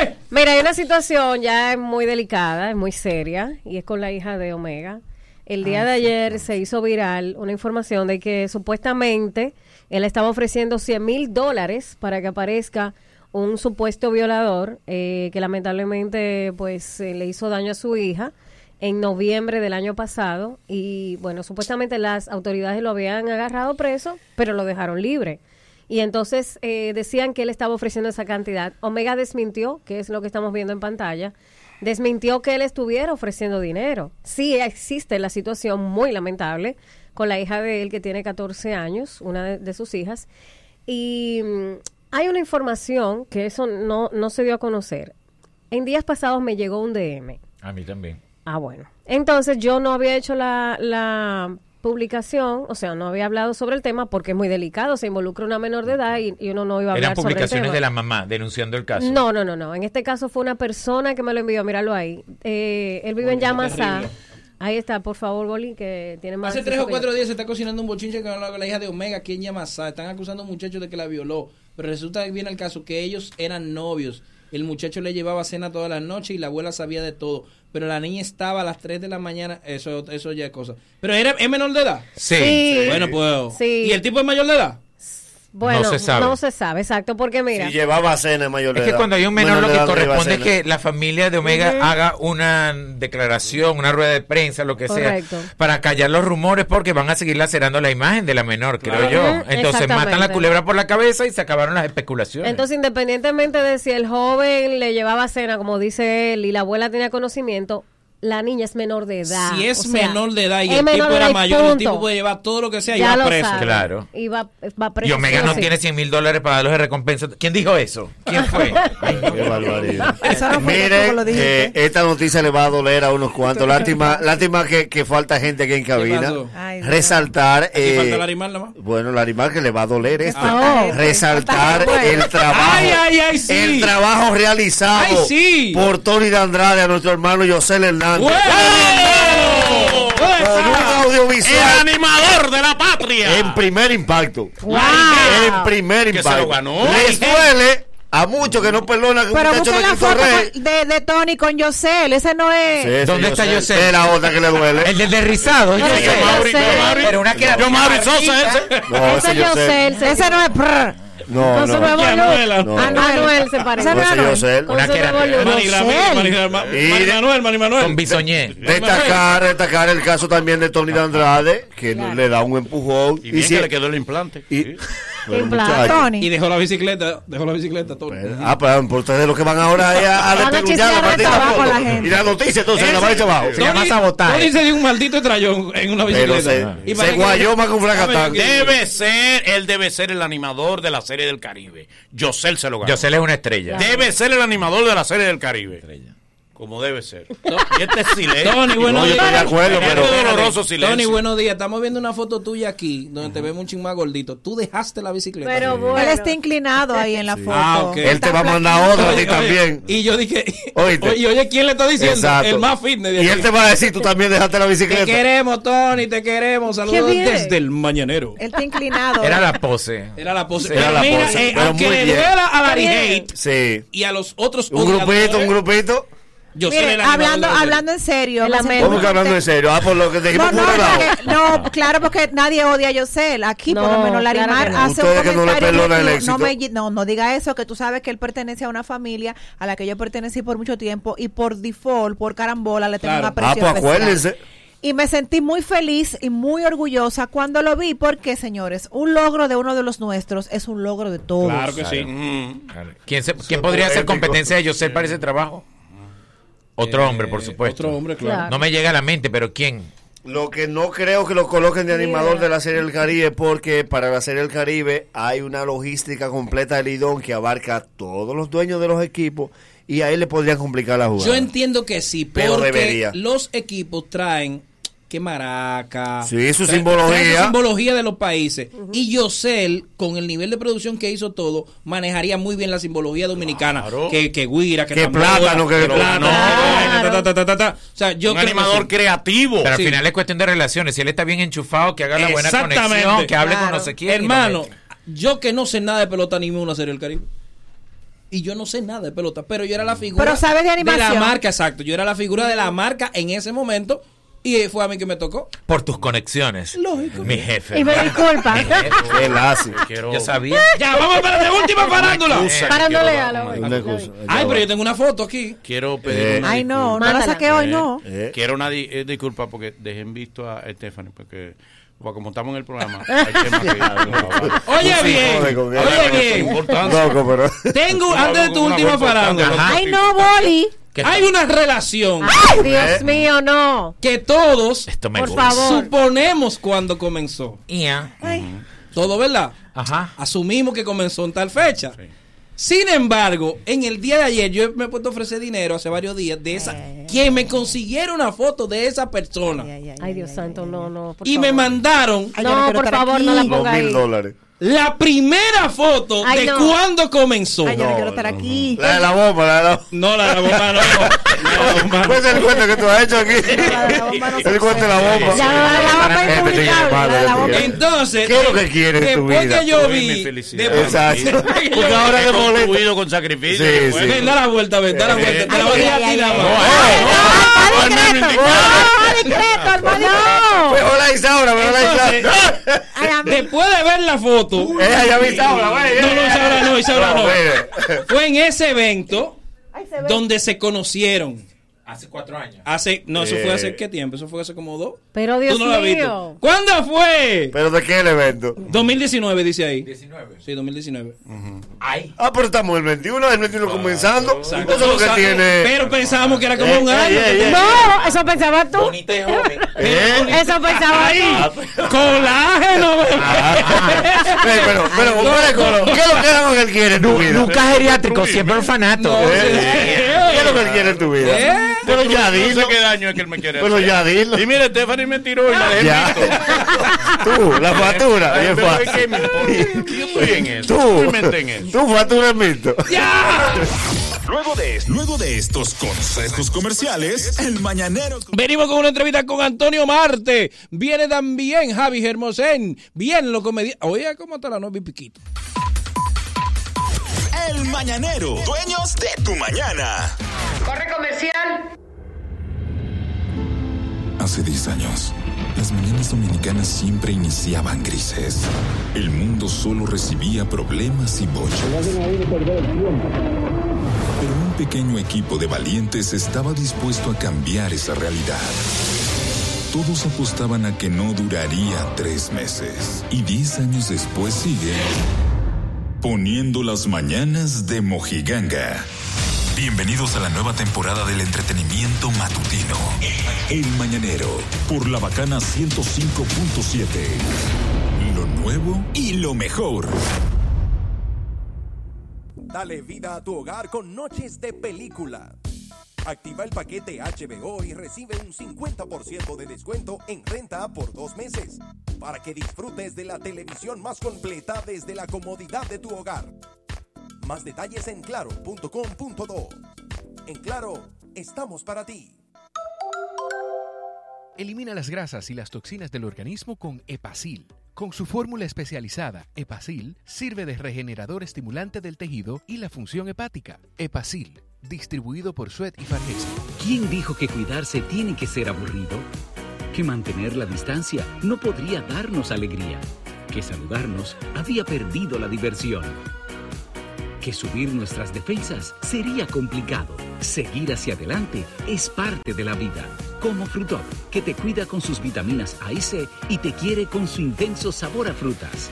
llévame! Mira, hay una situación ya muy delicada, es muy seria, y es con la hija de Omega. El día de ayer se hizo viral una información de que supuestamente él estaba ofreciendo 100 mil dólares para que aparezca un supuesto violador eh, que lamentablemente pues eh, le hizo daño a su hija en noviembre del año pasado y bueno, supuestamente las autoridades lo habían agarrado preso, pero lo dejaron libre. Y entonces eh, decían que él estaba ofreciendo esa cantidad. Omega desmintió, que es lo que estamos viendo en pantalla, desmintió que él estuviera ofreciendo dinero. Sí existe la situación muy lamentable con la hija de él que tiene 14 años, una de, de sus hijas. Y mm, hay una información que eso no, no se dio a conocer. En días pasados me llegó un DM. A mí también. Ah, bueno. Entonces yo no había hecho la, la publicación, o sea, no había hablado sobre el tema porque es muy delicado, se involucra una menor de edad y, y uno no iba a hablar Eran sobre el publicaciones tema. de la mamá denunciando el caso. No, no, no, no. En este caso fue una persona que me lo envió, míralo ahí. Eh, él vive en Yamasá. Ahí está, por favor, Boli, que tiene más... Hace tres o cuatro días se está cocinando un bochinche con la, la hija de Omega aquí en Yamasá. Están acusando a un muchacho de que la violó. Pero resulta que viene el caso que ellos eran novios. El muchacho le llevaba cena todas las noches y la abuela sabía de todo. Pero la niña estaba a las 3 de la mañana. Eso, eso ya es cosa. Pero era, ¿es menor de edad? Sí. Sí. Bueno, pues. Sí. ¿Y el tipo es mayor de edad? Bueno, No se sabe. no se sabe, exacto, porque mira... Si llevaba cena mayor de Es que edad. cuando hay un menor, Menor lo que corresponde es que la familia de Omega haga una declaración, una rueda de prensa, lo que Correcto. sea, para callar los rumores porque van a seguir lacerando la imagen de la menor, creo yo. Entonces matan la culebra por la cabeza y se acabaron las especulaciones. Entonces, independientemente de si el joven le llevaba cena, como dice él, y la abuela tenía conocimiento, la niña es menor de edad. Si es O sea, menor de edad y el tipo era mayor, el tipo puede llevar todo lo que sea y Ya va preso. sabe. Claro. Y va, va preso. y Omega sí no sí. tiene 100 mil dólares para darlos de recompensa. ¿Quién dijo eso? ¿Quién fue? Qué barbaridad. No Miren, lo que esta noticia le va a doler a unos cuantos. Lástima, lástima que, que falta gente aquí en cabina. Ay. Resaltar. Eh, falta Larimar nada más. bueno, Larimar que le va a doler esto. Ah, oh. Resaltar el trabajo. Ay, ay, ay, sí. El trabajo realizado Ay, sí. por Tony de Andrade a nuestro hermano José Hernández. ¡Bueno! Con un El audiovisual animador de la patria. en primer impacto. Wow. En primer Que se impacto. lo ganó. Les duele a muchos que no perdonan que un Pero muchacho de la foto con- de, de Tony con Yosel. Ese no es. Sí, ese ¿Dónde está Yosel? Es la otra que le duele. El del derrizado. No, sé. yo Mauri, yo Mauri. Pero una que era Yo Mauri. Sosa ese. No, Ese ese es Yosel. Yosel. Ese no es. No, Con su no. nuevo. Anuela. No. Anuel se parece. No, ese Yosel. Una su que era- nuevo Manuel, Mari Manuel. Con bisoñé. Destacar, destacar el caso también de Tony de Andrade, que le da un empujón. Y bien que le quedó el implante. Y- muchacho. Tony. Dejó la bicicleta, dejó la bicicleta, todo. Ah, pero por ustedes lo que van ahora a, a chismear la la foto. gente. Y la noticia entonces la va a echar abajo. Se llama sabotaje. Tony se dio un maldito estrellón en una bicicleta. se, Y guayó más que un fracatán. Debe ser, él debe ser el animador de la serie del Caribe. Yosel se lo ganó. Yosel es una estrella. Debe ser el animador de la serie del Caribe. Como debe ser. Y este silencio. Tony, buenos No, yo estoy de días. acuerdo, Este pero. doloroso silencio. Tony, buenos días. Estamos viendo una foto tuya aquí, donde te vemos un ching más gordito. Tú dejaste la bicicleta. Pero bueno. Él está inclinado ahí en la foto. Ah, ok. Él te va a mandar otra a ti también. Y yo dije, Oíste. oye, oye, ¿quién le está diciendo? Exacto. El más fitness. de Y él te va a decir, tú también dejaste la Te bicicleta. queremos, Tony, te queremos. Saludos desde el mañanero. Él está inclinado. Era la pose. Era la pose. Era la mira, pose, eh, pero aunque muy le bien. duela a Larry Está Hate Sí. y a los otros Un grupito, un grupito. Yo Mire, hablando, de hablando en serio. ¿Cómo que hablando en serio? Ah, por lo que te No, no, porque- no, claro, porque nadie odia a Yosel. Aquí, por lo menos, Larimar claro que no. hace un Ustedes que no le comentario. no, me- no, no diga eso, que tú sabes que él pertenece a una familia a la que yo pertenecí por mucho tiempo y por default, por carambola, le tengo Claro. un Ah, aprecio pues especial. acuérdense. Y me sentí muy feliz y muy orgullosa cuando lo vi, porque, señores, un logro de uno de los nuestros es un logro de todos. Claro que sí. Mm. ¿Quién, se- quién podría hacer poético. competencia de Yosel para ese trabajo? Otro hombre, por supuesto. Otro hombre, claro. No me llega a la mente, pero ¿quién? Lo que no creo que lo coloquen de Ni animador de la Serie del Caribe porque para la Serie del Caribe hay una logística completa de Lidón que abarca a todos los dueños de los equipos y ahí le podrían complicar la jugada. Yo entiendo que sí, Pero debería. los equipos traen que maraca. Sí, su simbología. traen su simbología de los países. Y Yosel, con el nivel de producción que hizo todo, manejaría muy bien la simbología dominicana. Claro. Que, que guira, que, Que tambora, plátano, que- que plátano, Claro. que ta, ta, ta, ta, ta. O sea, yo un creo animador creativo. Pero Sí. al final es cuestión de relaciones. Si él está bien enchufado, que haga la buena conexión, que hable con Claro. no sé quién. Hermano, yo que no sé nada de pelota ni me una serie del Caribe. Y yo no sé nada de pelota, pero yo era la figura Pero sabes de animación. la marca, exacto. Yo era la figura de la marca en ese momento y fue a mí que me tocó. Por tus conexiones. Lógico. Mi jefe. Y me disculpa. Qué lazo. Quiero- Yo sabía. Ya, vamos para la última farándula. Parándole. Ay, pero yo tengo una foto aquí. Quiero pedir Eh. una Ay, no, no la saqué hoy, no. Eh, Quiero una di- eh, disculpa porque dejé en visto a Stephanie porque Porque como estamos en el programa. hay temas que- Oye sí bien, oye bien. Loco, pero- Tengo, antes de tu última los Ay, no, Boli. Hay una relación. Ay, Dios mío, no. Que todos Esto me Por favor. suponemos cuando comenzó. Ya. Todo, ¿verdad? Ajá. Asumimos que comenzó en tal fecha. Sin embargo, en el día de ayer yo me he puesto a ofrecer dinero hace varios días de esa que me consiguiera una foto de esa persona Ay, Dios santo, no, no. por y me mandaron No, por favor, no la Dos ponga mil ahí. dólares. La primera foto Ay, de no. cuando comenzó. Ay, yo no quiero estar aquí. La de la bomba, la de la No, la de la bomba no. ¿Cuál es el cuento que tú has hecho aquí? El cuento de la bomba. Ya, la de la bomba Este la la este. Entonces, ¿Qué es lo que quieres tu después vida? que yo vi, Exacto. Porque ahora. Construido con sacrificio. Sí, sí. Ven, da la vuelta, ven, da la vuelta. Te la voy a dejar a ti nada más. Mejor la Isaura, mejor la Isaura. Después de ver la foto. Ella ya vi Isaura, güey. No, no, Isaura no, Isaura no. mire. Fue en ese evento donde se conocieron. Hace cuatro años. Hace, no, eso Eh. fue hace qué tiempo, eso fue hace como dos. Pero Dios Tú no mío. ¿Cuándo fue? ¿Pero de qué el evento? 2019 dice ahí. 19. Sí, 2019. Ay. Ah, pero estamos el 21, el 21 comenzando. Exacto. Eso es lo que tiene. Pero pensábamos que era como Eh, un eh, año. eh, eh. No, eso pensaba tú. Bonita y joven. ¿Eh? Eso pensaba Ahí, tú. colágeno. Pero, pero, pero, Colo, ¿qué es lo que él quiere? Nunca geriátrico, siempre orfanato. ¿Qué es lo que él quiere en tu vida? ¿Eh? Pero ya No dilo. sé qué daño es que él me quiere Pero hacer. ya dilo. Y mire, Stephanie me tiró y la dejé Ya. Tú, la factura. Ay, bien pero fácil. es que me. Yo estoy en eso. Tú, en eso. tú factura en mito. Luego de, luego de estos consejos comerciales, el mañanero. Venimos con una entrevista con Antonio Marte. Viene también Javi Hermosén. Bien, lo comedia. Oye, ¿cómo está la y piquito? El mañanero. Dueños de tu mañana. Corre comercial. Hace 10 años, las mañanas dominicanas siempre iniciaban grises. El mundo solo recibía problemas y bochos. Pero un pequeño equipo de valientes estaba dispuesto a cambiar esa realidad. Todos apostaban a que no duraría tres meses. Y diez años después sigue poniendo las mañanas de Mojiganga. Bienvenidos a la nueva temporada del entretenimiento matutino. El Mañanero, por la bacana 105.7. Lo nuevo y lo mejor. Dale vida a tu hogar con noches de película. Activa el paquete HBO y recibe un 50% de descuento en renta por dos meses para que disfrutes de la televisión más completa desde la comodidad de tu hogar. Más detalles en claro.com.do. En Claro, estamos para ti. Elimina las grasas y las toxinas del organismo con Epacil. Con su fórmula especializada, Epacil sirve de regenerador estimulante del tejido y la función hepática. Epacil, distribuido por Suet y Fargexa. ¿Quién dijo que cuidarse tiene que ser aburrido? Que mantener la distancia no podría darnos alegría. Que saludarnos había perdido la diversión. Que subir nuestras defensas sería complicado. Seguir hacia adelante es parte de la vida. Como Frutop, que te cuida con sus vitaminas A y C y te quiere con su intenso sabor a frutas.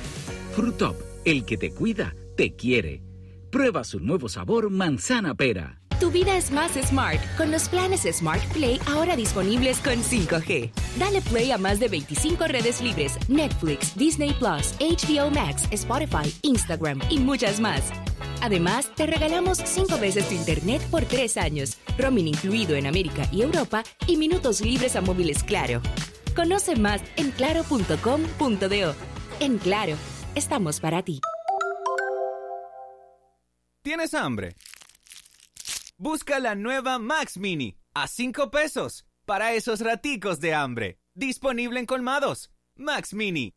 Frutop, el que te cuida, te quiere. Prueba su nuevo sabor manzana pera. Tu vida es más smart con los planes Smart Play ahora disponibles con 5G. Dale play a más de 25 redes libres, Netflix, Disney Plus, HBO Max, Spotify, Instagram y muchas más. Además, te regalamos 5 veces tu internet por 3 años, roaming incluido en América y Europa y minutos libres a móviles Claro. Conoce más en claro.com.do. En Claro, estamos para ti. ¿Tienes hambre? Busca la nueva Max Mini a 5 pesos para esos raticos de hambre. Disponible en colmados. Max Mini,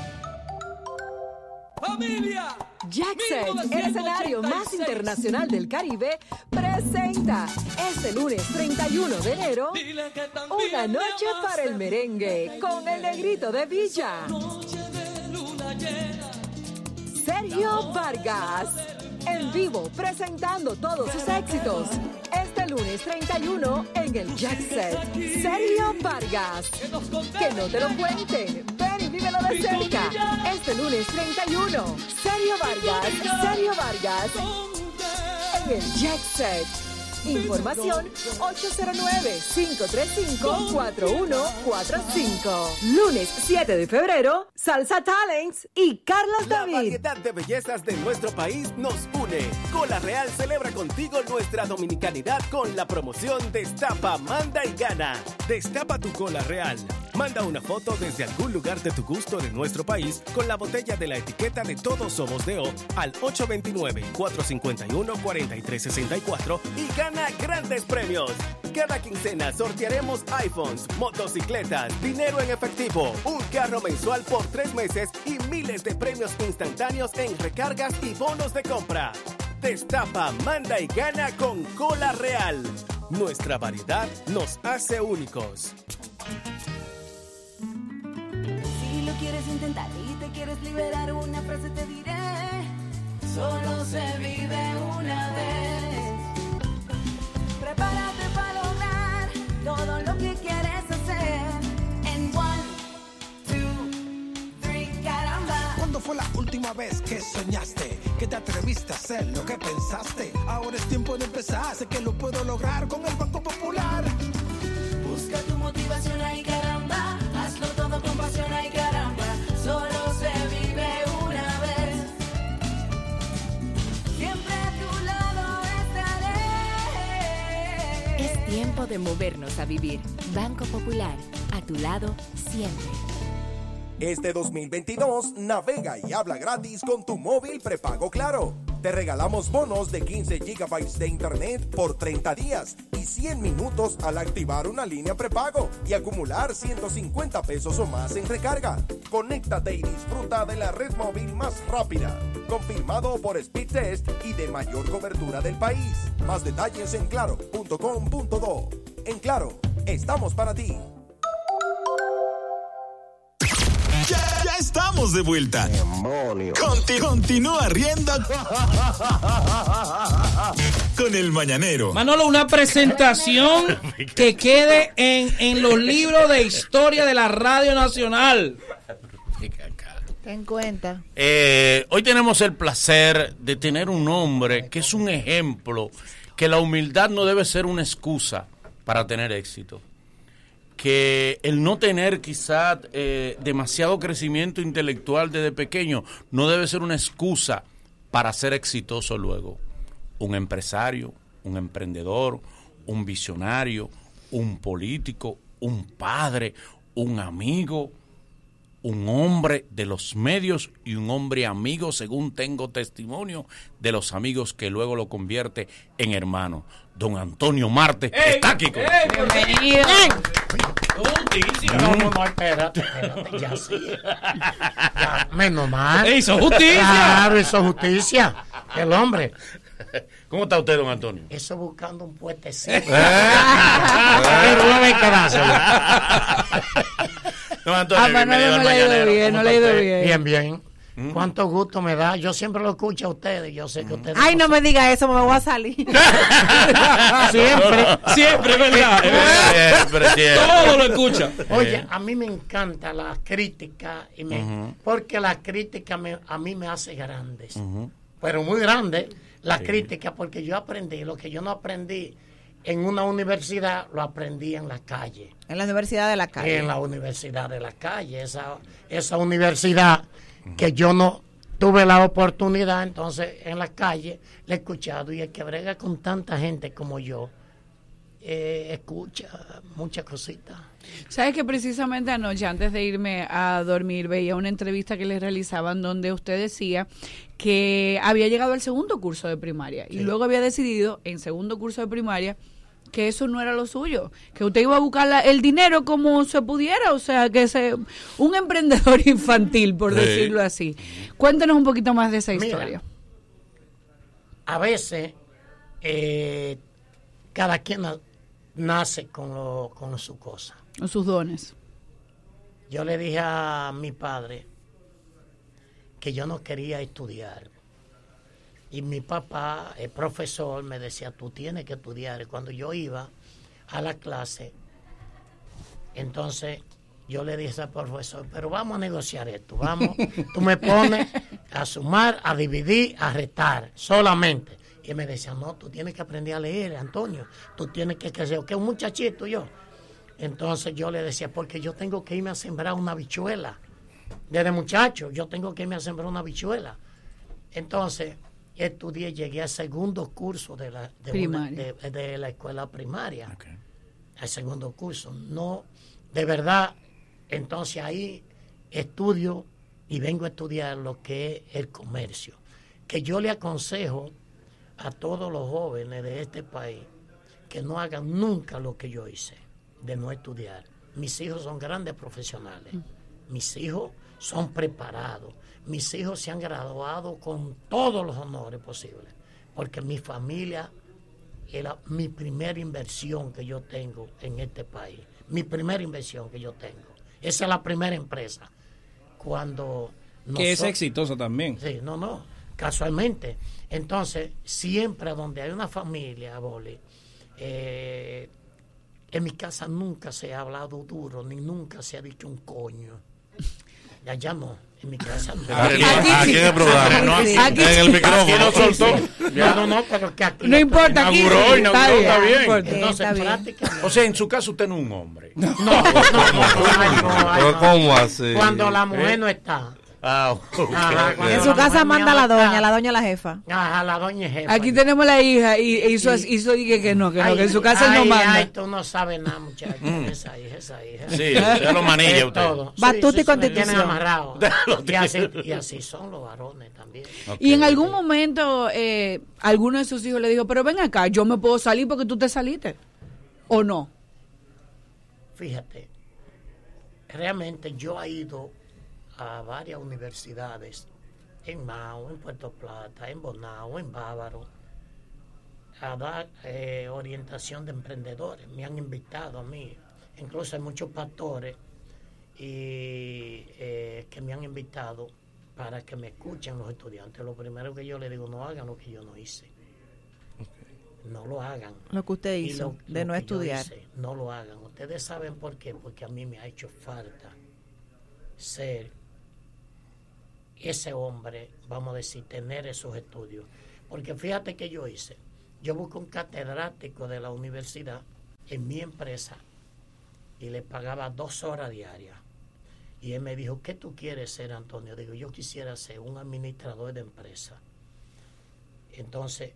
¡Familia! Jackson, el escenario más internacional del Caribe, presenta este lunes 31 de enero una noche para el merengue con el negrito de Villa. Sergio Vargas, en vivo presentando todos sus éxitos. Este lunes 31 en el Jackson. Sergio Vargas. Que no te lo cuenten. Vívelo de cerca. Este lunes 31. Sergio Vargas. Sergio Vargas. En el Jackson. Información 809-535-4145. Lunes 7 de febrero, Salsa Talents y Carlos La David. variedad de bellezas de nuestro país nos une. Cola Real celebra contigo nuestra dominicanidad con la promoción Destapa, Manda y Gana. Destapa tu Cola Real. Manda una foto desde algún lugar de tu gusto de nuestro país con la botella de la etiqueta de Todos Somos de O al 829-451-4364 y gana grandes premios. Cada quincena sortearemos iPhones, motocicletas, dinero en efectivo, un carro mensual por tres meses y miles de premios instantáneos en recargas y bonos de compra. Destapa, manda y gana con Cola Real. Nuestra variedad nos hace únicos. Quieres intentar y te quieres liberar, una frase te diré. Solo se vive una vez. Prepárate para lograr todo lo que quieres hacer. En one, two, three, caramba. ¿Cuándo fue la última vez que soñaste? Que te atreviste a hacer lo que pensaste. Ahora es tiempo de empezar. Sé que lo puedo lograr con el Banco Popular. Busca tu motivación, ay caramba. Tiempo de movernos a vivir. Banco Popular, a tu lado siempre. Este 2022 navega y habla gratis con tu móvil prepago Claro. Te regalamos bonos de 15 GB de internet por 30 días y 100 minutos al activar una línea prepago y acumular 150 pesos o más en recarga. Conéctate y disfruta de la red móvil más rápida, confirmado por Speedtest y de mayor cobertura del país. Más detalles en claro.com.do. En Claro, estamos para ti. Ya, ya estamos de vuelta. Conti- continúa riendo con el mañanero. Manolo, una presentación que quede en, en los libros de historia de la Radio Nacional. Ten cuenta. Eh, hoy tenemos el placer de tener un hombre que es un ejemplo que la humildad no debe ser una excusa para tener éxito. Que el no tener quizá eh, demasiado crecimiento intelectual desde pequeño no debe ser una excusa para ser exitoso luego. Un empresario, un emprendedor, un visionario, un político, un padre, un amigo, un hombre de los medios y un hombre amigo, según tengo testimonio, de los amigos que luego lo convierte en hermano. Don Antonio Marte está aquí con Bienvenido. No, no, no, espérate, espérate, ya sí. Ya, menos mal. ¡Eh, hizo justicia! Claro, hizo justicia. El hombre. ¿Cómo está usted, don Antonio? Eso buscando un puestecito. Pero no me Don Antonio, Ah, pero no, bienvenido no al Mañanero. bien, ¿Cómo no le está ido bien. Bien, bien. Cuánto gusto me da. Yo siempre lo escucho a ustedes. Yo sé que ustedes. Ay, no me diga eso, me voy a salir. Siempre. Siempre, ¿verdad? Siempre, siempre. Todo lo escucha. Oye, a mí me encanta la crítica y me, porque la crítica me- a mí me hace grandes. Pero muy grande la Sí. crítica porque yo aprendí lo que yo no aprendí en una universidad, lo aprendí en la calle. En la Universidad de la Calle. En la universidad de la calle, esa, esa universidad que yo no tuve la oportunidad, entonces en la calle le he escuchado y el que brega con tanta gente como yo, eh, escucha muchas cositas. Sabes que precisamente anoche, antes de irme a dormir, veía una entrevista que les realizaban donde usted decía que había llegado al segundo curso de primaria y luego había decidido en segundo curso de primaria que eso no era lo suyo, que usted iba a buscar la- el dinero como se pudiera, o sea, que se un emprendedor infantil, por Sí. decirlo así. Cuéntenos un poquito más de esa Mira, historia. a veces eh, cada quien na- nace con, lo- con su cosa. Con sus dones. Yo le dije a mi padre que yo no quería estudiar. Y mi papá, el profesor, me decía, tú tienes que estudiar. Cuando yo iba a la clase, entonces yo le dije al profesor, pero vamos a negociar esto, vamos, tú me pones a sumar, a dividir, a restar, solamente. Y me decía, no, tú tienes que aprender a leer, Antonio, tú tienes que, que, que un muchachito yo. Entonces yo le decía, porque yo tengo que irme a sembrar una bichuela. Desde muchacho, yo tengo que irme a sembrar una bichuela. Entonces, estudié, llegué al segundo curso de la, de, una- Primaria. de- de la escuela primaria. Al segundo curso. No, de verdad, entonces ahí estudio y vengo a estudiar lo que es el comercio. Que yo le aconsejo a todos los jóvenes de este país que no hagan nunca lo que yo hice, de no estudiar. Mis hijos son grandes profesionales. Mis hijos son preparados. Mis hijos se han graduado con todos los honores posibles. Porque mi familia era mi primera inversión que yo tengo en este país. Mi primera inversión que yo tengo. Esa es la primera empresa. Cuando... Que es exitoso también. Sí, no, no, casualmente. Entonces, siempre donde hay una familia, Boli, eh, en mi casa nunca se ha hablado duro, ni nunca se ha dicho un coño. Allá no, en mi casa no. Aquí- en el programa, no aquí- Aquí en el micrófono. Aquí no soltó. No, no, no, pero que aquí No importa, aquí Inauguró, Está está bien, no. Entonces, Está bien. O sea, en su caso usted no es un hombre. No, no, no, no, no, no. ¿cómo así? Cuando la mujer ¿Eh? no está. Ah. Ajá, En su la casa manda la doña, la doña la jefa. Ajá, la doña es jefa. Aquí tenemos la hija y hizo, hizo dije que no, que no, que en su casa ay, no manda. Ay, tú no sabes nada, muchacho. Mm. Esa hija, esa hija. Sí, usted lo manilla Es usted. todo. Batuta y Sí, sí, sí, constitución. amarrado. Y, así, tiene. y así son los varones también. Y en algún momento eh, alguno de sus hijos le dijo, pero ven acá, yo me puedo salir porque tú te saliste. ¿O no? Fíjate, realmente yo he ido a varias universidades, en Mao, en Puerto Plata, en Bonao, en Bávaro, a dar eh, orientación de emprendedores. Me han invitado a mí, incluso hay muchos pastores y, eh, que me han invitado para que me escuchen los estudiantes. Lo primero que yo les digo, no hagan lo que yo no hice. No lo hagan. Lo que usted hizo, lo- de lo no estudiar. hice, no lo hagan. Ustedes saben por qué. Porque a mí me ha hecho falta ser ese hombre, vamos a decir, tener esos estudios. Porque fíjate que yo hice. Yo busqué un catedrático de la universidad en mi empresa y le pagaba dos horas diarias. Y él me dijo, ¿qué tú quieres ser, Antonio? Digo, yo quisiera ser un administrador de empresa. Entonces,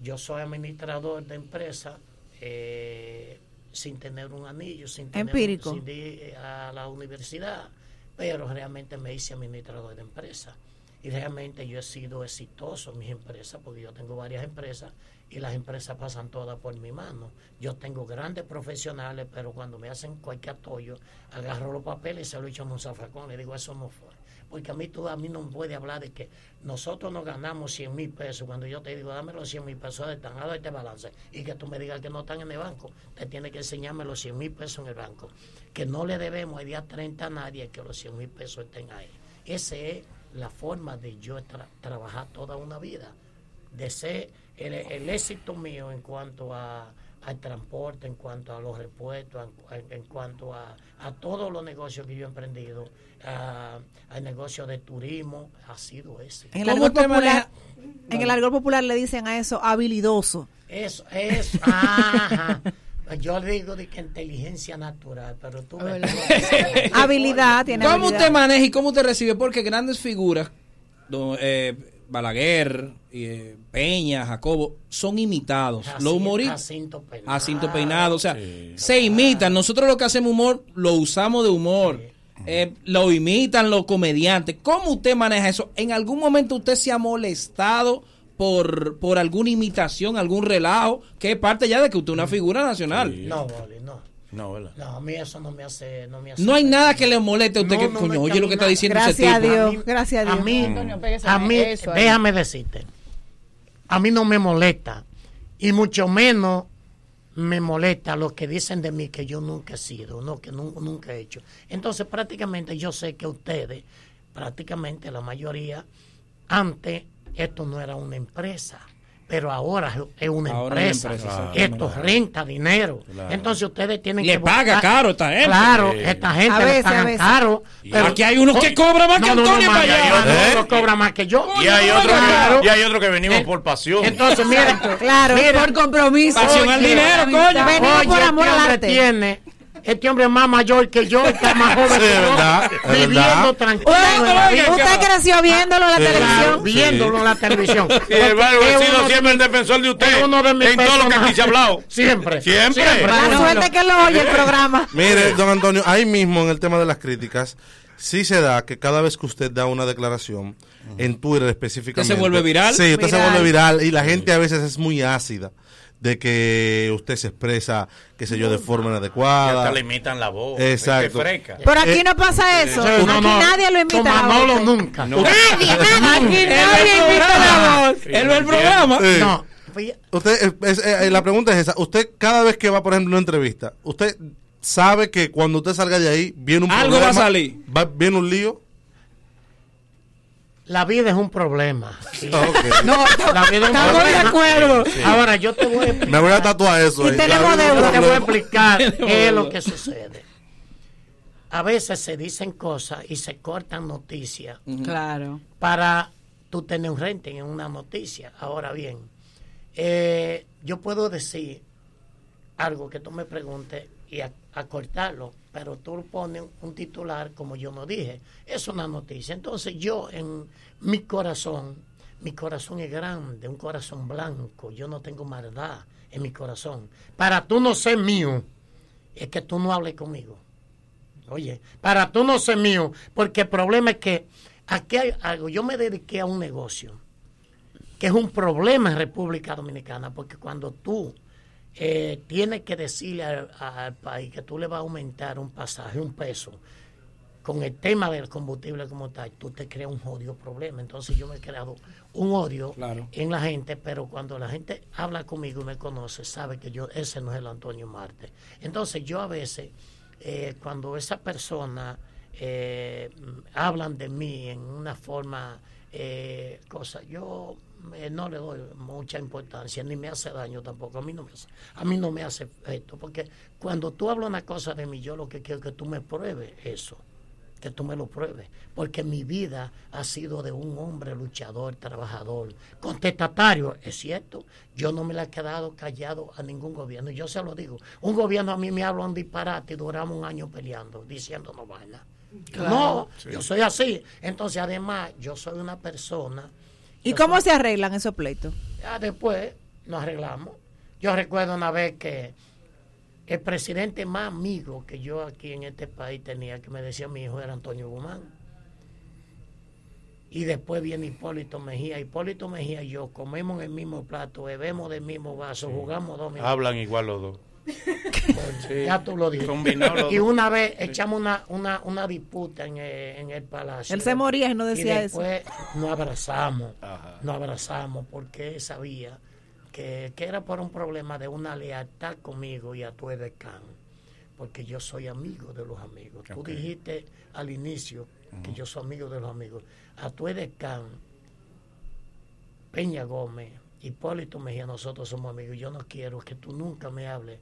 yo soy administrador de empresa eh, sin tener un anillo, sin tener Empírico. sin ir a la universidad, pero realmente me hice administrador de empresa. Y realmente yo he sido exitoso en mis empresas, porque yo tengo varias empresas y las empresas pasan todas por mi mano. Yo tengo grandes profesionales, pero cuando me hacen cualquier atollo, agarro los papeles y se lo echo en un zafacón. Le digo, eso no fue. Porque a mí tú a mí no me puede hablar de que nosotros nos ganamos 100 mil pesos. Cuando yo te digo, dame los 100 mil pesos de este balance y que tú me digas que no están en el banco, te tienes que enseñarme los 100 mil pesos en el banco. Que no le debemos el día 30 a nadie que los 100 mil pesos estén ahí. Esa es la forma de yo tra- trabajar toda una vida. De ser el, éxito mío en cuanto a al transporte, en cuanto a los repuestos, en cuanto a, a todos los negocios que yo he emprendido, a- al negocio de turismo, ha sido ese. En el, argot popular, en el argot popular le dicen a eso habilidoso. Eso, eso, ajá. Yo le digo de que inteligencia natural, pero tú me Habilidad, tiene ¿Cómo habilidad. usted maneja y cómo usted recibe? Porque grandes figuras, eh, Balaguer, eh, Peña, Jacobo, son imitados. Los humoristas. Jacinto Peinado. Jacinto Peinado, o sea, se imitan. Nosotros lo que hacemos humor, lo usamos de humor. Eh, lo imitan los comediantes. ¿Cómo usted maneja eso? ¿En algún momento usted se ha molestado por, por alguna imitación, algún relajo, que es parte ya de que usted es una figura nacional. No, Boli, no. No, ¿verdad? No, a mí eso no me hace. No, me hace No hay nada que le moleste a usted No, que, no coño, oye lo que está diciendo ese Gracias a tipo. Dios, gracias a Dios. A mí, Antonio, pégase a mí eso ahí. déjame decirte, a mí no me molesta y mucho menos me molesta lo que dicen de mí que yo nunca he sido, no que nu- nunca he hecho. Entonces prácticamente yo sé que ustedes, prácticamente la mayoría, antes esto no era una empresa. Pero ahora es una Ahora empresa. una empresa, exactamente. Esto renta dinero. Entonces ustedes tienen Le que paga buscar- caro esta gente. Claro, Sí. esta gente A le veces, a pagan veces. caro. Pero Aquí hay unos que cobran más que No, no, no, Antonio más para allá. yo, ¿Eh? no, no cobra más que yo. Y hay otro Claro. que, y hay otro que venimos por pasión. Entonces, mira, Claro, mira, por compromiso. Pasión al dinero, coño. Venimos por amor este al hombre arte. tiene, este hombre es más mayor que yo, está más joven Sí, que yo, es viviendo tranquilo. Usted, creció viéndolo en la Sí. Televisión. viéndolo en la televisión. Es vecino uno- siempre el defensor de usted. en todo lo que aquí se ha hablado. Siempre. Siempre. La suerte que lo oye el programa. Mire, don Antonio, ahí mismo en el tema de las críticas, sí se da que cada vez que usted da una declaración, en Twitter específicamente. ¿Usted se vuelve viral? Sí, usted se vuelve viral y la gente a veces es muy ácida de que usted se expresa, qué sé yo, de forma inadecuada. hasta le imitan la voz. Exacto. Pero aquí Eh, no pasa eso. Aquí no, nadie lo invita. Con a la Manolo voz. nunca. No. Nadie, nadie. Aquí nadie invita a la voz. Él ve el programa. Sí. No. Usted, eh, es- eh, la pregunta es esa. Usted, cada vez que va, por ejemplo, a una entrevista, ¿usted sabe que cuando usted salga de ahí, viene un Algo va a salir. va- viene un lío? La vida es un problema. Sí. No, La vida es un estamos de acuerdo. Ahora yo te voy a explicar. Me voy a tatuar eso. Y ahí. tenemos deuda. Yo te voy a explicar qué es lo que sucede. A veces se dicen cosas y se cortan noticias Claro. para tú tener un rating en una noticia. Ahora bien, eh, yo puedo decir algo que tú me preguntes y a- acortarlo, pero tú pones un titular como yo no dije. Es una noticia. Entonces yo en mi corazón, mi corazón es grande, un corazón blanco, yo no tengo maldad en mi corazón. Para tú no ser mío, es que tú no hables conmigo. Oye, para tú no ser mío, porque el problema es que aquí hay algo, yo me dediqué a un negocio que es un problema en República Dominicana, porque cuando tú eh, tienes que decirle al, al país que tú le vas a aumentar un pasaje, un peso, con el tema del combustible como tal, tú te creas un odio problema. Entonces yo me he creado un odio Claro. en la gente, pero cuando la gente habla conmigo y me conoce, sabe que yo ese no es el Antonio Marte. Entonces yo a veces, eh, cuando esa persona eh, hablan de mí en una forma, eh, cosa, yo eh, no le doy mucha importancia, ni me hace daño tampoco. A mí no me hace, a mí no me hace efecto, porque cuando tú hablas una cosa de mí, yo lo que quiero es que tú me pruebes eso que tú me lo pruebes, porque mi vida ha sido de un hombre luchador, trabajador, contestatario, es cierto, yo no me le he quedado callado a ningún gobierno, y yo se lo digo, un gobierno a mí me habla un disparate y duramos un año peleando, diciéndonos vaina. Claro. No, Sí. yo soy así, entonces además yo soy una persona... ¿Y cómo se arreglan esos pleitos? ya después nos arreglamos. Yo recuerdo una vez que el presidente más amigo que yo aquí en este país tenía, que me decía mi hijo, era Antonio Guzmán. Y después viene Hipólito Mejía. Hipólito Mejía y yo comemos en el mismo plato, bebemos del mismo vaso, jugamos dos minutos. Hablan igual los dos. Ya tú lo dijiste. Y una vez echamos una, una, una disputa en el, en el palacio. Él se moría y no decía eso. después nos abrazamos. Nos abrazamos porque él sabía que, que era por un problema de una lealtad conmigo y a tu edecán. Porque yo soy amigo de los amigos. Tú Ok. dijiste al inicio que yo soy amigo de los amigos. A tu edecán, Peña Gómez, Hipólito Mejía, nosotros somos amigos. Yo no quiero que tú nunca me hables,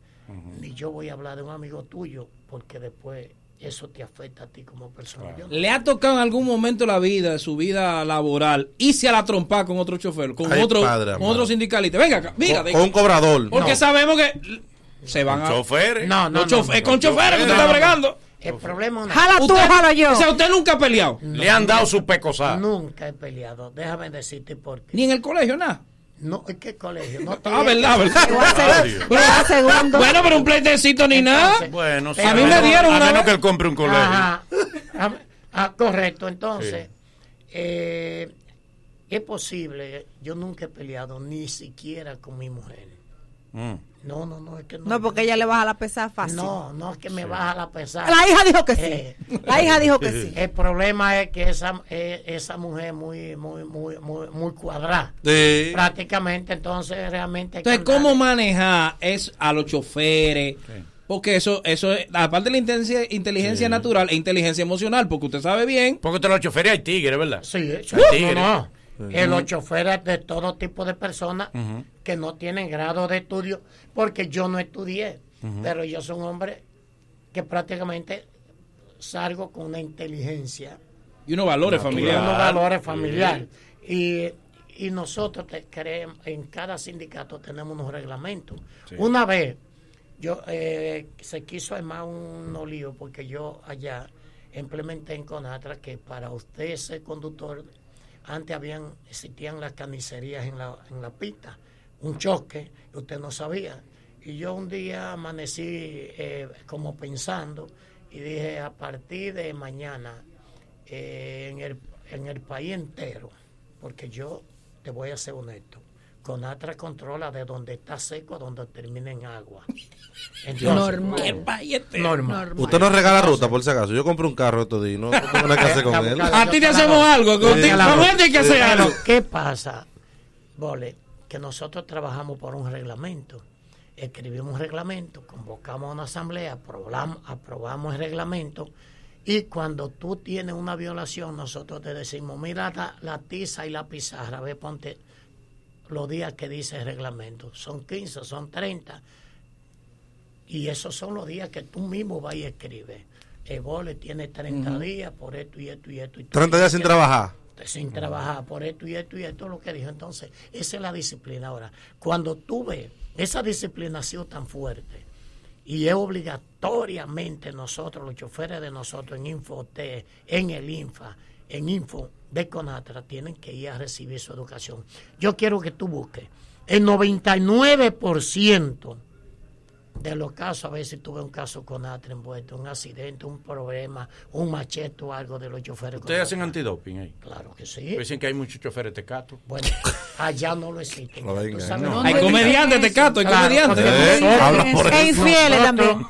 ni yo voy a hablar de un amigo tuyo, porque después eso te afecta a ti como persona. No- ¿Le ha tocado en algún momento de la vida, de su vida laboral, irse a la trompa con otro chofer, con Ay, otro, padre con otro sindicalista? Venga acá, diga, Con- un cobrador. Porque No. sabemos que se van a... Choferes. No, no, Los no, chof- no, con no, choferes que usted no, está no. bregando. El problema es una- Jala tú, Usted- jala yo. O sea, usted nunca ha peleado. Le han dado su pecosada. Nunca he peleado. Déjame decirte por qué. Ni en el colegio, nada. No, ¿en qué colegio? No Ah, verdad, que- verdad. Bueno, pero un pleitecito ni nada. Bueno, A sí, mí me dieron a una menos vez- que él compre un colegio. Ajá. Ah, ah, correcto. Entonces, eh, es posible, yo nunca he peleado ni siquiera con mi mujer. Mm. No, no, no, es que no. No, porque ella le baja la pesada fácil. No, no es que me baja la pesada. La hija dijo que sí. Eh, La hija dijo que sí. El problema es que esa, eh, esa mujer es muy, muy, muy, muy, muy cuadrada. Sí. Prácticamente, entonces realmente. hay que Entonces, ¿cómo manejar es a los choferes? Porque eso, eso es, aparte de la inteligencia, inteligencia natural e inteligencia emocional, porque usted sabe bien. Porque entre los choferes hay tigres, ¿verdad? Sí, Hay no, tigres. No. Sí. Eh, los choferes de todo tipo de personas que no tienen grado de estudio, porque yo no estudié, pero yo soy un hombre que prácticamente salgo con una inteligencia Y unos valores y familiares. unos valores familiares. Y, y nosotros te creemos, en cada sindicato tenemos unos reglamentos. Sí. Una vez yo eh, se quiso armar un lío porque yo allá implementé en Conatra que para usted ser conductor, antes habían, existían las carnicerías en la, en la pista, un choque, usted no sabía. Y yo un día amanecí eh, como pensando y dije, a partir de mañana, eh, en, el, en el país entero, porque yo te voy a ser honesto, Conatra controla de donde está seco a donde termina en agua. Normal. ¿qué país entero? Normal. Usted no regala ruta, por si acaso. Yo compré un carro estos días. No no tengo nada que hacer con él. A ti te hacemos algo, con ti- con él hay que hacer algo. Pero, ¿Qué pasa, Bole? Que nosotros trabajamos por un reglamento. Escribimos un reglamento, convocamos a una asamblea, aprobamos, aprobamos el reglamento. Y cuando tú tienes una violación, nosotros te decimos, mira la, la tiza y la pizarra, ve, ponte los días que dice el reglamento. Son 15, son 30. Y esos son los días que tú mismo vas y escribes. El Bole tiene 30 Ujú. días por esto y esto y esto. Y 30 días sin que- trabajar. sin trabajar por esto y esto y esto es lo que dijo. Entonces, esa es la disciplina. Ahora, cuando tú ves esa disciplina ha sido tan fuerte y es obligatoriamente nosotros, los choferes de nosotros en Infote, en el Infa, en Info de Conatra, tienen que ir a recibir su educación. Yo quiero que tú busques el 99% de los casos, a veces tuve un caso con Atra envuelto, un accidente, un problema, un machete o algo de los choferes. ¿Ustedes hacen antidoping ahí? Claro que sí. Dicen que hay muchos choferes tecato. Bueno, allá no lo existen. No no. Hay es comediantes, eso? Tecato, hay Claro, comediantes. porque Eh, infieles también.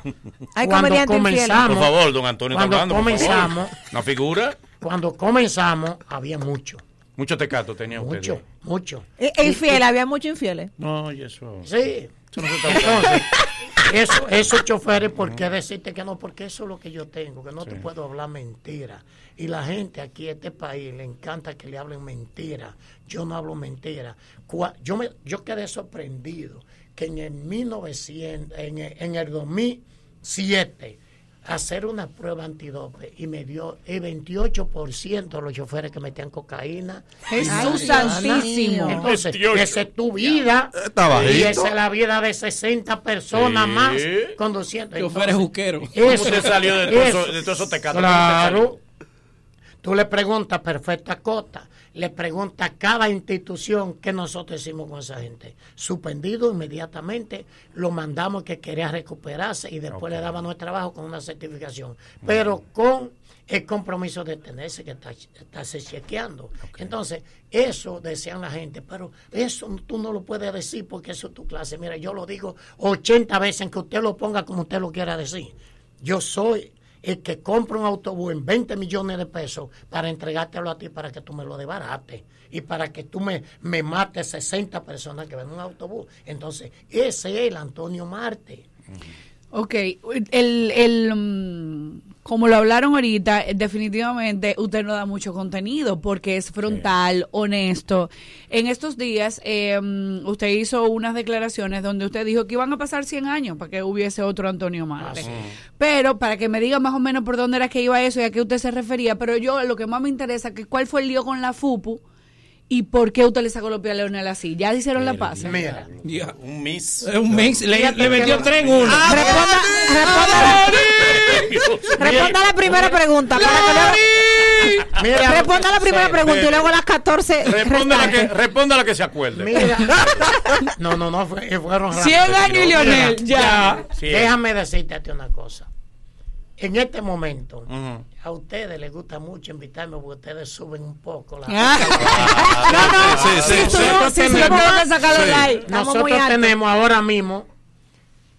Hay cuando comediantes infieles. comenzamos, Por favor, don Antonio, cuando hablando, por favor. comenzamos, ¿Una figura? Cuando comenzamos, había mucho, Mucho tecato tenía usted. mucho, mucho. E- infieles, había muchos infieles. No, y eso. Sí. Eso no se está Entonces, eso, esos choferes, ¿por qué decirte que no? Porque eso es lo que yo tengo, que no te puedo hablar mentira. Y la gente aquí en este país le encanta que le hablen mentira. Yo no hablo mentira. Yo, me, yo quedé sorprendido que en el 1900, en el, en el 2007, hacer una prueba antidope y me dio el 28% de los choferes que metían cocaína. Jesús santísimo. Entonces, 28. esa es tu vida. Y esa es la vida de 60 personas Sí. más conduciendo. Choferes juqueros. ¿Cómo usted salió de todo eso- de todos esos tecatos? ¿Cómo usted Claro. Tú le preguntas perfecta cota, le preguntas a cada institución qué nosotros hicimos con esa gente. Suspendido inmediatamente, lo mandamos que quería recuperarse y después le daba nuestro trabajo con una certificación. Pero con el compromiso de tenerse que está, estarse chequeando. Entonces, eso decían la gente, pero eso tú no lo puedes decir porque eso es tu clase. Mira, yo lo digo 80 veces en que usted lo ponga como usted lo quiera decir. Yo soy el que compra un autobús en 20 millones de pesos para entregártelo a ti para que tú me lo desbarates y para que tú me, me mates 60 personas que ven un autobús. Entonces, ese es el Antonio Marte. Ok, el, el, mm, como lo hablaron ahorita, definitivamente usted no da mucho contenido porque es frontal, honesto. En estos días eh, mm, usted hizo unas declaraciones donde usted dijo que iban a pasar 100 años para que hubiese otro Antonio Marte. Pero para que me diga más o menos por dónde era que iba eso y a qué usted se refería, pero yo lo que más me interesa que cuál fue el lío con la FUPU y por qué usted le sacó los pies a Leonel así. ¿Ya hicieron la paz? Mira, Un miss. Es un mix. Le, le metió tres en uno. Ah, Responda, responda, responda la primera pregunta. para que luego- Mira, responda la primera pregunta y luego las 14 Responda la, que, responda la que se acuerde. Mira. No, no, no, fue- fueron 100 rápidos. años y Leonel, ya. Sí. Déjame decirte a ti una cosa. En este momento, a ustedes les gusta mucho invitarme porque ustedes suben un poco la. No, no, Sí, sí.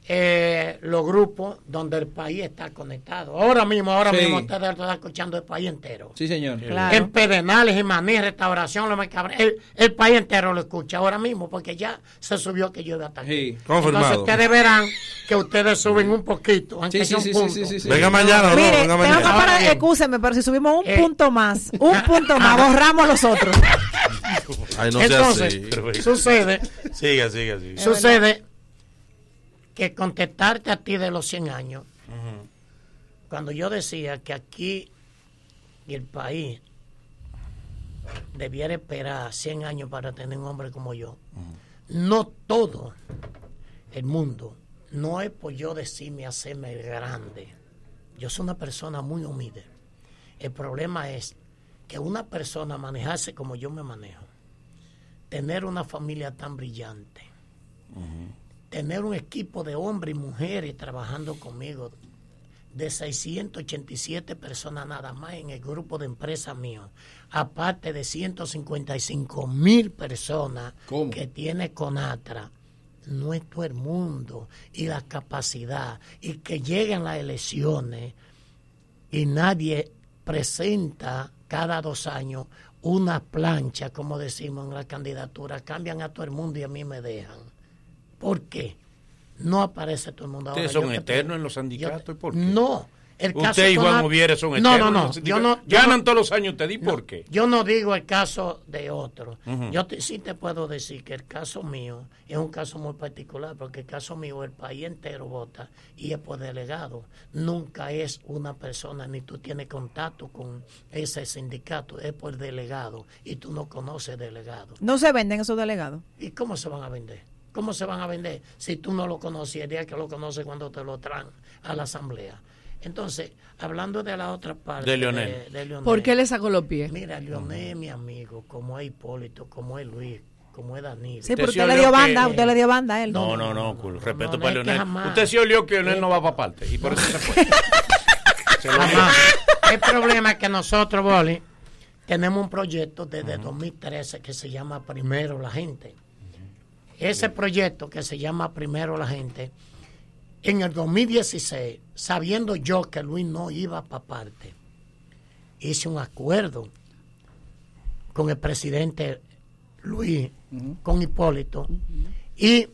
Eh, los grupos donde el país está conectado. Ahora mismo, ahora Sí. mismo ustedes están escuchando el país entero. Sí, señor. En Pedernales, en Maní, Restauración, Lo el, el país entero lo escucha ahora mismo porque ya se subió que llueve hasta aquí. Sí. Confirmado. Entonces ustedes verán que ustedes suben un poquito, aunque Sí, sea sí, un sí, punto. sí, sí, sí. Venga mañana, no, Mire, venga tengo que mañana. parar, bien. excúseme, pero si subimos un Eh. punto más, un punto más, borramos los otros. Ay, no sea Entonces, sucede, Siga, siga, siga. sucede que contestarte a ti de los 100 años, cuando yo decía que aquí y el país debiera esperar 100 años para tener un hombre como yo, no todo el mundo, no es por yo decirme hacerme grande. Yo soy una persona muy humilde. El problema es que una persona manejarse como yo me manejo, tener una familia tan brillante, tener un equipo de hombres y mujeres trabajando conmigo, de 687 personas nada más en el grupo de empresas mío, aparte de 155 mil personas ¿Cómo? que tiene Conatra, no es todo el mundo y la capacidad y que lleguen las elecciones y nadie presenta cada dos años una plancha, como decimos en la candidatura, cambian a todo el mundo y a mí me dejan. ¿Por qué? No aparece todo el mundo ahora. Ustedes son te eternos en los sindicatos, yo te- ¿y por qué? No. El caso Usted y Juan Ovieres son No, eternos. no, no. los Yo no yo Ganan no- todos los años, ¿te di por qué? yo no digo el caso de otro. Yo te- sí te puedo decir que el caso mío es un caso muy particular, porque el caso mío el país entero vota y es por delegado. Nunca es una persona, ni tú tienes contacto con ese sindicato, es por delegado y tú no conoces delegado. No se venden esos delegados. ¿Y cómo se van a vender? ¿Cómo se van a vender si tú no lo conoces el día que lo conoces cuando te lo traen a la asamblea? Entonces, hablando de la otra parte De Leonel. de Leonel, ¿Por qué le sacó los pies? Mira, Leonel es mi amigo, como es Hipólito, como es Luis, como es Danilo. Sí, pero usted le dio que- banda, usted le dio banda a él. No, no, no, cool. respeto no, para Leonel. jamás. Usted sí olió que Leonel no va para parte y por eso se fue. Se. El problema es que nosotros, Boli, tenemos un proyecto desde 2013 que se llama Primero la Gente. Ese proyecto que se llama Primero la Gente, en el 2016, sabiendo yo que Luis no iba para parte, hice un acuerdo con el presidente Luis, con Hipólito, y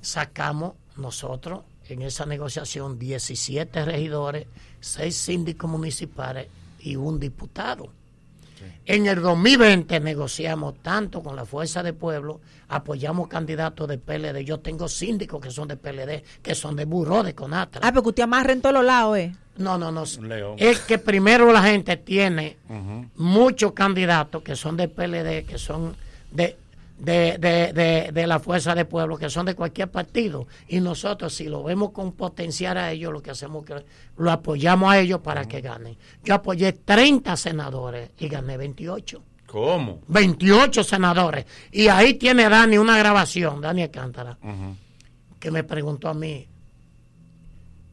sacamos nosotros en esa negociación 17 regidores, 6 síndicos municipales y un diputado. En el 2020 negociamos tanto con la Fuerza del Pueblo, apoyamos candidatos de PLD. Yo tengo síndicos que son de PLD, que son de Buró de Conatra. Ah, porque usted amarra en todos los lados, ¿eh? No, no, no. León. Es que primero la gente tiene muchos candidatos que son de PLD, que son de, de, de, de, de la Fuerza del Pueblo, que son de cualquier partido. Y nosotros, si lo vemos con potenciar a ellos, lo que hacemos es que lo apoyamos a ellos para que ganen. Yo apoyé 30 senadores y gané 28. ¿Cómo? 28 senadores. Y ahí tiene Dani una grabación, Dani Alcántara, que me preguntó a mí,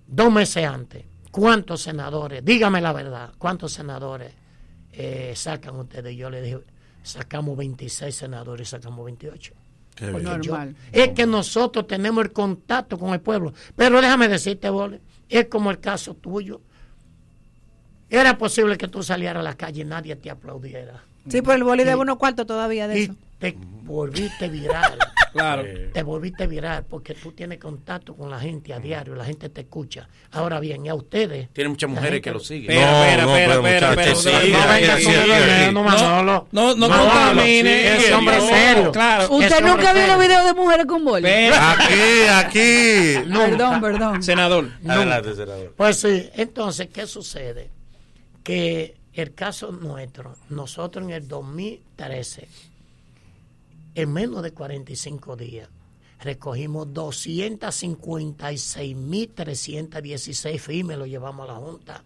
dos meses antes, ¿cuántos senadores? Dígame la verdad, ¿cuántos senadores eh, sacan ustedes? Yo le dije, sacamos 26 senadores y sacamos 28. Qué Porque bien. yo- Normal. es que nosotros tenemos el contacto con el pueblo. Pero déjame decirte, Bole, es como el caso tuyo. Era posible que tú salieras a la calle y nadie te aplaudiera. Sí, por el boli de unos cuartos todavía de y eso. te volviste viral. Claro. Te volviste viral porque tú tienes contacto con la gente a diario, la gente te escucha. Ahora bien, y a ustedes. Tiene muchas mujeres gente- que lo siguen. Espera, No, espera, no, espera, pero espera, espera, sí, no No, no, Manolo. no, no Manolo, contamine. Ese hombre No, serio. claro. ¿Usted nunca vio los videos de mujeres con boli? Aquí, aquí. Perdón, perdón. Senador. Adelante, senador. Pues sí, entonces, ¿qué sucede? Que el caso nuestro, nosotros en el 2013, en menos de 45 días, recogimos 256.316 firmes, lo llevamos a la Junta,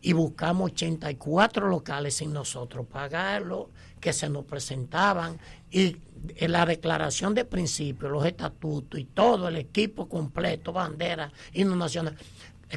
y buscamos 84 locales sin nosotros pagarlo, que se nos presentaban, y en la declaración de principio, los estatutos y todo el equipo completo, bandera, himno nacional,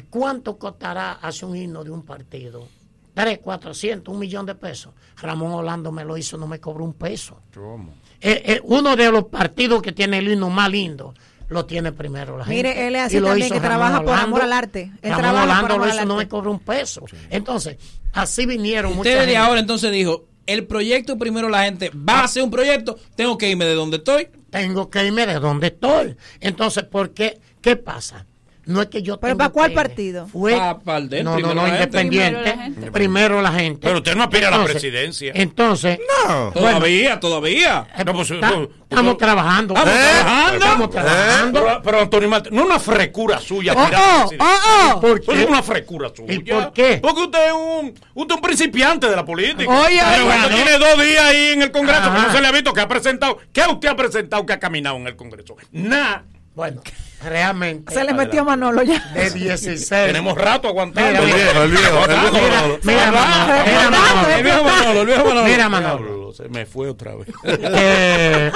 ¿Cuánto costará hacer un himno de un partido? Tres, cuatrocientos, un millón de pesos. Ramón Orlando me lo hizo, no me cobró un peso. ¿Cómo? Eh, eh, uno de los partidos que tiene el himno más lindo lo tiene primero la gente. Mire, él es así Y lo también, hizo que Ramón trabaja por amor al arte. Él Ramón trabaja por amor lo al hizo, no arte. me cobró un peso. Entonces, así vinieron Usted desde gente. ahora entonces dijo, el proyecto primero la gente va a hacer un proyecto, tengo que irme de donde estoy. Tengo que irme de donde estoy. Entonces, ¿por qué? ¿Qué pasa? No es que yo ¿Pero para cuál partido? Fue, Pa- pa el no, no, primero no, la gente. independiente. Primero la gente. Pero usted no aspira a la Entonces- presidencia. Entonces, No. bueno, Todavía, todavía. No, pues, está- estamos trabajando. ¿Estamos ¿Eh? trabajando? Estamos trabajando. Pero, pero, Antonio Marte, no es una frecura suya. Oh, oh, presidencia. oh, oh. ¿Por qué? Es una frecura suya. ¿Y por qué? Porque usted es un, usted es un principiante de la política. Oye, Pero cuando ¿no? tiene dos días ahí en el Congreso, que no se le ha visto que ha presentado. ¿Qué usted ha presentado que ha caminado en el Congreso? Nada. Bueno, realmente. Se le metió Manolo ya. De 16. Tenemos rato aguantando. Mira, mira. El viejo, el viejo Manolo. Mira, Manolo, mira, Manolo. El viejo Manolo, el viejo Manolo. Mira, Manolo. Se me fue otra vez. Eh,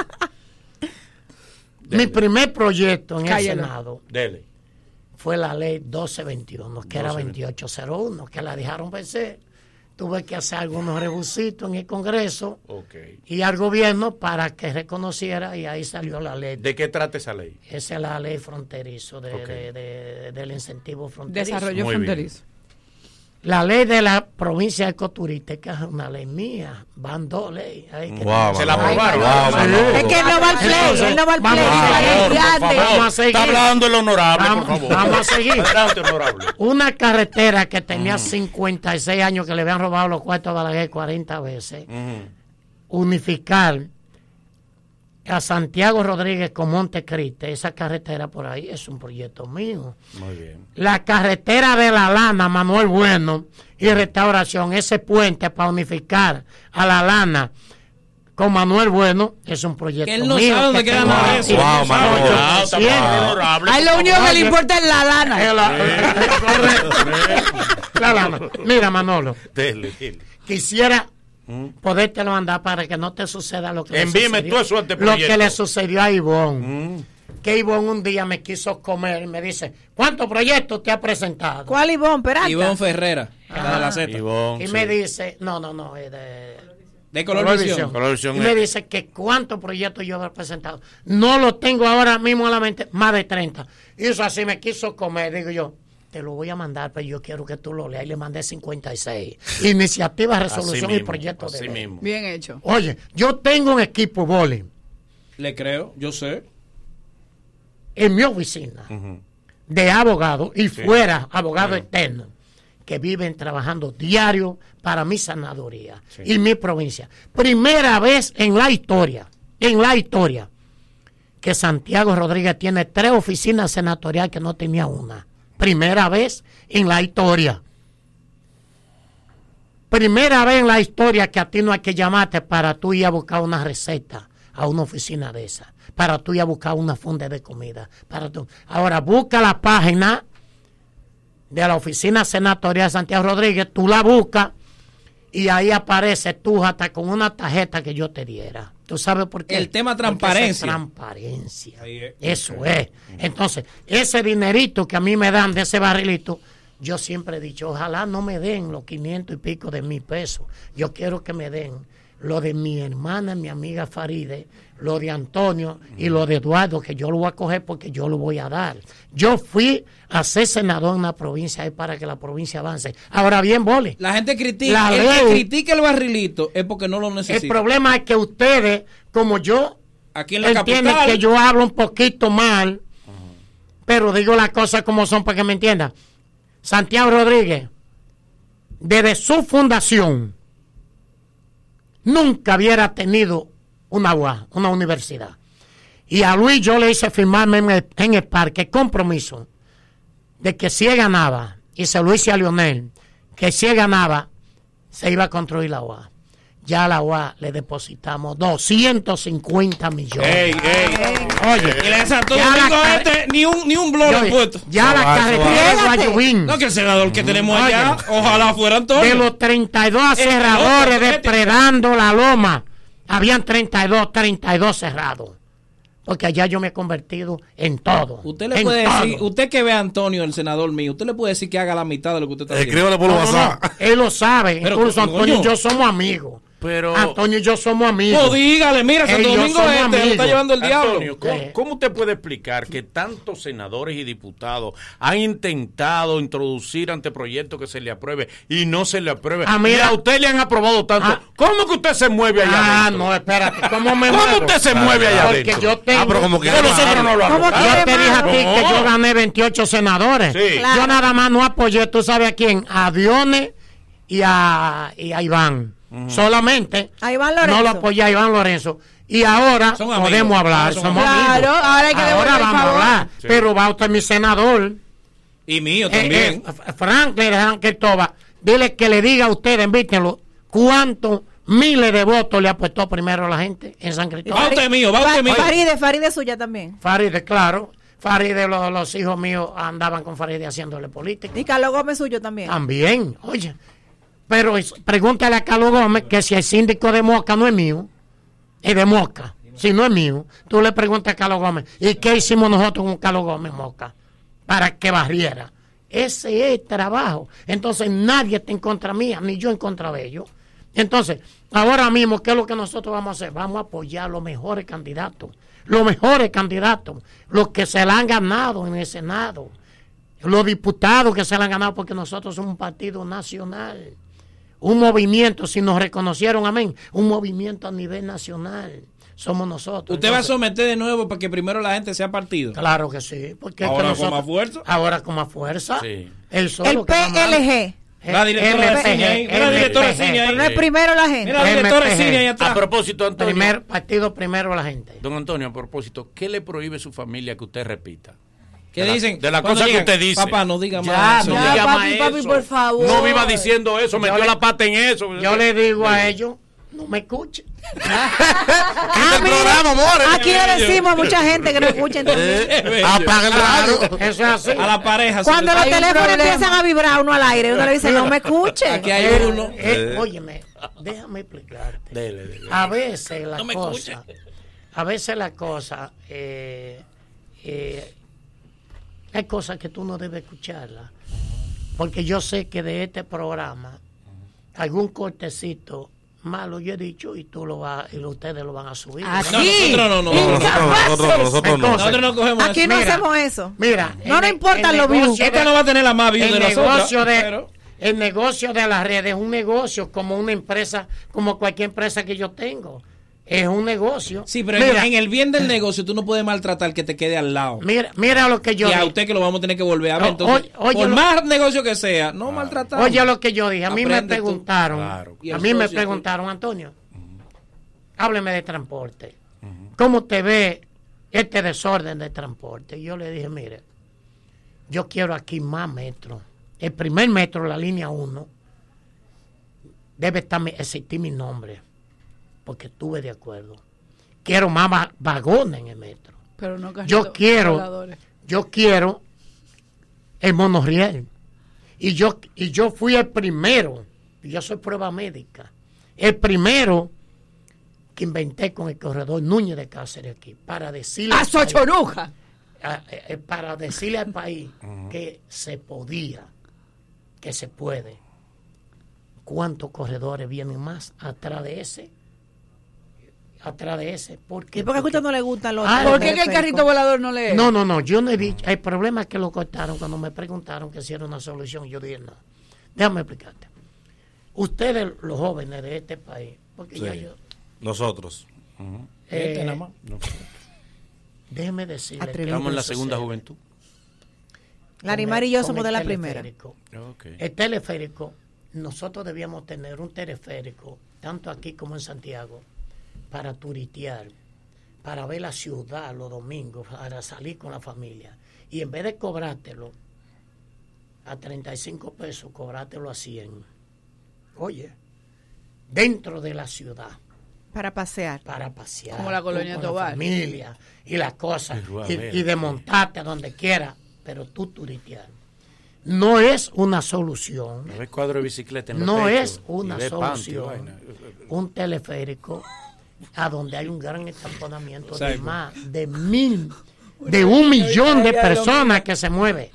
mi primer proyecto en el Cállalo. Senado Dele. fue la ley 1221, que era 2801, que la dejaron vencer. Tuve que hacer algunos rebusitos en el Congreso y al gobierno para que reconociera y ahí salió la ley. ¿De qué trata esa ley? Esa es la ley fronterizo de, Ok. de- de- del incentivo fronterizo. Desarrollo Muy bien. fronterizo. La ley de la provincia de Ecoturística es una ley mía. Van dos leyes. Wow, Se la aprobaron. Wow, Sí. Es que no va al play, él no va al play. vamos. Está hablando el honorable, Vamos- por favor. vamos a seguir. Adelante, honorable. Una carretera que tenía 56 años que le habían robado los cuartos a Balaguer 40 veces. Unificar a Santiago Rodríguez con Montecriste, esa carretera por ahí es un proyecto mío. Muy bien. La carretera de la lana, Manuel Bueno, y restauración, ese puente para unificar a la lana con Manuel Bueno, es un proyecto Que él no mío. sabe dónde que queda tengo nada de ahí. eso. Wow, Ah, Manolo. está Bien. honorable. A él lo único que le importa es la lana. Eh, la- La lana. Mira, Manolo, Dele, dele. quisiera podértelo mandar para que no te suceda lo que le Envíeme sucedió- todo eso lo que le sucedió a Ivonne. Que Ivonne un día me quiso comer y me dice, ¿cuántos proyectos te ha presentado? ¿Cuál Ivón? Peralta. Ivonne Ferrera, la de la Z. Ivonne, Y sí. me dice, no, no, no, es de De color Colorvisión. visión. Colorvisión Y me dice que cuántos proyectos yo he presentado. No lo tengo ahora mismo en la mente, más de 30. Y eso así me quiso comer. Digo yo, te lo voy a mandar, pero yo quiero que tú lo leas. Y le mandé 56. Iniciativa, resolución Así y mismo, proyecto de ley. mismo. Bien hecho. Oye, yo tengo un equipo boli Le creo, yo sé. en mi oficina de abogados y fuera abogados externos que viven trabajando diario para mi sanaduría y mi provincia. Primera vez en la historia, en la historia, que Santiago Rodríguez tiene tres oficinas senatoriales que no tenía una. Primera vez en la historia. Primera vez en la historia que a ti no hay que llamarte para tú ir a buscar una receta a una oficina de esa, para tú ir a buscar una funda de comida. Para tú. Ahora busca la página de la oficina senatorial de Santiago Rodríguez, tú la buscas y ahí aparece tú hasta con una tarjeta que yo te diera. ¿Tú sabes por qué? El tema transparencia. transparencia. Es. Eso es. Entonces, ese dinerito que a mí me dan de ese barrilito, yo siempre he dicho, ojalá no me den los 500 y pico de mil pesos. Yo quiero que me den lo de mi hermana, mi amiga Faride, lo de Antonio y lo de Eduardo, que yo lo voy a coger porque yo lo voy a dar. Yo fui a ser senador en una provincia para que la provincia avance. Ahora bien, Boli. La gente critica, La el que el barrilito es porque no lo El necesita. problema es que ustedes, como yo, Aquí en la entienden capital, que yo hablo un poquito mal, pero digo las cosas como son para que me entiendan. Santiago Rodríguez, desde su fundación, nunca hubiera tenido una UA, una universidad. Y a Luis yo le hice firmarme en el, en el parque compromiso de que si él ganaba, y se lo hice a Lionel, que si él ganaba, se iba a construir la UA. Ya a la UA le depositamos 250 millones. Ey, ey. Oye, y ya Domingo care- este ni un, ni un blog le Oye, puesto. ya la carretera de. Guayubín. No, que el senador que tenemos Oye. allá, ojalá fuera Antonio. De los 32 Eh, aserradores este- depredando la loma, habían 32, 32 cerrados. porque allá yo me he convertido en todo. Usted le puede todo. decir, usted que ve a Antonio, el senador mío, usted le puede decir que haga la mitad de lo que usted está Escríbale por No, no, WhatsApp. no, Él lo sabe. Pero, Incluso. Antonio y yo somos amigos. Pero- Antonio y yo somos amigos. No, dígale, mira, Santo Domingo Este, lo está llevando el diablo. Antonio, ¿cómo, Eh. cómo usted puede explicar que tantos senadores y diputados han intentado introducir anteproyectos que se le apruebe y no se le apruebe? Ah, mira. a usted le han aprobado tanto. Ah. ¿Cómo que usted se mueve allá Ah, adentro? no, espérate. ¿Cómo me usted se mueve allá Porque adentro? yo tengo... Ah, pero como que Pero nosotros no lo ¿Cómo Yo te dije a ti No. que yo gané 28 senadores. Sí. Claro. Yo nada más no apoyé, ¿tú sabes a quién? A y a, y a Iván. Solamente. A Iván Lorenzo. No lo apoyé a Iván Lorenzo. Y ahora Son amigos. podemos hablar. Ah, son somos amigos. amigos. Claro, ahora hay que Ahora vamos a hablar. Sí. Pero va usted mi senador. Y mío Eh, también. eh, F- Franklin Toba. Dile que le diga a ustedes, invítenlo, cuántos miles de votos le apostó primero la gente en San Va Cristóbal. usted mío, va usted Fa- mío. Faride, Faride es suya también. Faride, claro. Faride, los, los hijos míos andaban con Faride haciéndole política. Y Carlos Gómez suyo también. También, oye. Pero es- pregúntale a Carlos Gómez que si el síndico de Moca no es mío, es de Moca. Si no es mío, tú le preguntas a Carlos Gómez, ¿y qué hicimos nosotros con Carlos Gómez Moca? Para que barriera. Ese es trabajo. Entonces nadie está en contra mía, ni yo en contra de ellos. Entonces, ahora mismo, ¿qué es lo que nosotros vamos a hacer? Vamos a apoyar los mejores candidatos. Los mejores candidatos. Los que se la han ganado en el Senado los diputados que se la han ganado porque nosotros somos un partido nacional, un movimiento, si nos reconocieron, amén, un movimiento a nivel nacional, somos nosotros. Usted va a someter de nuevo para que primero la gente sea partido. Claro que sí, porque es que Ahora con más fuerza. Ahora con más fuerza. Sí. El, solo El PLG. La directora de cine ahí, mira la directora de LPG. cine ahí. Pero no es primero la gente. Mira la directora de MPG. cine ahí atrás. A propósito, Antonio. Primer partido primero la gente. Don Antonio, a propósito, ¿qué le prohíbe su familia que usted repita? ¿Qué De la- dicen? de la cosa que usted dice. Papá, no diga Ya, más. no eso. Ya, diga papi, más papi, eso. por favor. No viva diciendo eso, metió le- la pata en eso. Yo le digo a ellos, no me escuchen. Ah, programa, amores. Aquí le decimos a mucha gente que no escuchen. Eh, apaga el radio. Eso es así. A la pareja. Cuando los teléfonos empiezan a vibrar uno al aire, uno le dice, no me escuche. Aquí hay Eh, uno. eh, óyeme, déjame explicarte. Dele, dele. A veces la No me cosa, a veces la cosa, eh, eh, hay cosas que tú no debes escucharlas. Porque yo sé que de este programa, algún cortecito malo yo he dicho y tú lo vas, y ustedes lo van a subir. Ah, No, no, no. No, nosotros, nosotros, nosotros no. Nosotros no cogemos Aquí no hacemos eso. Mira, No nos importan los views. Esta no va a tener la más views de nosotros. negocio de pero- el negocio de las redes es un negocio como una empresa como cualquier empresa que yo tengo es un negocio Sí, pero mira, en el bien del negocio tú no puedes maltratar que te quede al lado. mira mira lo que yo y a dije. usted que lo vamos a tener que volver a ver. No, Entonces, oye- oye por lo- más negocio que sea, no maltratar. oye lo que yo dije a mí me Aprende preguntaron Claro. A mí me preguntaron Antonio hábleme de transporte cómo te ve este desorden de transporte y yo le dije mire yo quiero aquí más metro el primer metro la línea 1 debe estar existir mi nombre porque estuve de acuerdo. Quiero más va- vagones en el metro. Pero no yo quiero voladores. yo quiero el monorriel. Y yo y yo fui el primero y yo soy prueba médica el primero que inventé con el corredor Núñez de Cáceres aquí para decirle ¡A Sochoruja! a- eh, para decirle al país que se podía que se puede. Cuántos corredores vienen más atrás de ese atrás de ese ¿por qué? ¿Y por qué a usted no le gustan los Ah, ¿Por qué que el carrito volador no le no, no, no, yo no he dicho. El problema es que lo cortaron cuando me preguntaron que si era una solución. Yo dije, no. Déjame explicarte. Ustedes, los jóvenes de este país, porque ya yo. Nosotros. eh, Este nada más. déjeme decirle. que Estamos en la sucede segunda juventud. Larimar y yo somos de la primera. El teleférico, nosotros debíamos tener un teleférico, tanto aquí como en Santiago, para turitear, para ver la ciudad los domingos, para salir con la familia. Y en vez de cobrártelo a 35 pesos, cobrártelo a 100. Oye, dentro de la ciudad, Para pasear. para pasear. Como la colonia Tobar. La familia y las cosas. Y, y de montarte a donde quiera, pero tú turitear. No es una solución. No ves cuadro de bicicleta en No es una panty, solución. Un teleférico a donde hay un gran estamponamiento de más de mil, de un millón de personas que se mueve.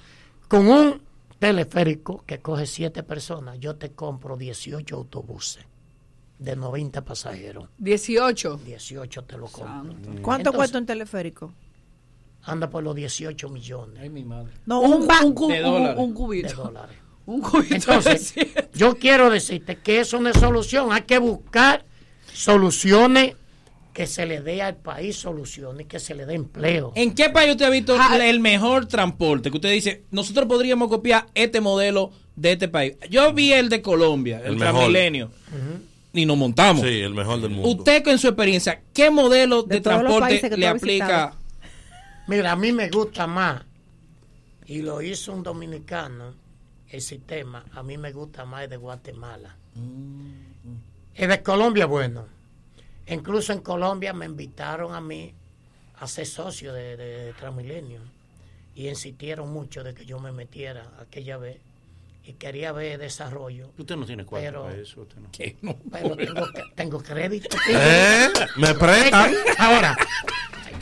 Con un teleférico que coge siete personas, yo te compro 18 autobuses de 90 pasajeros. 18. 18 te lo compro. ¿Cuánto Entonces, cuesta un teleférico? Anda por los 18 millones. Ay, mi madre. No, un, un, cu- De un- cubito. de dólares. Un cubito. Entonces, de yo quiero decirte que eso no es solución. Hay que buscar soluciones que se le dé al país soluciones, que se le dé empleo. ¿En qué país usted ha visto el mejor transporte? Que usted dice, nosotros podríamos copiar este modelo de este país. Yo vi el de Colombia, el, El. Transmilenio, y nos montamos. Sí, el mejor del mundo. Usted con su experiencia, ¿qué modelo de, transporte le aplica? Mira, a mí me gusta más, y lo hizo un dominicano, el sistema, a mí me gusta más el de Guatemala. El de Colombia, bueno. Incluso en Colombia me invitaron a mí a ser socio de, de Transmilenio y insistieron mucho de que yo me metiera aquella vez y quería ver desarrollo. Usted no tiene cuarto Pero- para eso. Usted no. Pero tengo, tengo crédito. ¿Eh? ¿Me prestan? Ahora.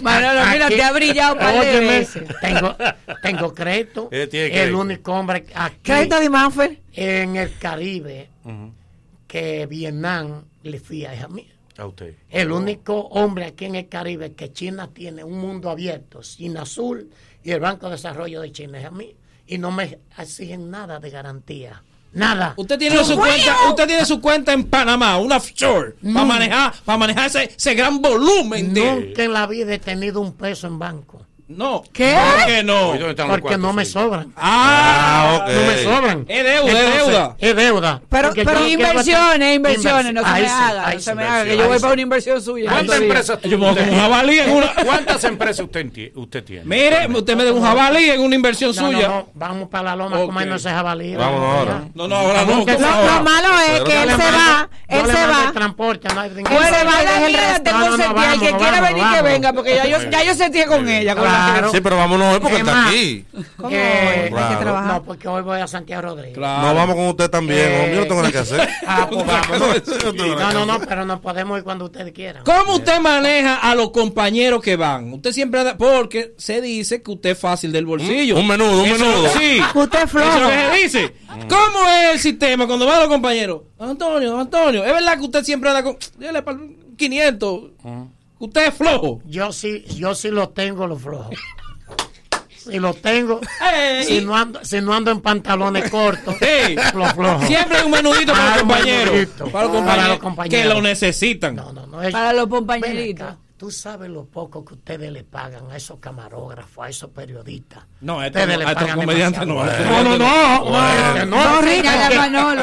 Manolo, mira, aquí- te ha brillado un par de Óyeme, veces. Tengo, tengo crédito. Tiene el crédito. único hombre aquí Crédito de Manfer. en el Caribe que Vietnam le fía es a mí. A usted. El único hombre aquí en el Caribe que China tiene un mundo abierto, China Azul y el Banco de Desarrollo de China es a mí. Y no me exigen nada de garantía. Nada. Usted tiene su cuenta, usted tiene su cuenta en Panamá, una offshore, para manejar, para manejar ese, ese gran volumen de. Nunca en la vida he tenido un peso en banco. No. ¿Qué? ¿Por qué no? ¿Y dónde están los Porque no me sobran. Ah, ok. No me sobran. Es deuda, es deuda. Es deuda. Pero, pero inversiones, inversiones, no se me haga, no se me haga, que yo voy para una inversión suya. ¿Cuántas empresas Yo me voy con un jabalí en una. ¿Cuántas empresas usted, tiene? Mire, usted me da un jabalí en una inversión suya. no, vamos para la loma Ok. comiendo ese jabalí. Vamos ahora. No, no, ahora no. Lo- malo es que él se va, él se va. transporte, no hay Él se va y deja el que quiera venir, que venga, porque ya yo, ya yo sentí con ella. Con Claro. Sí, pero vámonos hoy porque Es está más, aquí. ¿Cómo? Hay que trabajar. No, porque hoy voy a Santiago Rodríguez. Claro. No vamos con usted también, Eh, hombre. Yo no tengo nada que hacer. Ah, pues. Yo no No, no, pero nos podemos ir cuando ustedes quieran. ¿Cómo usted maneja a los compañeros que van? Usted siempre anda, porque se dice que usted es fácil del bolsillo. Un menudo, un Eso- menudo. Sí. Usted es Eso es lo flojo. que se dice. ¿Cómo es el sistema cuando van los compañeros? Antonio, Antonio, es verdad que usted siempre anda con dele para 500. Usted es flojo. Yo sí, yo sí lo tengo los flojos. Si lo tengo, Ey. si no ando, si no ando en pantalones cortos, los flojos. Siempre hay un menudito para los compañeros. menudito. Para los Para compañeros, los compañeros. que lo necesitan. No, no, no. es- Para los compañeritos. Tú sabes lo poco que ustedes le pagan a esos camarógrafos, a esos periodistas. No, a estos Ustedes no- le a estos pagan comediantes no, a demasiado. estos No, no, no. Bueno. no, no, Son ricos,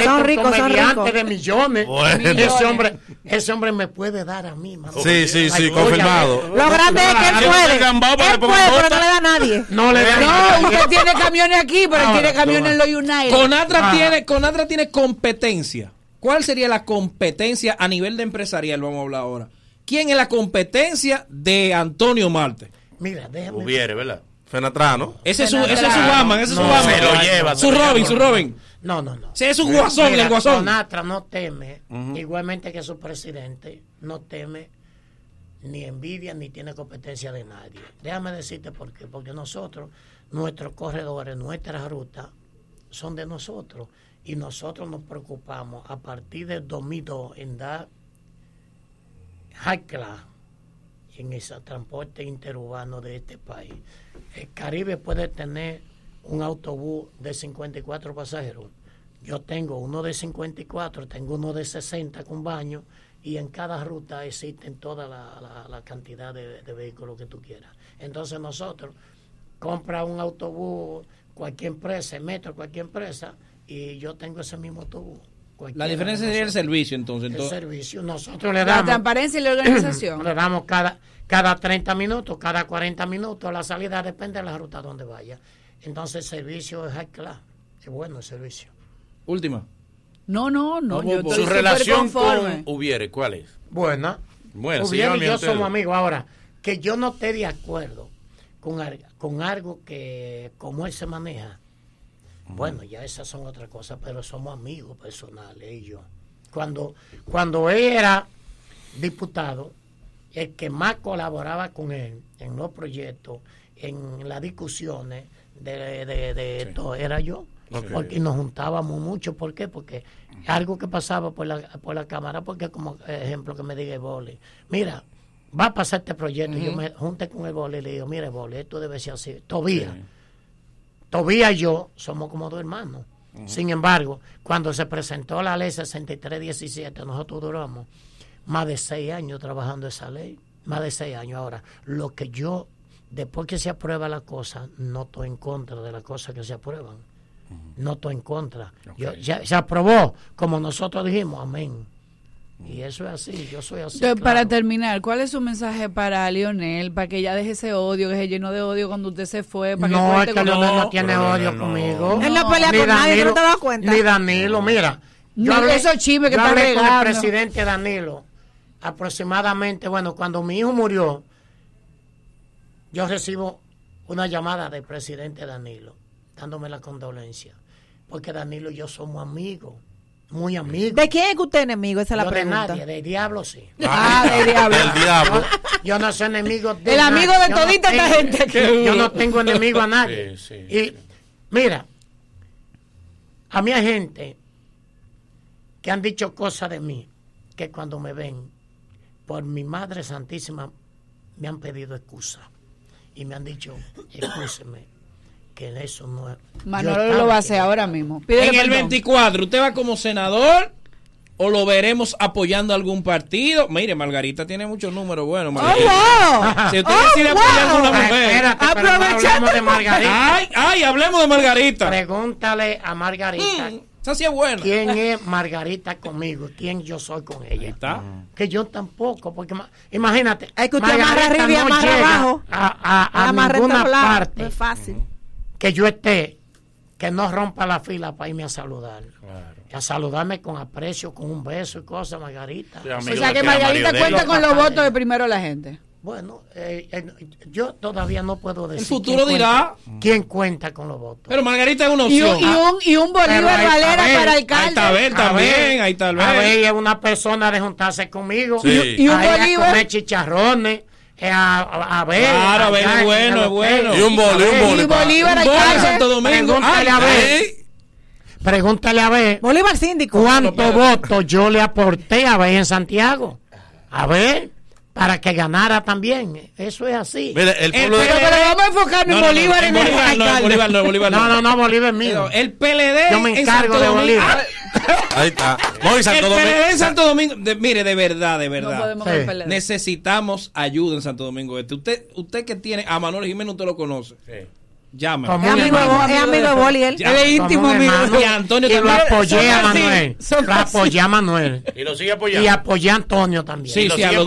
son ricos, son comediantes ricos. de millones. Bueno. Ese hombre, ese hombre me puede dar a mí, mano. Sí, sí, sí, Ay, confirmado. oye, Lo grande es que él puede. Él puede, pero no le da a nadie. No le da No, usted tiene camiones aquí, pero él tiene camiones en los United. Conatra Ah. tiene, Conatra tiene competencia. ¿Cuál sería la competencia a nivel de empresarial? Vamos a hablar ahora. ¿Quién es la competencia de Antonio Marte? Mira, déjame. Hubiere, ¿verdad? Fenatrano. Ese es su, ese es su Batman, ese es su No, Batman. se lo lleva, Su Robin, lleva. su Robin. No, no, no. Ese es un guasón, Mira, el guasón. Conatra no teme, igualmente que su presidente, no teme ni envidia ni tiene competencia de nadie. Déjame decirte por qué. Porque nosotros, nuestros corredores, nuestras rutas son de nosotros. Y nosotros nos preocupamos a partir del 2002 en dar class en ese transporte interurbano de este país. El Caribe puede tener un autobús de 54 pasajeros. Yo tengo uno de 54, tengo uno de 60 con baño y en cada ruta existen toda la, la- la cantidad de, de vehículos que tú quieras. Entonces nosotros compra un autobús, cualquier empresa, metro, cualquier empresa, y yo tengo ese mismo autobús. La diferencia sería el servicio, entonces. El entonces servicio. Nosotros le La damos. transparencia y la organización. Le damos cada, cada 30 minutos, cada 40 minutos. La salida depende de la ruta donde vaya. Entonces el servicio es high class. Es bueno el servicio. Última. No, no, no. No, Yo Bobo. estoy Su súper relación conforme. con Hubiere, ¿cuál es? Buena. Bueno, llevan y yo somos amigos. Ahora, que yo no esté de acuerdo con, con algo que, como él se maneja, bueno, ya esas son otras cosas, pero somos amigos personales, y yo. Cuando, cuando él era diputado, el que más colaboraba con él en los proyectos, en las discusiones de, de, de esto, era yo. Porque nos juntábamos mucho. ¿Por qué? Porque algo que pasaba por la, por la cámara, porque como ejemplo que me diga el Boli, mira, va a pasar este proyecto. y Yo Ujú. me junté con el Boli y le digo, mire, Boli, esto debe ser así. Todavía. Todavía y yo somos como dos hermanos. Sin embargo, cuando se presentó la ley 6317, nosotros duramos más de seis años trabajando esa ley. Más de seis años. Ahora, lo que yo, después que se aprueba la cosa, no estoy en contra de las cosas que se aprueban. No estoy en contra. Yo- ya, se aprobó, como nosotros dijimos, amén. Y eso es así, yo soy así. Entonces, claro. para terminar, ¿cuál es su mensaje para Lionel? Para que ya deje ese odio, que se llenó de odio cuando usted se fue. Para No, que es que Leonel no tiene odio conmigo. Él no pelea Ni con nadie, ¿tú Danilo- no te das cuenta? Ni Danilo, mira. No, esos chismes que yo está hablé con el presidente Danilo aproximadamente, bueno, cuando mi hijo murió, yo recibo una llamada del presidente Danilo dándome la condolencia. Porque Danilo y yo somos amigos, muy amigos. ¿De quién es que usted es enemigo? Esa es la Yo de pregunta. nadie, del diablo sí. Ah, del diablo. Del diablo. Yo, yo no soy enemigo de El amigo de Yo no todita esta tengo- gente aquí. Yo no tengo enemigo a nadie. Sí, sí, y mira, a mí hay gente que han dicho cosas de mí que cuando me ven, por mi Madre Santísima, me han pedido excusa. Y me han dicho, excúseme, que eso no es... Manolo lo va a hacer ahora mismo. Pídele En el perdón. 24, ¿usted va como senador o lo veremos apoyando a algún partido? Mire, Margarita tiene muchos números buenos. Margarita. wow! Si usted Oh, decide apoyar a una Ay, mujer. espérate, pero no hablemos de Margarita. Ay, ay, hablemos de Margarita. Pregúntale a Margarita. Esa sí es buena. ¿Quién es Margarita conmigo? ¿Quién yo soy con ella? está. Que yo tampoco, porque ma- imagínate. Es que usted amarra arriba y amarra llega abajo. A, a, a Amarra ninguna parte No es fácil. Que yo esté, que no rompa la fila para irme a saludar. A saludarme con aprecio, con un beso y cosas, Margarita. O sea que Margarita cuenta con los votos de primero la gente. Bueno, eh, eh, yo todavía no puedo decir. futuro quién dirá. cuenta- ¿Quién cuenta con los votos? Pero Margarita es una Y opción. un, y un, y un Bolívar Valera está para alcalde. Ahí está Abel también, ahí está Abel. Abel es una persona de juntarse conmigo. Sí. Y, Y un a Bolívar. comer chicharrones. Eh, a, a, a ver. Claro, Abel allá es en bueno, es bueno. Y un boli, un Abel. boli, Y. Bolívar, boli en Santo Domingo. Pregúntale a ver. Pregúntale a ver. Bolívar síndico. ¿Cuántos votos yo le aporté a ver en Santiago? A ver, para que ganara también. Eso es así. Mire, el pueblo de- Pero, pero vamos a enfocarnos No, en no, no, Bolívar en en el Bolívar no, en. Bolívar no, Bolívar no. No, no, no, Bolívar es mío. El PLD Yo me en encargo Santo de Domingo. Bolívar. Ahí está. No, Santo el Domingo. PLD en Santo Domingo, de- mire, de verdad, de verdad. No podemos con el PLD. Necesitamos ayuda en Santo Domingo Este. Usted, usted que tiene a Manuel Jiménez, usted lo conoce. Llame. Como Es amigo, de es amigo de Boli, él. Es íntimo amigo. Y Antonio Y lo apoyé a Manuel. Lo apoyé a Manuel. Y lo sigue apoyando. Y apoyé a Antonio también. Sí, sí, sigue a los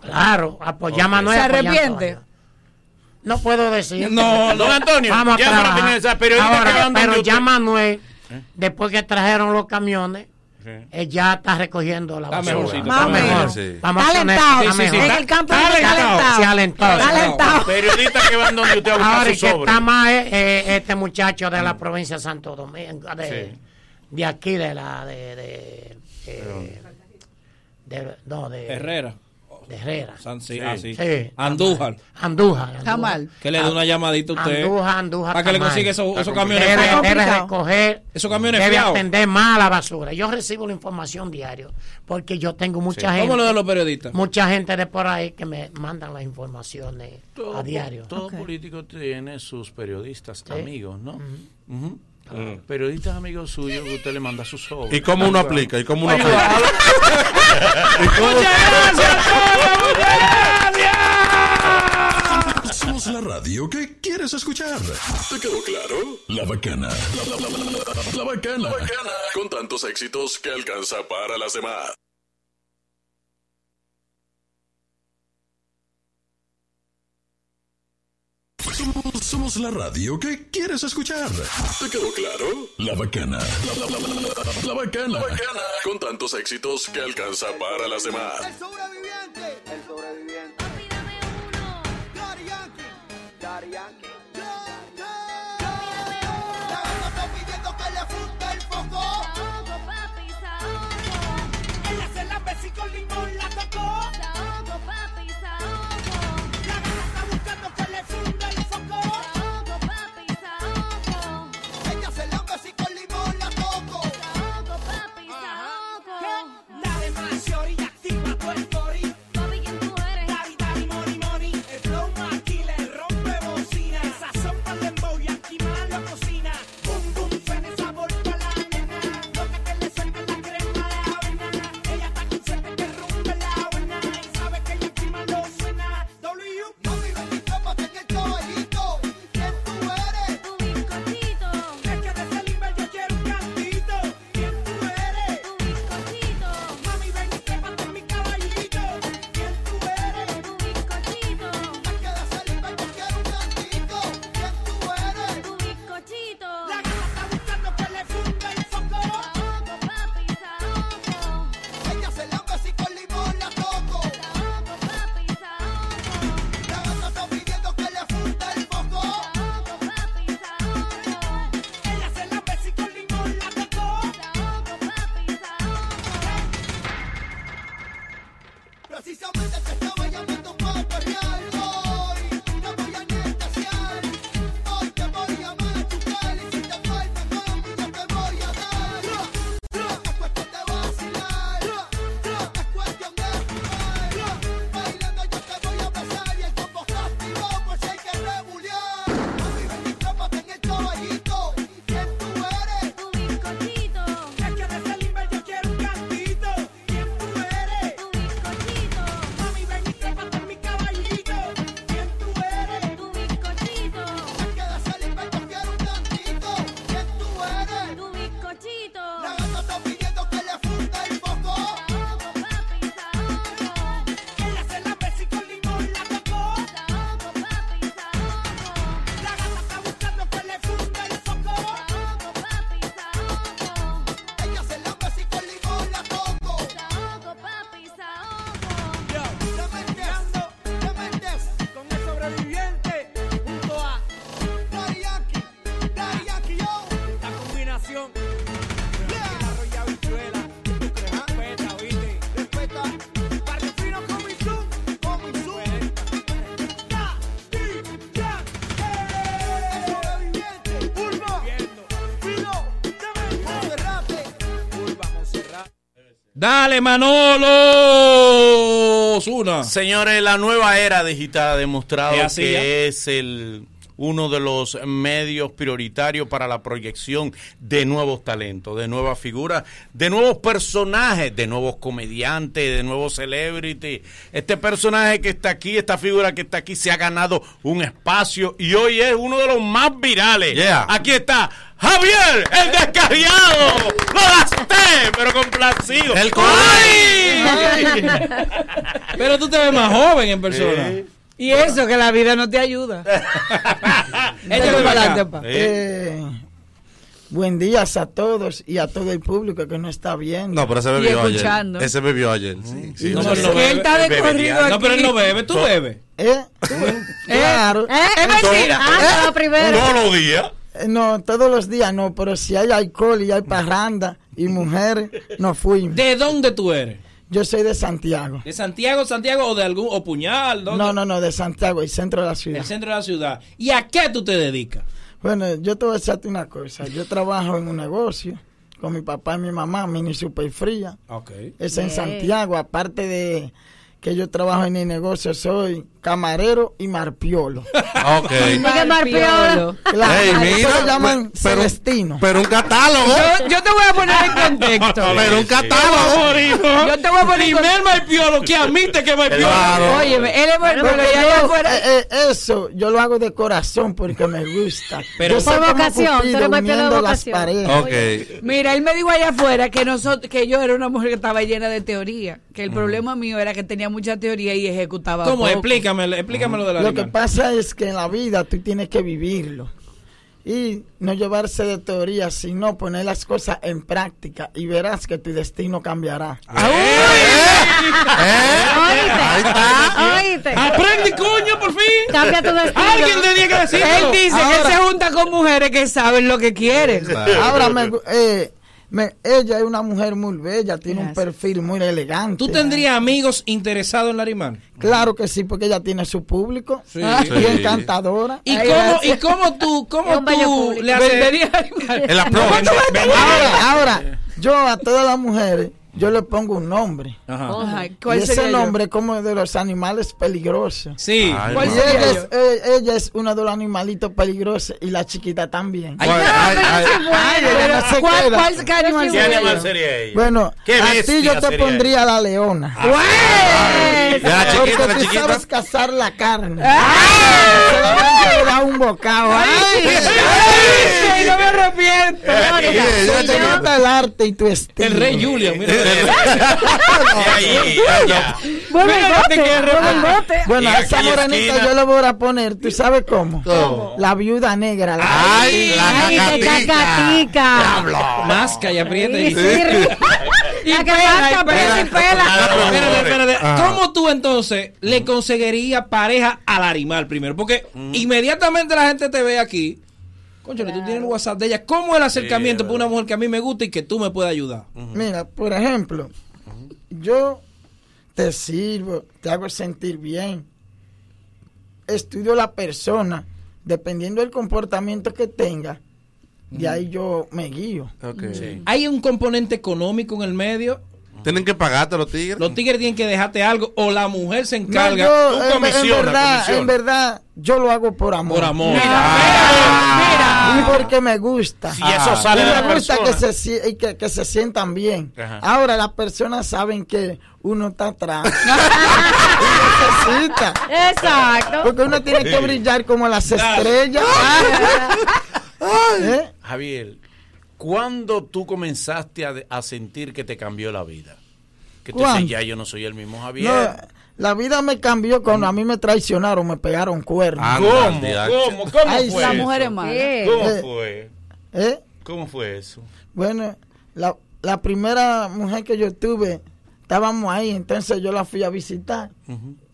claro, apoyé a. Manuel. ¿Se arrepiente? No puedo decir. No, Don Antonio, Vamos a trabajar. Ahora, pero ya Manuel, después que trajeron los camiones, Sí. él ya está recogiendo la Está basura. Está mejor. Sí. Sí, sí, mejor. En el campo Está está alentado. alentado. Se alentado. Periodistas que van donde usted a buscar Ahora su que sobre. está más es eh, este muchacho de la provincia de Santo Domingo, de, de aquí, de la. de. de, eh, de- no, de. Herrera. De Herrera. San- sí, Sí. ah, sí. Sí. Andújar. Andújar. Está Andújar. mal. Que le dé una llamadita a usted. Andújar, Andújar. Para que le consiga esos, esos camiones. Debe, debe recoger, Esos camiones debe fiados. atender más la basura. Yo recibo la información diario porque yo tengo mucha gente, ¿Cómo lo de los periodistas? mucha gente de por ahí que me mandan las informaciones Todo, a diario. todo político tiene sus periodistas amigos, ¿no? Ujú. Mm. Periodistas amigos suyos que usted le manda sus sobre. ¿Y cómo uno aplica? ¿Y cómo uno aplica? Somos la radio que quieres escuchar. ¿Te quedó claro? La bacana. La, la- la- la- la- la bacana. La bacana. Con tantos éxitos que alcanza para las demás. Somos, somos la radio que quieres escuchar. ¿Te quedó claro? La bacana. La, la- la- bacana. Con tantos éxitos que alcanza para las demás. sobreviviente. El sobreviviente. Dale, Manolo. Osuna. Señores, la nueva era digital ha demostrado ¿Es así que ya? es el uno de los medios prioritarios para la proyección de nuevos talentos, de nuevas figuras, de nuevos personajes, de nuevos comediantes, de nuevos celebrities. Este personaje que está aquí, esta figura que está aquí, se ha ganado un espacio y hoy es uno de los más virales. Yeah. Aquí está Javier, el descarriado. Lo gasté, pero complacido. El ¡Ay! Pero tú te ves más joven en persona. Y eso, que la vida no te ayuda. Échale para pa. Eh, buen días a todos y a todo el público que nos está viendo. No, pero ese bebió ayer. Ese bebió ayer. Sí, sí. No, No, él no no, está de corrido diario. No, pero él no bebe. ¿Tú No. bebes? ¿Eh? Claro. ¿Eh? Es mentira. Ah, la primera. Todos los días. Eh, No, todos los días no, pero si hay alcohol y hay parranda y mujeres, nos fuimos. ¿De dónde tú eres? Yo soy de Santiago. ¿De Santiago, Santiago o de algún o Puñal? ¿Dónde? No, no, no, de Santiago, el centro de la ciudad. El centro de la ciudad. ¿Y a qué tú te dedicas? Bueno, yo te voy a decirte una cosa. Yo trabajo en un negocio con mi papá y mi mamá, mini super fría. Ok. Es en. Santiago, aparte de que yo trabajo en el negocio, soy camarero y marpiolo. Ok. Miguel Marpiolo. Claro, Ey, eso mira, lo llaman pero- Celestino. Pero un catálogo. Yo, yo te voy a poner en contexto. Pero un catálogo. Yo te voy a poner Primer Marpiolo que admite que Marpiolo. Claro. Oye, él es Pero afuera. eh, eh, eso yo lo hago de corazón porque me gusta. Pero- yo Por vocación, tú Cupido eres más pelo de vocación. paredes. Ok. Mira, él me dijo allá afuera que nosotros, que yo era una mujer que estaba llena de teoría, que el problema mío era que tenía mucha teoría y ejecutaba ¿Cómo? poco. Explícamelo, explícamelo de la Lo que pasa es que en la vida tú tienes que vivirlo y no llevarse de teoría, sino poner las cosas en práctica y verás que tu destino cambiará. Ahí está. Oíste. Aprende, coño, por fin. Cambia tu destino. Alguien tenía que decirlo. Él dice que él se junta con mujeres que saben lo que quieren. Ahora me, eh, me- ella es una mujer muy bella, tiene un perfil muy elegante. ¿Tú tendrías amigos interesados en Larimar? Claro que sí, porque ella tiene su público Sí. y Sí. encantadora. ¿Y Ay, cómo. ¿Y cómo tú, cómo tú le haces? Vendería animales. El approach. Ahora, ahora, yo a todas las mujeres, yo le pongo un nombre. Ajá. Ajá, Y ¿Cuál ese sería yo? nombre es como de los animales peligrosos. Sí. Ay, ¿Cuál sería ella yo? es, eh, ella es uno de los animalitos peligrosos y la chiquita también. Ay, Ay, ella Pero, se ¿cuál, cuál, qué animal ¿Qué sería yo? ella? Bueno, ¿Qué a ti yo te pondría la leona. De la chiquita, Porque la tú chiquita. sabes cazar la carne. Solamente le da un bocado. Ay, Ay, no me arrepiento. Ella te el arte y tu estilo. El rey Julian, mira. Bueno, a esa morenita esquina. yo le voy a poner, ¿tú sabes cómo? ¿Cómo? La viuda negra. La Ay, la cacatica. cacatica. Masca y aprieta y... Sí, sí. Y La que masca, y pela y pela. pela. Espérate, espérate. Ajá. ¿Cómo tú entonces le conseguirías pareja al animal primero? Porque inmediatamente la gente te ve aquí. Conchale, tú tienes el WhatsApp de ella. ¿Cómo el acercamiento para una mujer que a mí me gusta y que tú me puedas ayudar? Mira, por ejemplo, yo te sirvo, te hago sentir bien. Estudio la persona, dependiendo del comportamiento que tenga, de ahí yo me guío. Ok. ¿Hay un componente económico en el medio? Tienen que pagarte los tigres. Los tigres tienen que dejarte algo o la mujer se No, encarga. yo, Tú en- en, comisiona, verdad, comisiona. en verdad, yo lo hago por amor. Por amor. Y porque me gusta. Si eso sale y de la me gusta que se, que, que se sientan bien. Ajá. Ahora las personas saben que uno está atrás. y necesita. Exacto. Porque uno tiene que brillar como las estrellas. ¿Eh? Javier, ¿cuándo tú comenzaste a, a sentir que te cambió la vida? Que tú dices, ya yo no soy el mismo Javier. No, la vida me cambió cuando a mí me traicionaron, me pegaron cuernos. Ah, ¿Cómo? Anda, ¿Cómo? ¿Cómo Ay, fue La eso? mujer es mala. ¿Cómo Eh. fue? ¿Eh? ¿Cómo fue eso? Bueno, la, la primera mujer que yo tuve, estábamos ahí, entonces yo la fui a visitar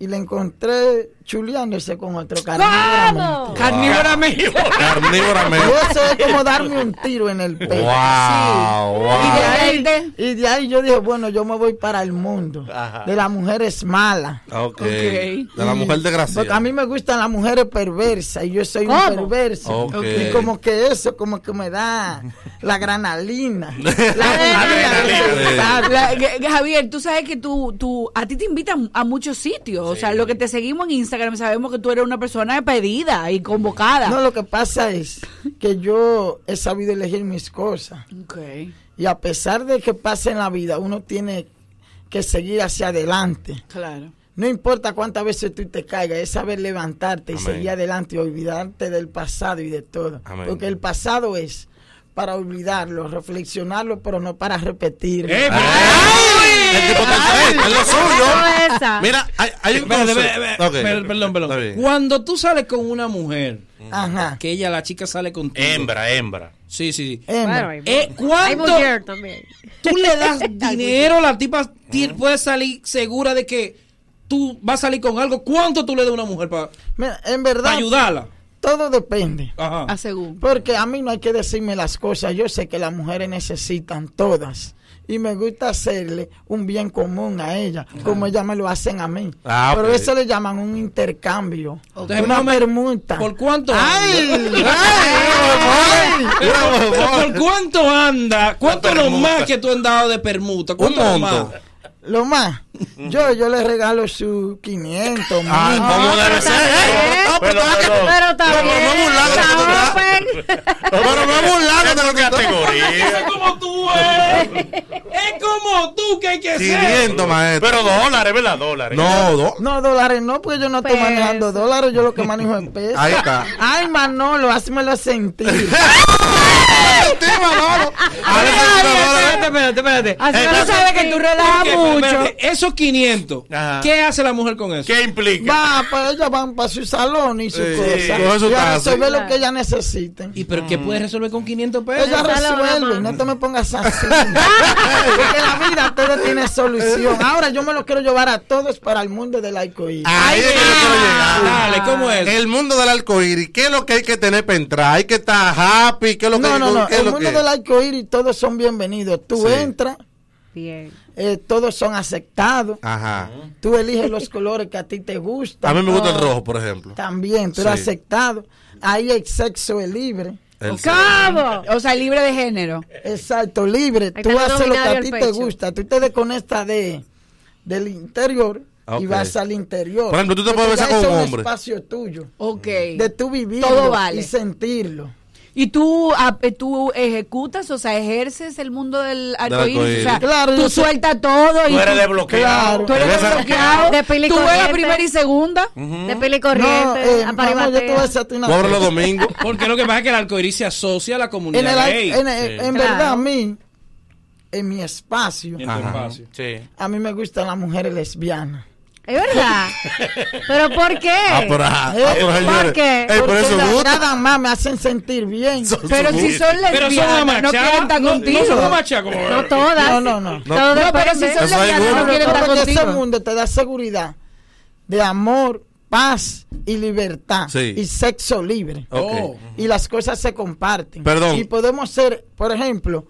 y la encontré chuleándose con otro carnívoramente. Carnívoramente. Carnívoramente. Y eso es como darme un tiro en el pecho. Wow, wow. Y de ahí, Y de ahí yo dije, bueno, yo me voy para el mundo Ajá. de las mujeres malas. Ok. De la mujer desgraciada. Porque a mí me gustan las mujeres perversas y yo soy un ¿Cómo? perverso. Ok. Y como que eso, como que me da la granalina. La La- la- Javier, tú sabes que tú, tú, a ti te invitan a muchos sitios. O sea, lo que te seguimos en Instagram sabemos que tú eres una persona pedida y convocada. No, lo que pasa es que yo he sabido elegir mis cosas. Y a pesar de que pase en la vida, uno tiene que seguir hacia adelante. Claro. No importa cuántas veces tú te caigas, es saber levantarte y seguir adelante y olvidarte del pasado y de todo. Amén. Porque el pasado es para olvidarlo, reflexionarlo, pero no para repetirlo. ¡Eh, en lo suyo. Mira, hay, hay un Espérate, concepto- Perdón, perdón. Cuando tú sales con una mujer, Ajá. que ella, la chica sale contigo. Hembra, hembra. Sí, sí, sí. Hembra. Bueno, hay- Eh, ¿Cuánto mujer también. tú le das dinero? La tipa ti- puede salir segura de que tú vas a salir con algo. ¿Cuánto tú le das a una mujer para verdad, ayudarla? Todo depende. Ajá. A según. Porque a mí no hay que decirme las cosas. Yo sé que las mujeres necesitan todas. Y me gusta hacerle un bien común a ellas, como ellas me lo hacen a mí. Ah, Pero eso le llaman un intercambio. Entonces, una permuta. ¿Por cuánto ¡Ay! ¿Por cuánto anda? ¿Cuánto es lo permuta. más que tú has dado de permuta? ¿Cuánto Un monto. Lo más, yo, yo le regalo sus 500, Ah, mil. ¿cómo debe ser? Eh, no, pero tú- Pero está No. Pero no burlando de lo que categoría. Es como tú eres. Es como tú que hay que ser. 500, maestro. Pero dólares, ¿verdad? Dólares. No, do- No, dólares no, porque yo no estoy manejando dólares, yo lo que manejo es pesos. Ahí está. Ay, Manolo, házmelo sentir. Espérate, espérate, espérate. Así Eh, no pasa- sabe que tú relajas mucho. esos 500, Ajá. ¿qué hace la mujer con eso? ¿Qué implica? Va, pues ellas van para su salón y su Sí, cosa. coge su y a resolver lo que ellas necesiten. ¿Y pero qué puedes resolver con 500 pesos? Ella resuelve, no te me pongas así. Porque la vida todo tiene solución. Ahora yo me lo quiero llevar a todos para el mundo del arcoíris. Ahí es que yo quiero llegar. Dale, ¿cómo es? El mundo del arcoíris, ¿qué es lo que hay que tener para entrar? Hay que estar happy, ¿qué es lo que No, no, no. El mundo que- del arcoíris todos son bienvenidos. Tú Sí. entras, Bien. eh, todos son aceptados. Ajá. Tú eliges los colores que a ti te gustan. A mí me gusta el Oh, rojo, por ejemplo. También, tú eres Sí. aceptado. Ahí el sexo es libre. El- ¿Cómo? O sea, libre de género. Exacto, libre. Ahí Tú haces lo que a ti te gusta. Tú te desconectas de, del interior y vas al interior. Por ejemplo, tú te puedes besar con eso un es hombre. espacio tuyo. Ok. De Todo vale. y sentirlo. ¿Y tú, eh, tú ejecutas, o sea, ejerces el mundo del arcoíris? O sea. Claro, tú sueltas todo y Tú eres tú- desbloqueado. Tú eres desbloqueado. De pili Tú eres primera y segunda. De peli No, corriente, eh, a mamá, yo te voy a paribatea. hacerte una Cobra los domingos. Porque lo que pasa es que el arcoíris se asocia a la En, comunidad el ar- gay. en, en Claro. verdad, a mí, en mi espacio, En espacio. Sí. a mí me gustan las mujeres lesbianas. Es verdad. ¿Pero por qué? Ah, pero, ah, pero, ¿por qué? ey, Porque eso me gusta. agradan más, me hacen sentir bien. Pero si son Pero son lesbianas, no quieren estar no, contigo. no son amachadas como. No todas. No, no, no. Pero si son lesbianas, no quieren estar porque ese contigo. mundo te da seguridad de amor, paz y libertad Sí. y sexo libre. Oh. Y las cosas se comparten. Perdón. Y podemos ser, por ejemplo,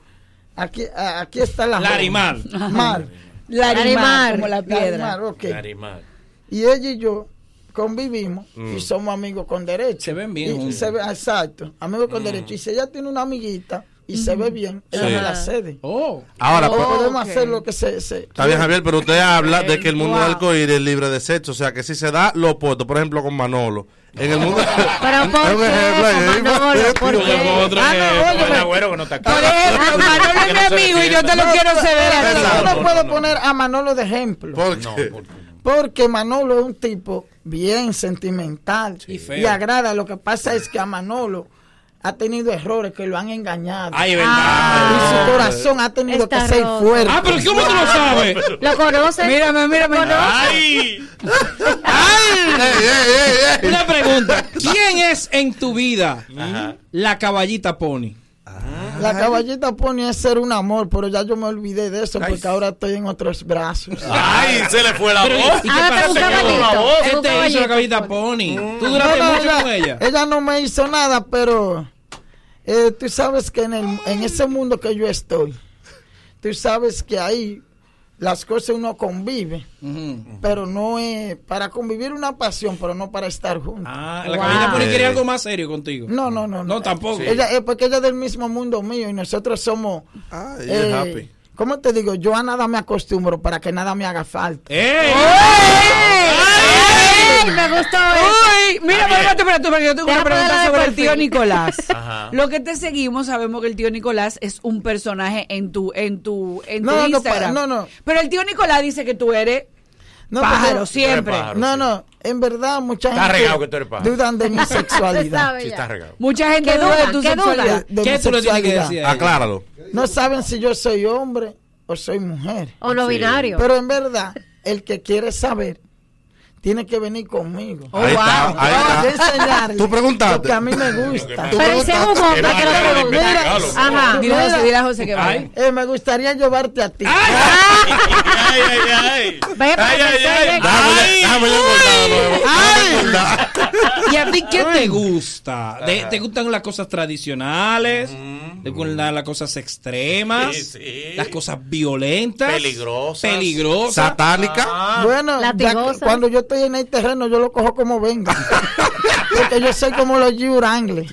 aquí, aquí está la Larimar. joven. Mar. Larimar, Larimar. como la piedra. Larimar, ok. Larimar. Y ella y yo convivimos Mm. y somos amigos con derecho. Se ven bien Y juntos. se ve- exacto, amigos con derecho. Y si ella tiene una amiguita y se ve bien, ella Sí. me la cede. Oh. Ahora, pues, podemos hacer lo que se... se Está bien, Javier, pero usted habla de que el mundo Wow. del arcoíris es libre de sexo. O sea, que si se da lo opuesto, por ejemplo, con Manolo. En el mundo. Pero ¿por Es un qué, Manolo? ¿Por qué? Ah, no, agüero que no está Manolo es mi amigo y yo te lo quiero pero- ceder a pero ti. yo no, puedo poner a Manolo de ejemplo. Porque Manolo es un tipo bien sentimental y agrada. Lo que pasa es que a Manolo ha tenido errores que lo han engañado. Ay, es Ah. y verdad. su corazón ha tenido que ser roto. fuerte. Ah, pero ¿cómo tú lo sabes? ¿Lo conoces? Mírame, mírame. ¡Ay! ¡Ey, ey, ey, ey! Una pregunta. ¿Quién es en tu vida Ajá. la caballita pony? La caballita pone a ser un amor, pero ya yo me olvidé de eso Ay. porque ahora estoy en otros brazos. ¡Ay! Se le fue la Pero, voz. ¿y qué un caballito. voz. ¿Qué Un te hizo la caballita pony? ¿Tú No, duraste no, mucho ella, con ella? ella no me hizo nada, pero eh, tú sabes que en, el, en ese mundo que yo estoy, tú sabes que ahí las cosas uno convive, pero no es para convivir una pasión, pero no para estar juntos. Ah, la cabina pone quería algo más serio contigo. No, no, no. No, tampoco. Ella, es porque ella es del mismo mundo mío y nosotros somos. ella es happy. ¿Cómo te digo? Yo a nada me acostumbro para que nada me haga falta. ¡Ey! ¡Ey! Me gustó Uy, mira, bien. espérate, espérate, espérate, yo tengo Te una pregunta sobre el tío Nicolás. Ajá. Lo que te seguimos, sabemos que el tío Nicolás es un personaje en tu, en tu, en tu No, no, Instagram. no, no. Pero el tío Nicolás dice que tú eres pájaro, porque- siempre. No, no. En verdad, mucha Está gente regado que tú eres pájaro. dudan de mi sexualidad. Sí, está regado. Mucha gente ¿Qué duda de tu ¿Qué sexualidad. De ¿Qué mi tú le tienes que decir? Acláralo. No saben si yo soy hombre o soy mujer. O no Sí. binario. Pero en verdad, el que quiere saber tiene que venir conmigo. Ahí está, ahí está. Tú preguntaste. lo que a mí me gusta. Pero ese es un hombre que lo. Mira, Ajá. Dile a José, dile a José que vaya. eh, me gustaría llevarte a ti. Ay, ay, ay. Ay, ay, ay. Déjame, yo engordar. ¿Y a ti qué te gusta? ¿De- ¿Te gustan las cosas tradicionales? ¿Te gustan las cosas extremas? Sí, sí. ¿Las cosas violentas? Peligrosas. Peligrosas. Satánica. Bueno, ya que Latigosa. cuando yo estoy en el terreno, yo lo cojo como venga. Porque yo soy como los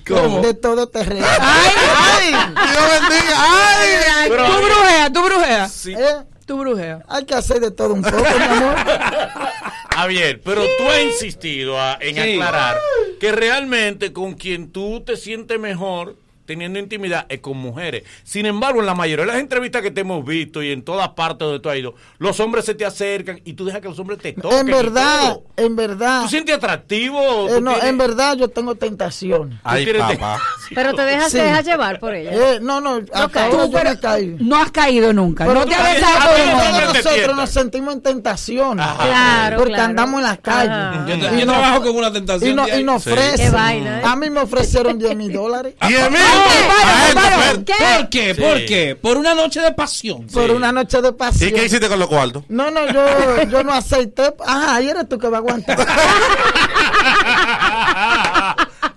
¿Cómo? de todo terreno. ¡Ay! ¡Ay! Dios bendiga. ¡Ay! Tú brujeas, tú brujeas. Sí. ¿Eh? Tú brujeas. Hay que hacer de todo un poco, mi amor. Javier, pero tú has insistido a- en Sí. aclarar que realmente con quien tú te sientes mejor teniendo intimidad es con mujeres. Sin embargo, en la mayoría de las entrevistas que te hemos visto y en todas partes donde tú has ido, los hombres se te acercan y tú dejas que los hombres te toquen. En verdad, en verdad. ¿Tú sientes atractivo? Eh, tú no, tienes- en verdad yo tengo tentaciones. Ay, papá. Pero te dejas, Sí. te dejas llevar por ella. Eh, no, no, hasta ahora Tú, yo pero no he caído. no has caído nunca. Pero no te has nosotros nos sentimos en tentaciones. Claro, porque claro. andamos en las calles. Ajá. Yo, no- trabajo con una tentación. Y, no, nos ofrecen. ¿eh? A mí me ofrecieron 10 mil dólares Diez mil. ¿Por qué? ¿Por qué? Por una noche de pasión. por una noche de pasión. ¿Y qué hiciste con los cuartos? No, no, yo, yo no aceité. Ajá, ahí eres tú que va a aguantar.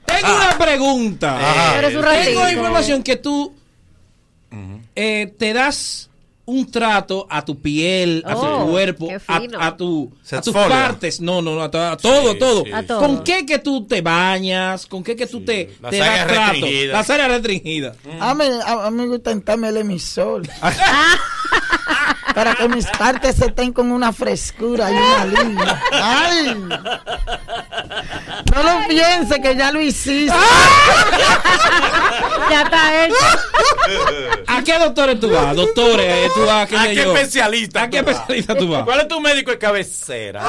Tengo una pregunta. Ajá. Eres un Tengo ratito. información que tú eh, te das un trato a tu piel, a tu Oh, cuerpo, a, a tu, a tus partes. No, no, no, a, to- a todo, Sí, todo. sí. A todo. ¿Con qué que tú te bañas? ¿Con qué que tú te, Las te das trato? Las áreas restringidas. A mí, a, a mí me gusta entrarme el emisor. Para que mis partes se estén con una frescura y una línea. ¡Ay! No lo piense que ya lo hiciste. Ya está hecho. ¿A qué doctores tú vas? Doctores, eh, tú vas, qué ¿A qué yo? especialista? ¿A qué vas? especialista tú vas? ¿Cuál es tu médico de cabecera?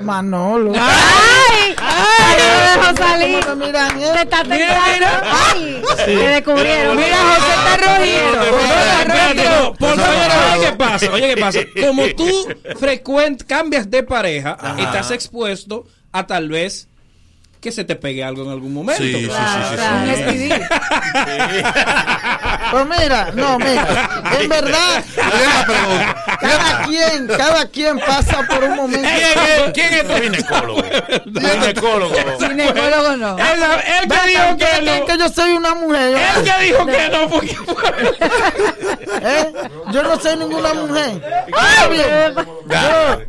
Manolo. ¡Ay! ¡Ay! Salir. ¿Cómo me miran, eh? Te está tentando. ¡Ay! Te descubrieron. Mira, José está oye, ¿qué pasa? Oye, ¿qué pasa? Como tú frecuent cambias de pareja, estás expuesto a tal vez que se te pegue algo en algún momento. Sí, sí, sí, sí, sí. STD. Pues mira, no, mira, en verdad, cada quien, cada quien pasa por un momento. ¿Quién es, quién es tu ginecólogo? ginecólogo. Ginecólogo no. Él, él que dijo que ¿creen no. que yo soy una mujer. Él que dijo que no, porque ¿Eh? Yo no soy ninguna mujer. Está bien. Yo,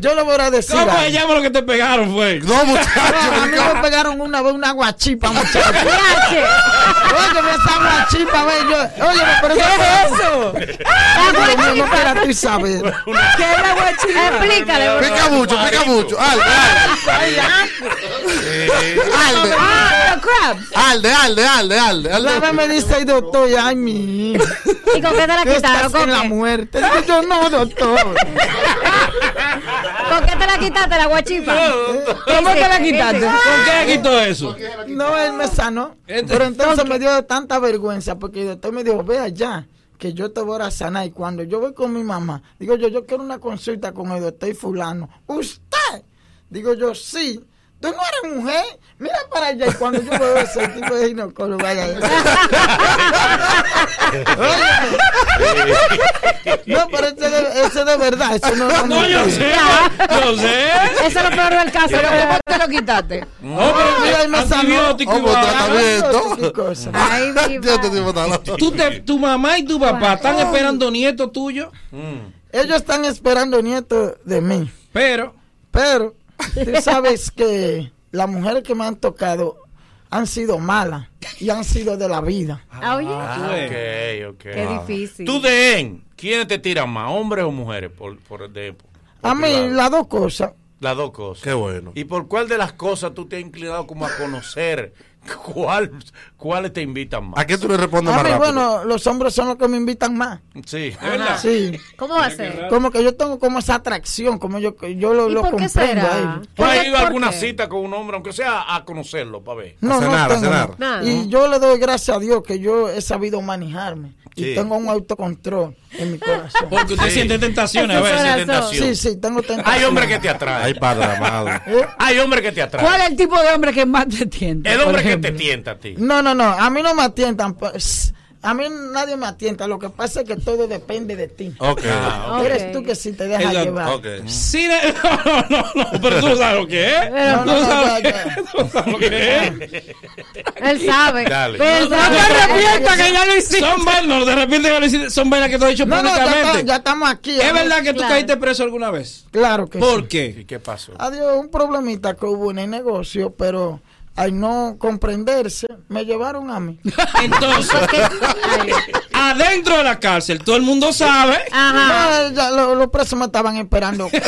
yo le voy a decir. ¿Cómo se llama lo que te pegaron, fue? No, muchachos. Me pegaron una vez una guachipa, muchachos. Oye, esa guachipa, ve, yo. Oye, pero ¿Qué es eso? Ay, Dios mío, no quiera tú saber. ¿Qué es la guachita? Explícale. por Pica mucho, pica mucho. Alde, alde. Ah, los crabs. Alde, alde, alde, alde, alde. La vez me dice el doctor, y, ay, mi ¿Y con qué te la que quitaron? ¿Con en la muerte. Yo, no, doctor. ¿Con qué te la quitaste la guachipa? ¿Cómo te la quitaste? ¿Por qué le quitó eso? No, él me sanó. Este- Pero entonces me dio tanta vergüenza porque el doctor me dijo, ve allá, que yo te voy a sanar. Y cuando yo voy con mi mamá, digo yo, yo quiero una consulta con el doctor fulano. ¿Usted? Digo yo, sí. Tú no eres mujer. Mira para allá. Y cuando yo veo ese tipo de ginecólogo, vaya. No, pero ese de, ese de verdad. Ese no, no, No, yo sé, yo sé. Eso es lo peor del caso. Pero ¿cómo te lo quitaste? No, pero Mira, me igual. tratamiento. Tú te- tu mamá y tu papá están esperando nietos tuyos, Ellos están esperando nietos de mí. pero Pero tú sabes que las mujeres que me han tocado han sido malas y han sido de la vida. Ah, oye. Ok, ok. Qué difícil. Tú de en, ¿quiénes te tiran más, hombres o mujeres? Por, por, de, por A mí las dos cosas. Las dos cosas. Qué bueno. ¿Y por cuál de las cosas tú te has inclinado como a conocer? ¿Cuál, ¿Cuáles te invitan más? ¿A qué tú le respondes A más mí, rápido? bueno, los hombres son los que me invitan más. Sí, Ajá. Sí. ¿Cómo va a ser? Como que yo tengo como esa atracción, como yo, yo lo, ¿Y lo por qué será? ¿Tú has ¿Por ido a alguna cita con un hombre, aunque sea a conocerlo, para ver? No, A cenar, no tengo. cenar. Nada. Y yo le doy gracias a Dios que yo he sabido manejarme. Sí. Y tengo un autocontrol en mi corazón. porque usted Sí. siente tentaciones a veces. tentación. Sí, sí, tengo tentación. Hay hombres que te atraen. Ay, padre amado. ¿Eh? Hay hombres que te atraen. ¿Cuál es el tipo de hombre que más te tienta? El hombre que ejemplo? te tienta a ti. No, no, no. A mí no me atientan. Pues, a mí nadie me atienta. Lo que pasa es que todo depende de ti. Ok. Ah. Eres tú que si te dejas llevar. Ok. Sí, de- no, no, no, pero tú no sabes lo que es. No, Tú no, sabes ya, ya. tú no sabes lo que es. Él sabe. Dale. Pero No te arrepientas que ya lo hiciste. Son vainas, no te arrepientes que lo hiciste. Son vainas que tú has dicho No, no, ya, está- públicamente. ya estamos aquí. ¿Es ver. verdad que tú Claro. caíste preso alguna vez? Claro que ¿Por sí. qué? ¿Y qué pasó? Adiós, un problemita que hubo en el negocio, pero al no comprenderse, me llevaron a mí. Entonces, adentro de la cárcel, todo el mundo sabe. Ajá. No, ya lo- los presos me estaban esperando.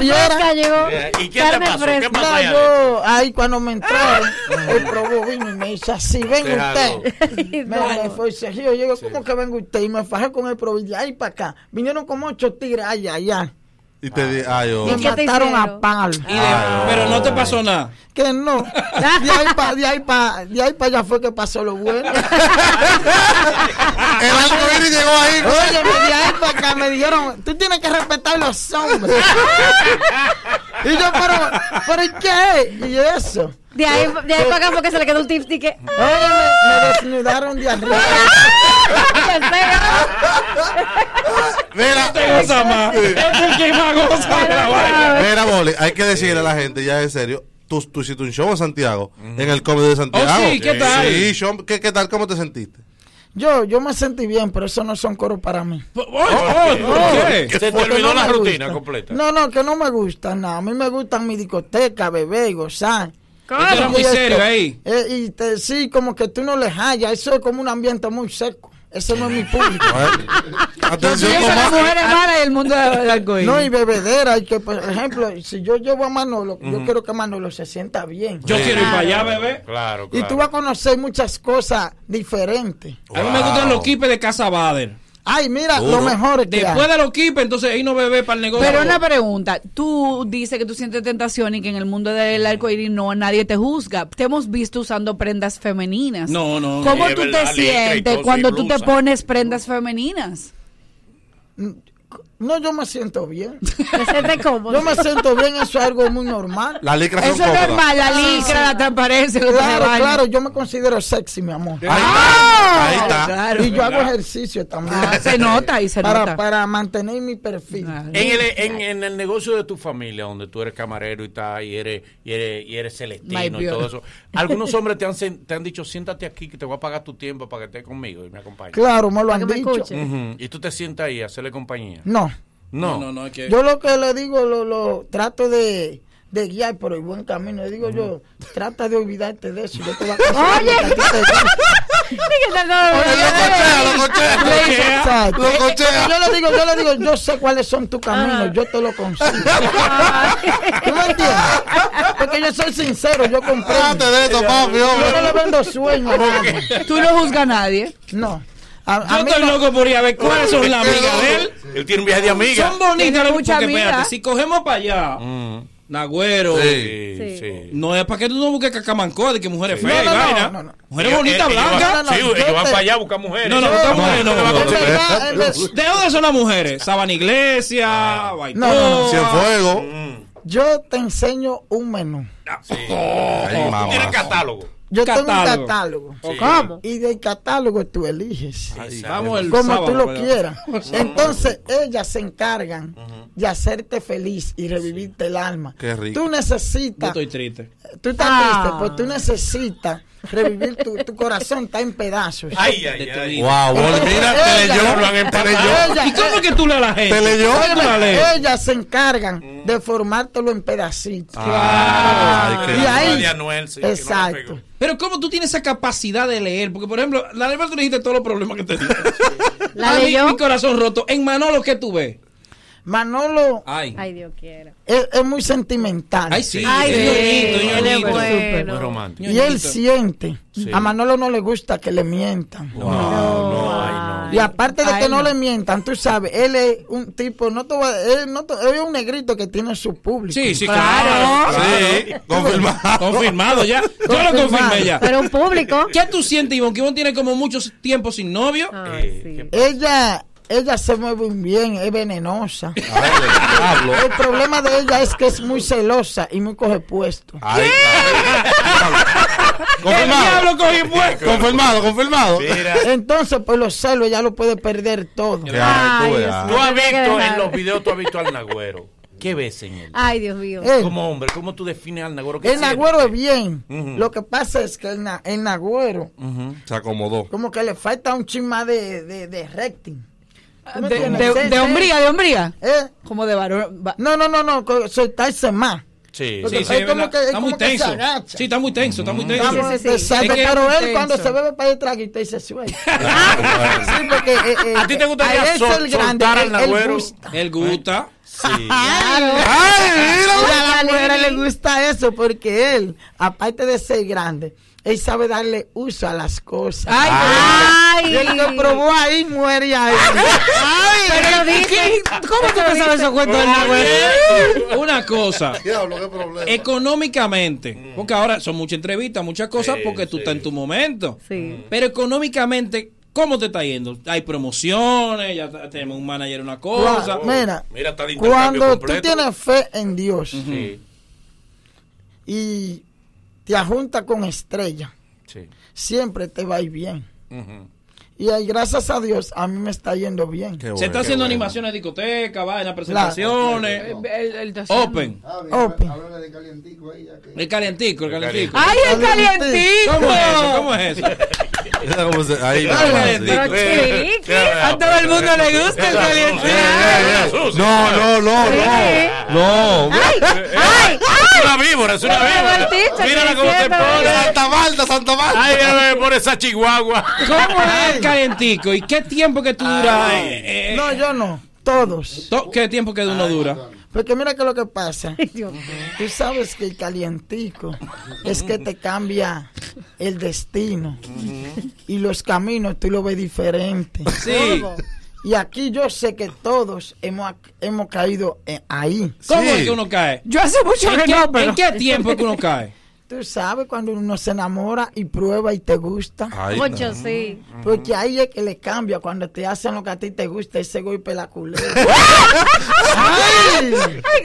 Carne llegó. Eh, ¿Y qué te Carne pasó? ¿Qué fresca. pasó Mira, allá yo ahí cuando me entraron, él probó vino y me dice así, venga usted. Me, fue ese río, yo digo, ¿cómo que venga usted? Y me fajé con el probó y de ahí para acá. Vinieron como ocho tigres allá, allá. Y te di, ay, oh. Te mataron a. Y de- pero no te pasó nada. Que no. De ahí para de ahí pa, de ahí pa allá fue que pasó lo bueno. El arcoíris llegó ahí. Oye, de ahí para acá me dijeron, tú tienes que respetar los hombres. Y yo, pero, pero ¿y qué? Y eso. De ahí, de ahí para acá porque se le quedó un tip. Oye, me, me desnudaron de arriba. Mira, Te goza más. Es el que más goza de la vaina. mira, Boli, hay que decirle a la gente, ya en serio, tú, tú hiciste un show en Santiago, en el Comedy de Santiago. Oh, sí, ¿qué tal? Sí, show, ¿qué, ¿qué tal? ¿Cómo te sentiste? Yo, yo me sentí bien, pero eso no son coros para mí. Oh, oh, ¿Por qué? ¿Se te olvidó no la rutina gusta. completa? No, no, que no me gusta nada. A mí me gustan mi discoteca, beber y gozar. Era muy serio ahí. eh, y te, sí, como que tú no le hallas. Eso es como un ambiente muy seco. Ese no es mi público. Atención, Piensa las mujeres malas y el mundo del arcoíris. No, y bebedera. Y que, por ejemplo, si yo llevo a Manolo, yo quiero que Manolo se sienta bien. Yo quiero ir para allá, bebé. Claro, Y claro. tú vas a conocer muchas cosas diferentes. A mí me gustan los kipes de Casa Bader. Ay, mira, Duro. lo mejor es que Después hay. de los kipes, entonces ahí no bebé para el negocio. Pero una pregunta, tú dices que tú sientes tentación y que en el mundo del arcoíris no nadie te juzga. Te hemos visto usando prendas femeninas. No, no, no. ¿Cómo tú te sientes cuando tú te pones prendas femeninas? No, yo me siento bien. Te sientes cómodo. Yo me siento bien, eso es algo muy normal. Las licras son Eso es normal, la licra, la transparencia. Claro, claro, yo me considero sexy, mi amor. Ahí está. Ahí está. Claro. Y yo hago ejercicio también. Ah, se nota y se para, nota. para mantener mi perfil. Claro. En el, en, en el negocio de tu familia, donde tú eres camarero y tal, y eres, y eres, y eres celestino y todo eso, algunos hombres te han, te han dicho, siéntate aquí que te voy a pagar tu tiempo para que estés conmigo y me acompañes. Claro, me lo han dicho. Y tú te sientas ahí a hacerle compañía. No, No. No, no, no, es que. yo lo que le digo, lo, lo trato de, de guiar por el buen camino. Le digo yo, trata de olvidarte de eso. Yo te voy a cochea. Yo le digo, yo le digo, yo sé cuáles son tus caminos, yo te lo consigo. ¿Tú me entiendes? Porque yo soy sincero, yo comprendo. Déjate de eso, papi, Yo no le vendo sueños. Tú no juzgas a nadie. No. A, Yo estoy no- loco por ir a ver cuáles son las amigas de él. Él tiene un viaje de amiga. Son bonitas, porque mucha amiga. espérate, si cogemos para allá, Mm. Nagüero, Sí, Sí. sí. no es para que tú no busques cacamancó de que mujeres feas no, no, vaina. no, no. Mujeres Ellos- bonitas, blancas. No, no, Sí, yo ellos van te- para allá a buscar mujeres. No, no, buscar mujeres, no. ¿De dónde son las mujeres? Sabana Iglesia, Baitoa. No, no, no. Cienfuegos. Mm. Yo te enseño un menú. Sí. Ay, Tú mamá. tienes catálogo. Yo tengo un Catálogo. catálogo. Sí. ¿Cómo? Y del catálogo tú eliges. Vamos el como sábado, tú lo quieras. Entonces, ellas se encargan de hacerte feliz y revivirte el alma. Qué rico. Tú Yo necesitas, estoy triste. tú estás Ah. triste, pues tú necesitas revivir tu, tu corazón, está en pedazos. Ay, ay, ay. Wow, Bol, mira, te leyó. Te leyó. ¿Y cómo que tú lees a la gente? ¿Te leyó? ¿Cómo tú la lees? Ellas se encargan de formártelo en pedacitos. Ay, qué y ahí, de Anuel, sí, que no la exacto. Pero ¿cómo tú tienes esa capacidad de leer? Porque, por ejemplo, la Aníbal tú le dijiste todos los problemas que te dio. ¿La A mí, leyó? mi corazón roto. En Manolo, ¿qué tú ves? Manolo Ay. Ay, Dios quiera. es, es muy sentimental. Ay, sí. Ay, ñoñito, sí, ñoñito. él es bueno. Muy romántico. Y él siente. Sí. A Manolo no le gusta que le mientan. No, no, ay, no. Y aparte de Ay, que no, no. le mientan, tú sabes, él es un tipo, no a- él, no te- él es un negrito que tiene su público. Sí, sí, claro. Sí, confirmado. Confirmado ya. Yo lo confirmé ya. Pero un público. ¿Qué tú sientes, Ivonne? Que Ivonne tiene como muchos tiempos sin novio. Ay, sí. Ella, ella se mueve bien, es venenosa. Pablo. El problema de ella es que es muy celosa y muy coge puesto. Ay, El Confirmado. diablo puesto. Confirmado, confirmado. Mira, Entonces, pues los celos ya lo puede perder todo. Ay, tú tú has visto en los videos, tú has visto al Nagüero. ¿Qué ves en él? Ay, Dios mío. Él, Como hombre, ¿cómo tú defines al Nagüero? ¿Qué el Nagüero es bien. Lo que pasa es que el, na- el Nagüero, Se acomodó. como que le falta un chisma de, de, de recting. ¿Tú me De, entiendes? de, Sí, de sí. hombría, de hombría. ¿Eh? Como de varón. va- No, no, no, no, soltarse más. Sí. Sí, sí, como que- es está muy como tenso. Sí, está muy tenso, está muy tenso. Vamos, sí, sí. exacto, Es que pero él cuando se bebe para el traguito y se suelta. sí, porque eh, eh, ¿A ti te gustaría a sol- el grande, soltar al él- gusta. Él gusta. Sí. Claro. Mira, a la mujer le gusta eso porque él, aparte de ser grande, él sabe darle uso a las cosas. Ay, Ay. Y el que probó ahí muere ahí. Pero dice. ¿Cómo tú te sabes esos cuentos del Nagüero? Una cosa. Diablo, qué problema. Económicamente, porque ahora son muchas entrevistas, muchas cosas, Sí, porque tú sí. estás en tu momento. Sí. Pero económicamente, ¿cómo te está yendo? Hay promociones, ya tenemos un manager, una cosa. Mira, Mira, está el cuando tú tienes fe en Dios Sí, y te ajunta con estrella, sí. siempre te va a ir bien. Ujú. Y ahí, gracias a Dios, a mí me está yendo bien. Qué Se bueno, está haciendo bueno. animaciones de discoteca, vaina, presentaciones. El- el- el- Open. Open. El calientico, el calientico. ¡Ay, el calientico! ¿Cómo es eso? ¿Cómo es eso? Ahí. A todo el mundo le gusta el calientico. No, no, no, no. No. Ay, Es una víbora, es una víbora. Mírala ¿qué cómo se pone. Santa Marta, Santa Marta. Ay, a ver, por esa chihuahua. ¿Cómo es el calientico? ¿Y qué tiempo que tú duras? eh, eh, No, yo no, todos. to- ¿Qué tiempo que uno dura? Porque mira que lo que pasa. Tú sabes que el calientico es que te cambia el destino. Y los caminos tú lo ves diferente. Sí. Y aquí yo sé que todos hemos, hemos caído eh, ahí. ¿Cómo Sí. es que uno cae? Yo hace mucho ¿En que qué, no, pero. ¿En qué tiempo es que uno cae? Tú sabes cuando uno se enamora y prueba y te gusta. Ay, Mucho, sí. Porque ahí es que le cambia cuando te hacen lo que a ti te gusta ese golpe la culera. ¡Ay!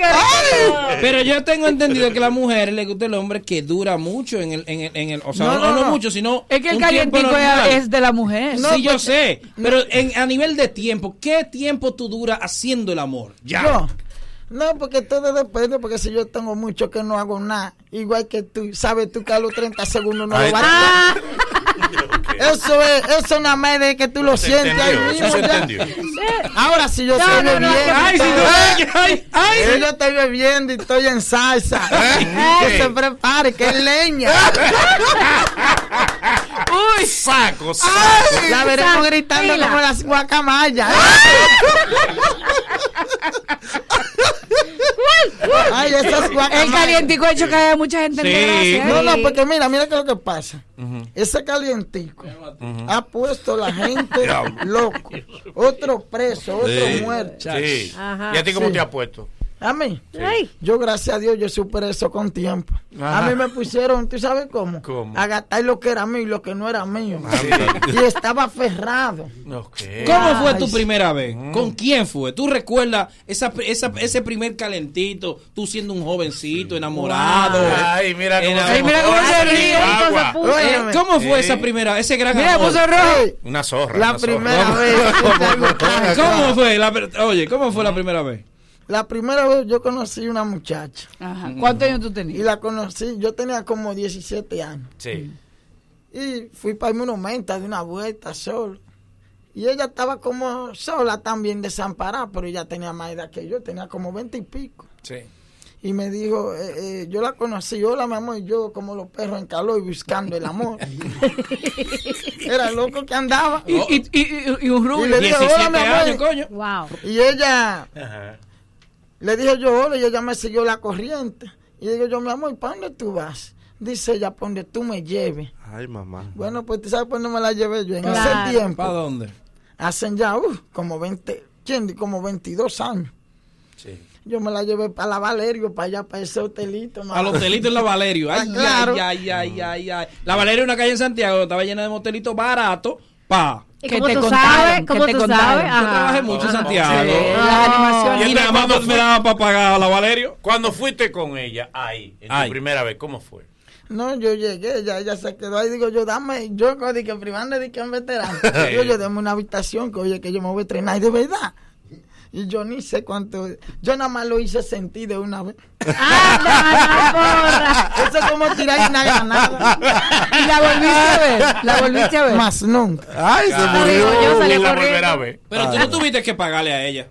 Ay. Pero yo tengo entendido que a las mujeres les gusta el hombre que dura mucho en el, en el, en el- o sea, No, no, no, no no. mucho, sino Es que el calientico es, de la mujer. No, sí, yo porque- sé, pero en, a nivel de tiempo, ¿qué tiempo tú duras haciendo el amor? Ya. Yo. No, porque todo depende, porque si yo tengo mucho que no hago nada, igual que tú, sabes tú que a los 30 segundos no Ahí lo vas Ah, a Eso es, eso nada más de que tú lo Se sientes ahí mismo. se ya. Ahora si yo No, estoy no, no, bebiendo, Ay, si tú- ay, ay. si yo estoy bebiendo y estoy en salsa, que se prepare, que es leña. Uy, saco, saco. La veremos gritando como las guacamayas. Ay, esas El calientico ha hecho que haya mucha gente en Sí. desgracia, ¿eh? No, no, porque mira, mira qué es lo que pasa. Ese calientico ha puesto la gente loco. Otro preso, otro Sí. muerto. Sí. Ajá. ¿Y a ti cómo Sí. te ha puesto? A mí, Ay. yo gracias a Dios yo superé eso con tiempo. Ajá. A mí me pusieron, ¿tú sabes cómo? ¿Cómo? A gastar lo que era mío y lo que no era mío. Sí. Y estaba aferrado. ¿Cómo fue Ay, tu sí. primera vez? ¿Con quién fue? ¿Tú recuerdas esa, esa- ese primer calentito? Tú siendo un jovencito, enamorado. Ay, mira cómo Enamorado. se- Ay, mira cómo se ríe. Eh. ¿Cómo fue Sí. esa primera, ese gran Mira, amor? puso rojo. Una zorra. La una zorra. primera vez. ¿Cómo fue? La oye, ¿cómo fue la primera vez? La primera vez yo conocí una muchacha. Ajá. ¿Cuántos años tú tenías? Y la conocí, yo tenía como 17 años. Sí. Y fui para el monumento de una vuelta solo. Y ella estaba como sola también desamparada, pero ella tenía más edad que yo, tenía como 20 y pico. Sí. Y me dijo, eh, eh, yo la conocí, hola mi amor, y yo como los perros en calor y buscando el amor. Era loco que andaba. Y, y, y, y un rubio. Y le dije, hola mi 17 amor. años, coño. Wow. Y ella, Ajá. Le dije yo hola y ella me siguió la corriente. Y digo yo, mi amor, ¿para dónde tú vas? Dice ella, para donde tú me lleves. Ay, mamá. Bueno, pues tú sabes por dónde me la llevé yo. En Claro. ese tiempo, ¿Para dónde? hacen ya uh, como 20, ¿quién? Como 22 años. Sí. Yo me la llevé para la Valerio, para allá, para ese hotelito. Al hotelito en la Valerio. Ay, Ah, claro. ay, ay, ay, ay, ay. La Valerio es una calle en Santiago, estaba llena de motelitos baratos. Pa. ¿Y Que cómo te tú contaron, sabes? que ¿Cómo te tú contaron. sabes? Yo Yo trabajé mucho en Santiago. Sí, Ah. Y nada más cuando me daba para pagar a la Valerio. Cuando fuiste con ella ahí, en tu primera vez, ¿cómo fue? No, yo llegué, ya ella se quedó ahí. Digo yo, dame, yo di que privando de que en veterano. Digo yo, dame una habitación que oye que yo me voy a entrenar. Y de verdad. Y yo ni sé cuánto. Yo nada más lo hice sentir de una vez. Eso es como tirar una granada. Y la volviste a ver. La volviste a ver. Más nunca. Ay, se Ah, murió. yo salí la corriendo. Pero tú no tuviste que pagarle a ella.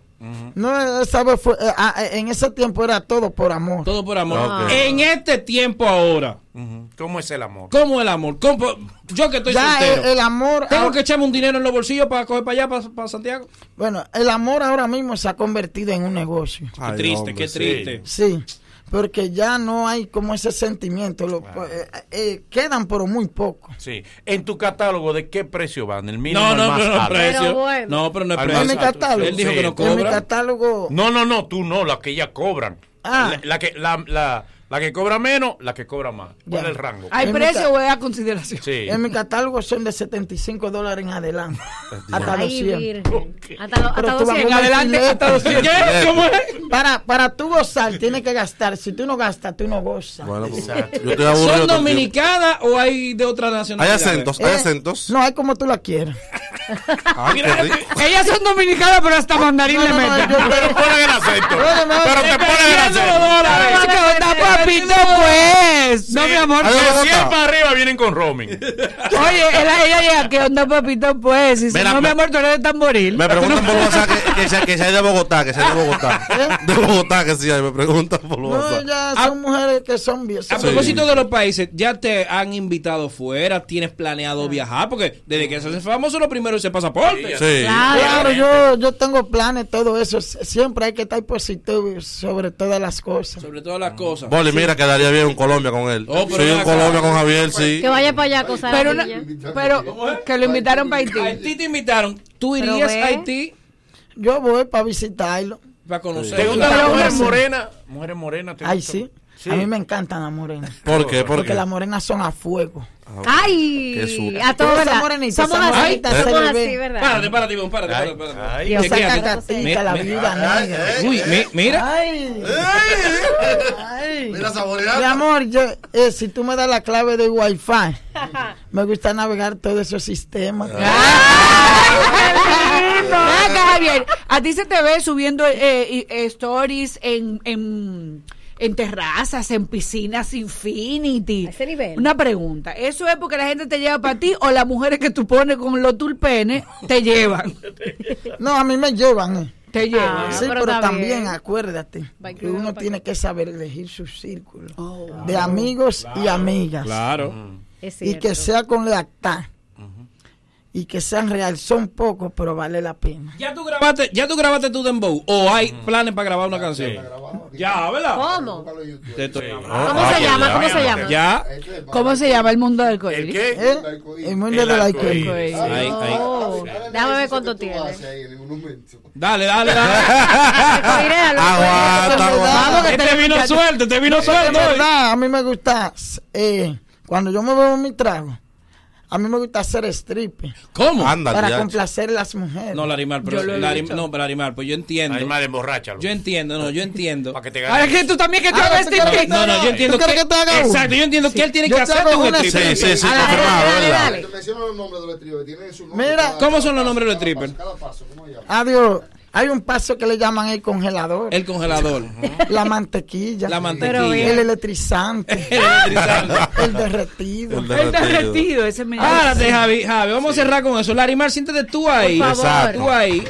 No, esa vez fue, eh, ah, eh, en ese tiempo era todo por amor. Todo por amor. Ok. En este tiempo ahora, Ujú. ¿Cómo es el amor? ¿cómo el amor? ¿Cómo- yo que estoy ya soltero. el, el amor. ¿Tengo ahora- que echarme un dinero en los bolsillos para coger para allá, para, para Santiago? Bueno, el amor ahora mismo se ha convertido en un negocio. Qué Ay, triste, hombre, qué sí. triste. Sí, porque ya no hay como ese sentimiento. Lo- eh, eh, quedan, pero muy poco. Sí. En tu catálogo, ¿de qué precio van? ¿El mínimo No, no, más pero no alto? precio. Pero bueno. No, pero no es precio. En mi catálogo. Él dijo Sí. que no En mi cobra. catálogo. No, no, no, tú no, la que ella cobran. Ah. La, la que, la, la, la que cobra menos, la que cobra más. ¿Cuál Ya. es el rango? ¿Hay En precio o es a consideración? Sí. En mi catálogo son de 75 dólares en adelante. hasta Ay, 200. virgen. Hasta, lo- hasta tú vas a 200. ver adelante, hasta 200. ¿Qué? ¿Cómo es? Para, para tú gozar, tienes que gastar. Si tú no gastas, tú no gozas. Bueno, pues, yo estoy aburrido. ¿Son dominicanas o hay de otra Hay nacionalidad? acentos, hay Eh, acentos. No, es como tú la quieras. Rico. Ellas son dominicanas, pero hasta mandarín No, le no, no, meten. yo- Pero ponen el acento. No, Pero te ponen el acento. ¿Qué onda, papito, pues? No, mi amor. De Bogotá. 100 para arriba vienen con roaming. Oye, ella, ella llega, ¿qué onda, papito, pues? Y dice, Mira, no, mi me- amor, tú eres de tamboril. Me preguntan por WhatsApp que, que, sea, que sea de Bogotá, que sea de Bogotá. De Bogotá, que sea, me preguntan por No, WhatsApp. ya son mujeres que son bien. A propósito de los países, ¿ya te han invitado fuera? ¿Tienes planeado viajar? Porque desde que se hace famoso, lo primero es el pasaporte. Sí. Claro, yo, yo tengo planes, todo eso. Siempre hay que estar positivo sobre todas las cosas. Sobre todas las cosas. Boli, mira, quedaría bien en Colombia con él. Oh, sí, acá. Colombia con Javier, sí. Que vaya para allá, cosa Pero, una- pero que lo invitaron para Haití. Haití te invitaron. ¿Tú irías a Haití Yo voy para visitarlo. para conocer? ¿Te gustan las mujeres morenas? Mujeres morenas, ¿te Ay, sí. Sí. A mí me encantan las morenas. ¿Por qué? ¿Por Porque qué? las morenas son a fuego. Ay, Qué a todos, ¿verdad? morenita, Somos esa así, somos así, ve. ¿verdad? Párate, párate, Ivonne, párate, Ay, párate, párate. ay. Dios saca ¿De- catica, la negra. Uy, mi- mira. Ay, ay. Mira, saboreando. Mi amor, yo, eh, si tú me das la clave de Wi-Fi, me gusta navegar todos esos sistemas. Javier, a ti se te ve subiendo eh, eh, stories en, en, en terrazas, en piscinas Infinity. A ese nivel. Una pregunta, ¿eso es porque la gente te lleva para ti o las mujeres que tú pones con los tulpenes te llevan? No, a mí me llevan. eh. Te llevan. Ah, sí, pero también bien. acuérdate que uno tiene que saber elegir su círculo Oh. de amigos y amigas. Claro. Es Y que sea con lealtad. Y que sean real. Son pocos, pero vale la pena. ¿Ya tú grabaste, ya tú grabaste tu dembow o hay planes para grabar una canción? Ya, ¿verdad? ¿Cómo? Te estoy- ¿Cómo se llama? ¿Cómo se llama? Ya. ¿Cómo se llama el mundo del coiris? ¿Eh? El mundo del alcohol. Oh, déjame ver cuánto tiene. Dale, dale, dale. Aguanta, aguanta. Este vino suelto, este vino suelto. a mí me gusta, eh, cuando yo me bebo mi trago, a mí me gusta hacer strip. ¿Cómo? Para complacer a las mujeres. No, Larimar, pero, Larim- no, pero Larimar, pues yo entiendo. Larimar, emborráchalo. Yo entiendo, no, yo entiendo. Para que te Ahora que tú también que te hagas striptease. No, no, yo entiendo ¿Tú quieres que te haga? Exacto, yo entiendo que él tiene Yo que hago un una stripper. stripper. Sí, sí, Dale, confirmado, ¿verdad? Menciona los nombres de los strippers. Tienen su Mira, ¿Cómo son los nombres de los strippers? adiós. Hay un paso que le llaman el congelador. El congelador. La mantequilla. La mantequilla. El electrizante. El electrizante. el derretido. El derretido. ese me Párate, Javi, Javi, vamos a cerrar con eso. Larimar, siéntate tú ahí. Por favor. Tú ahí.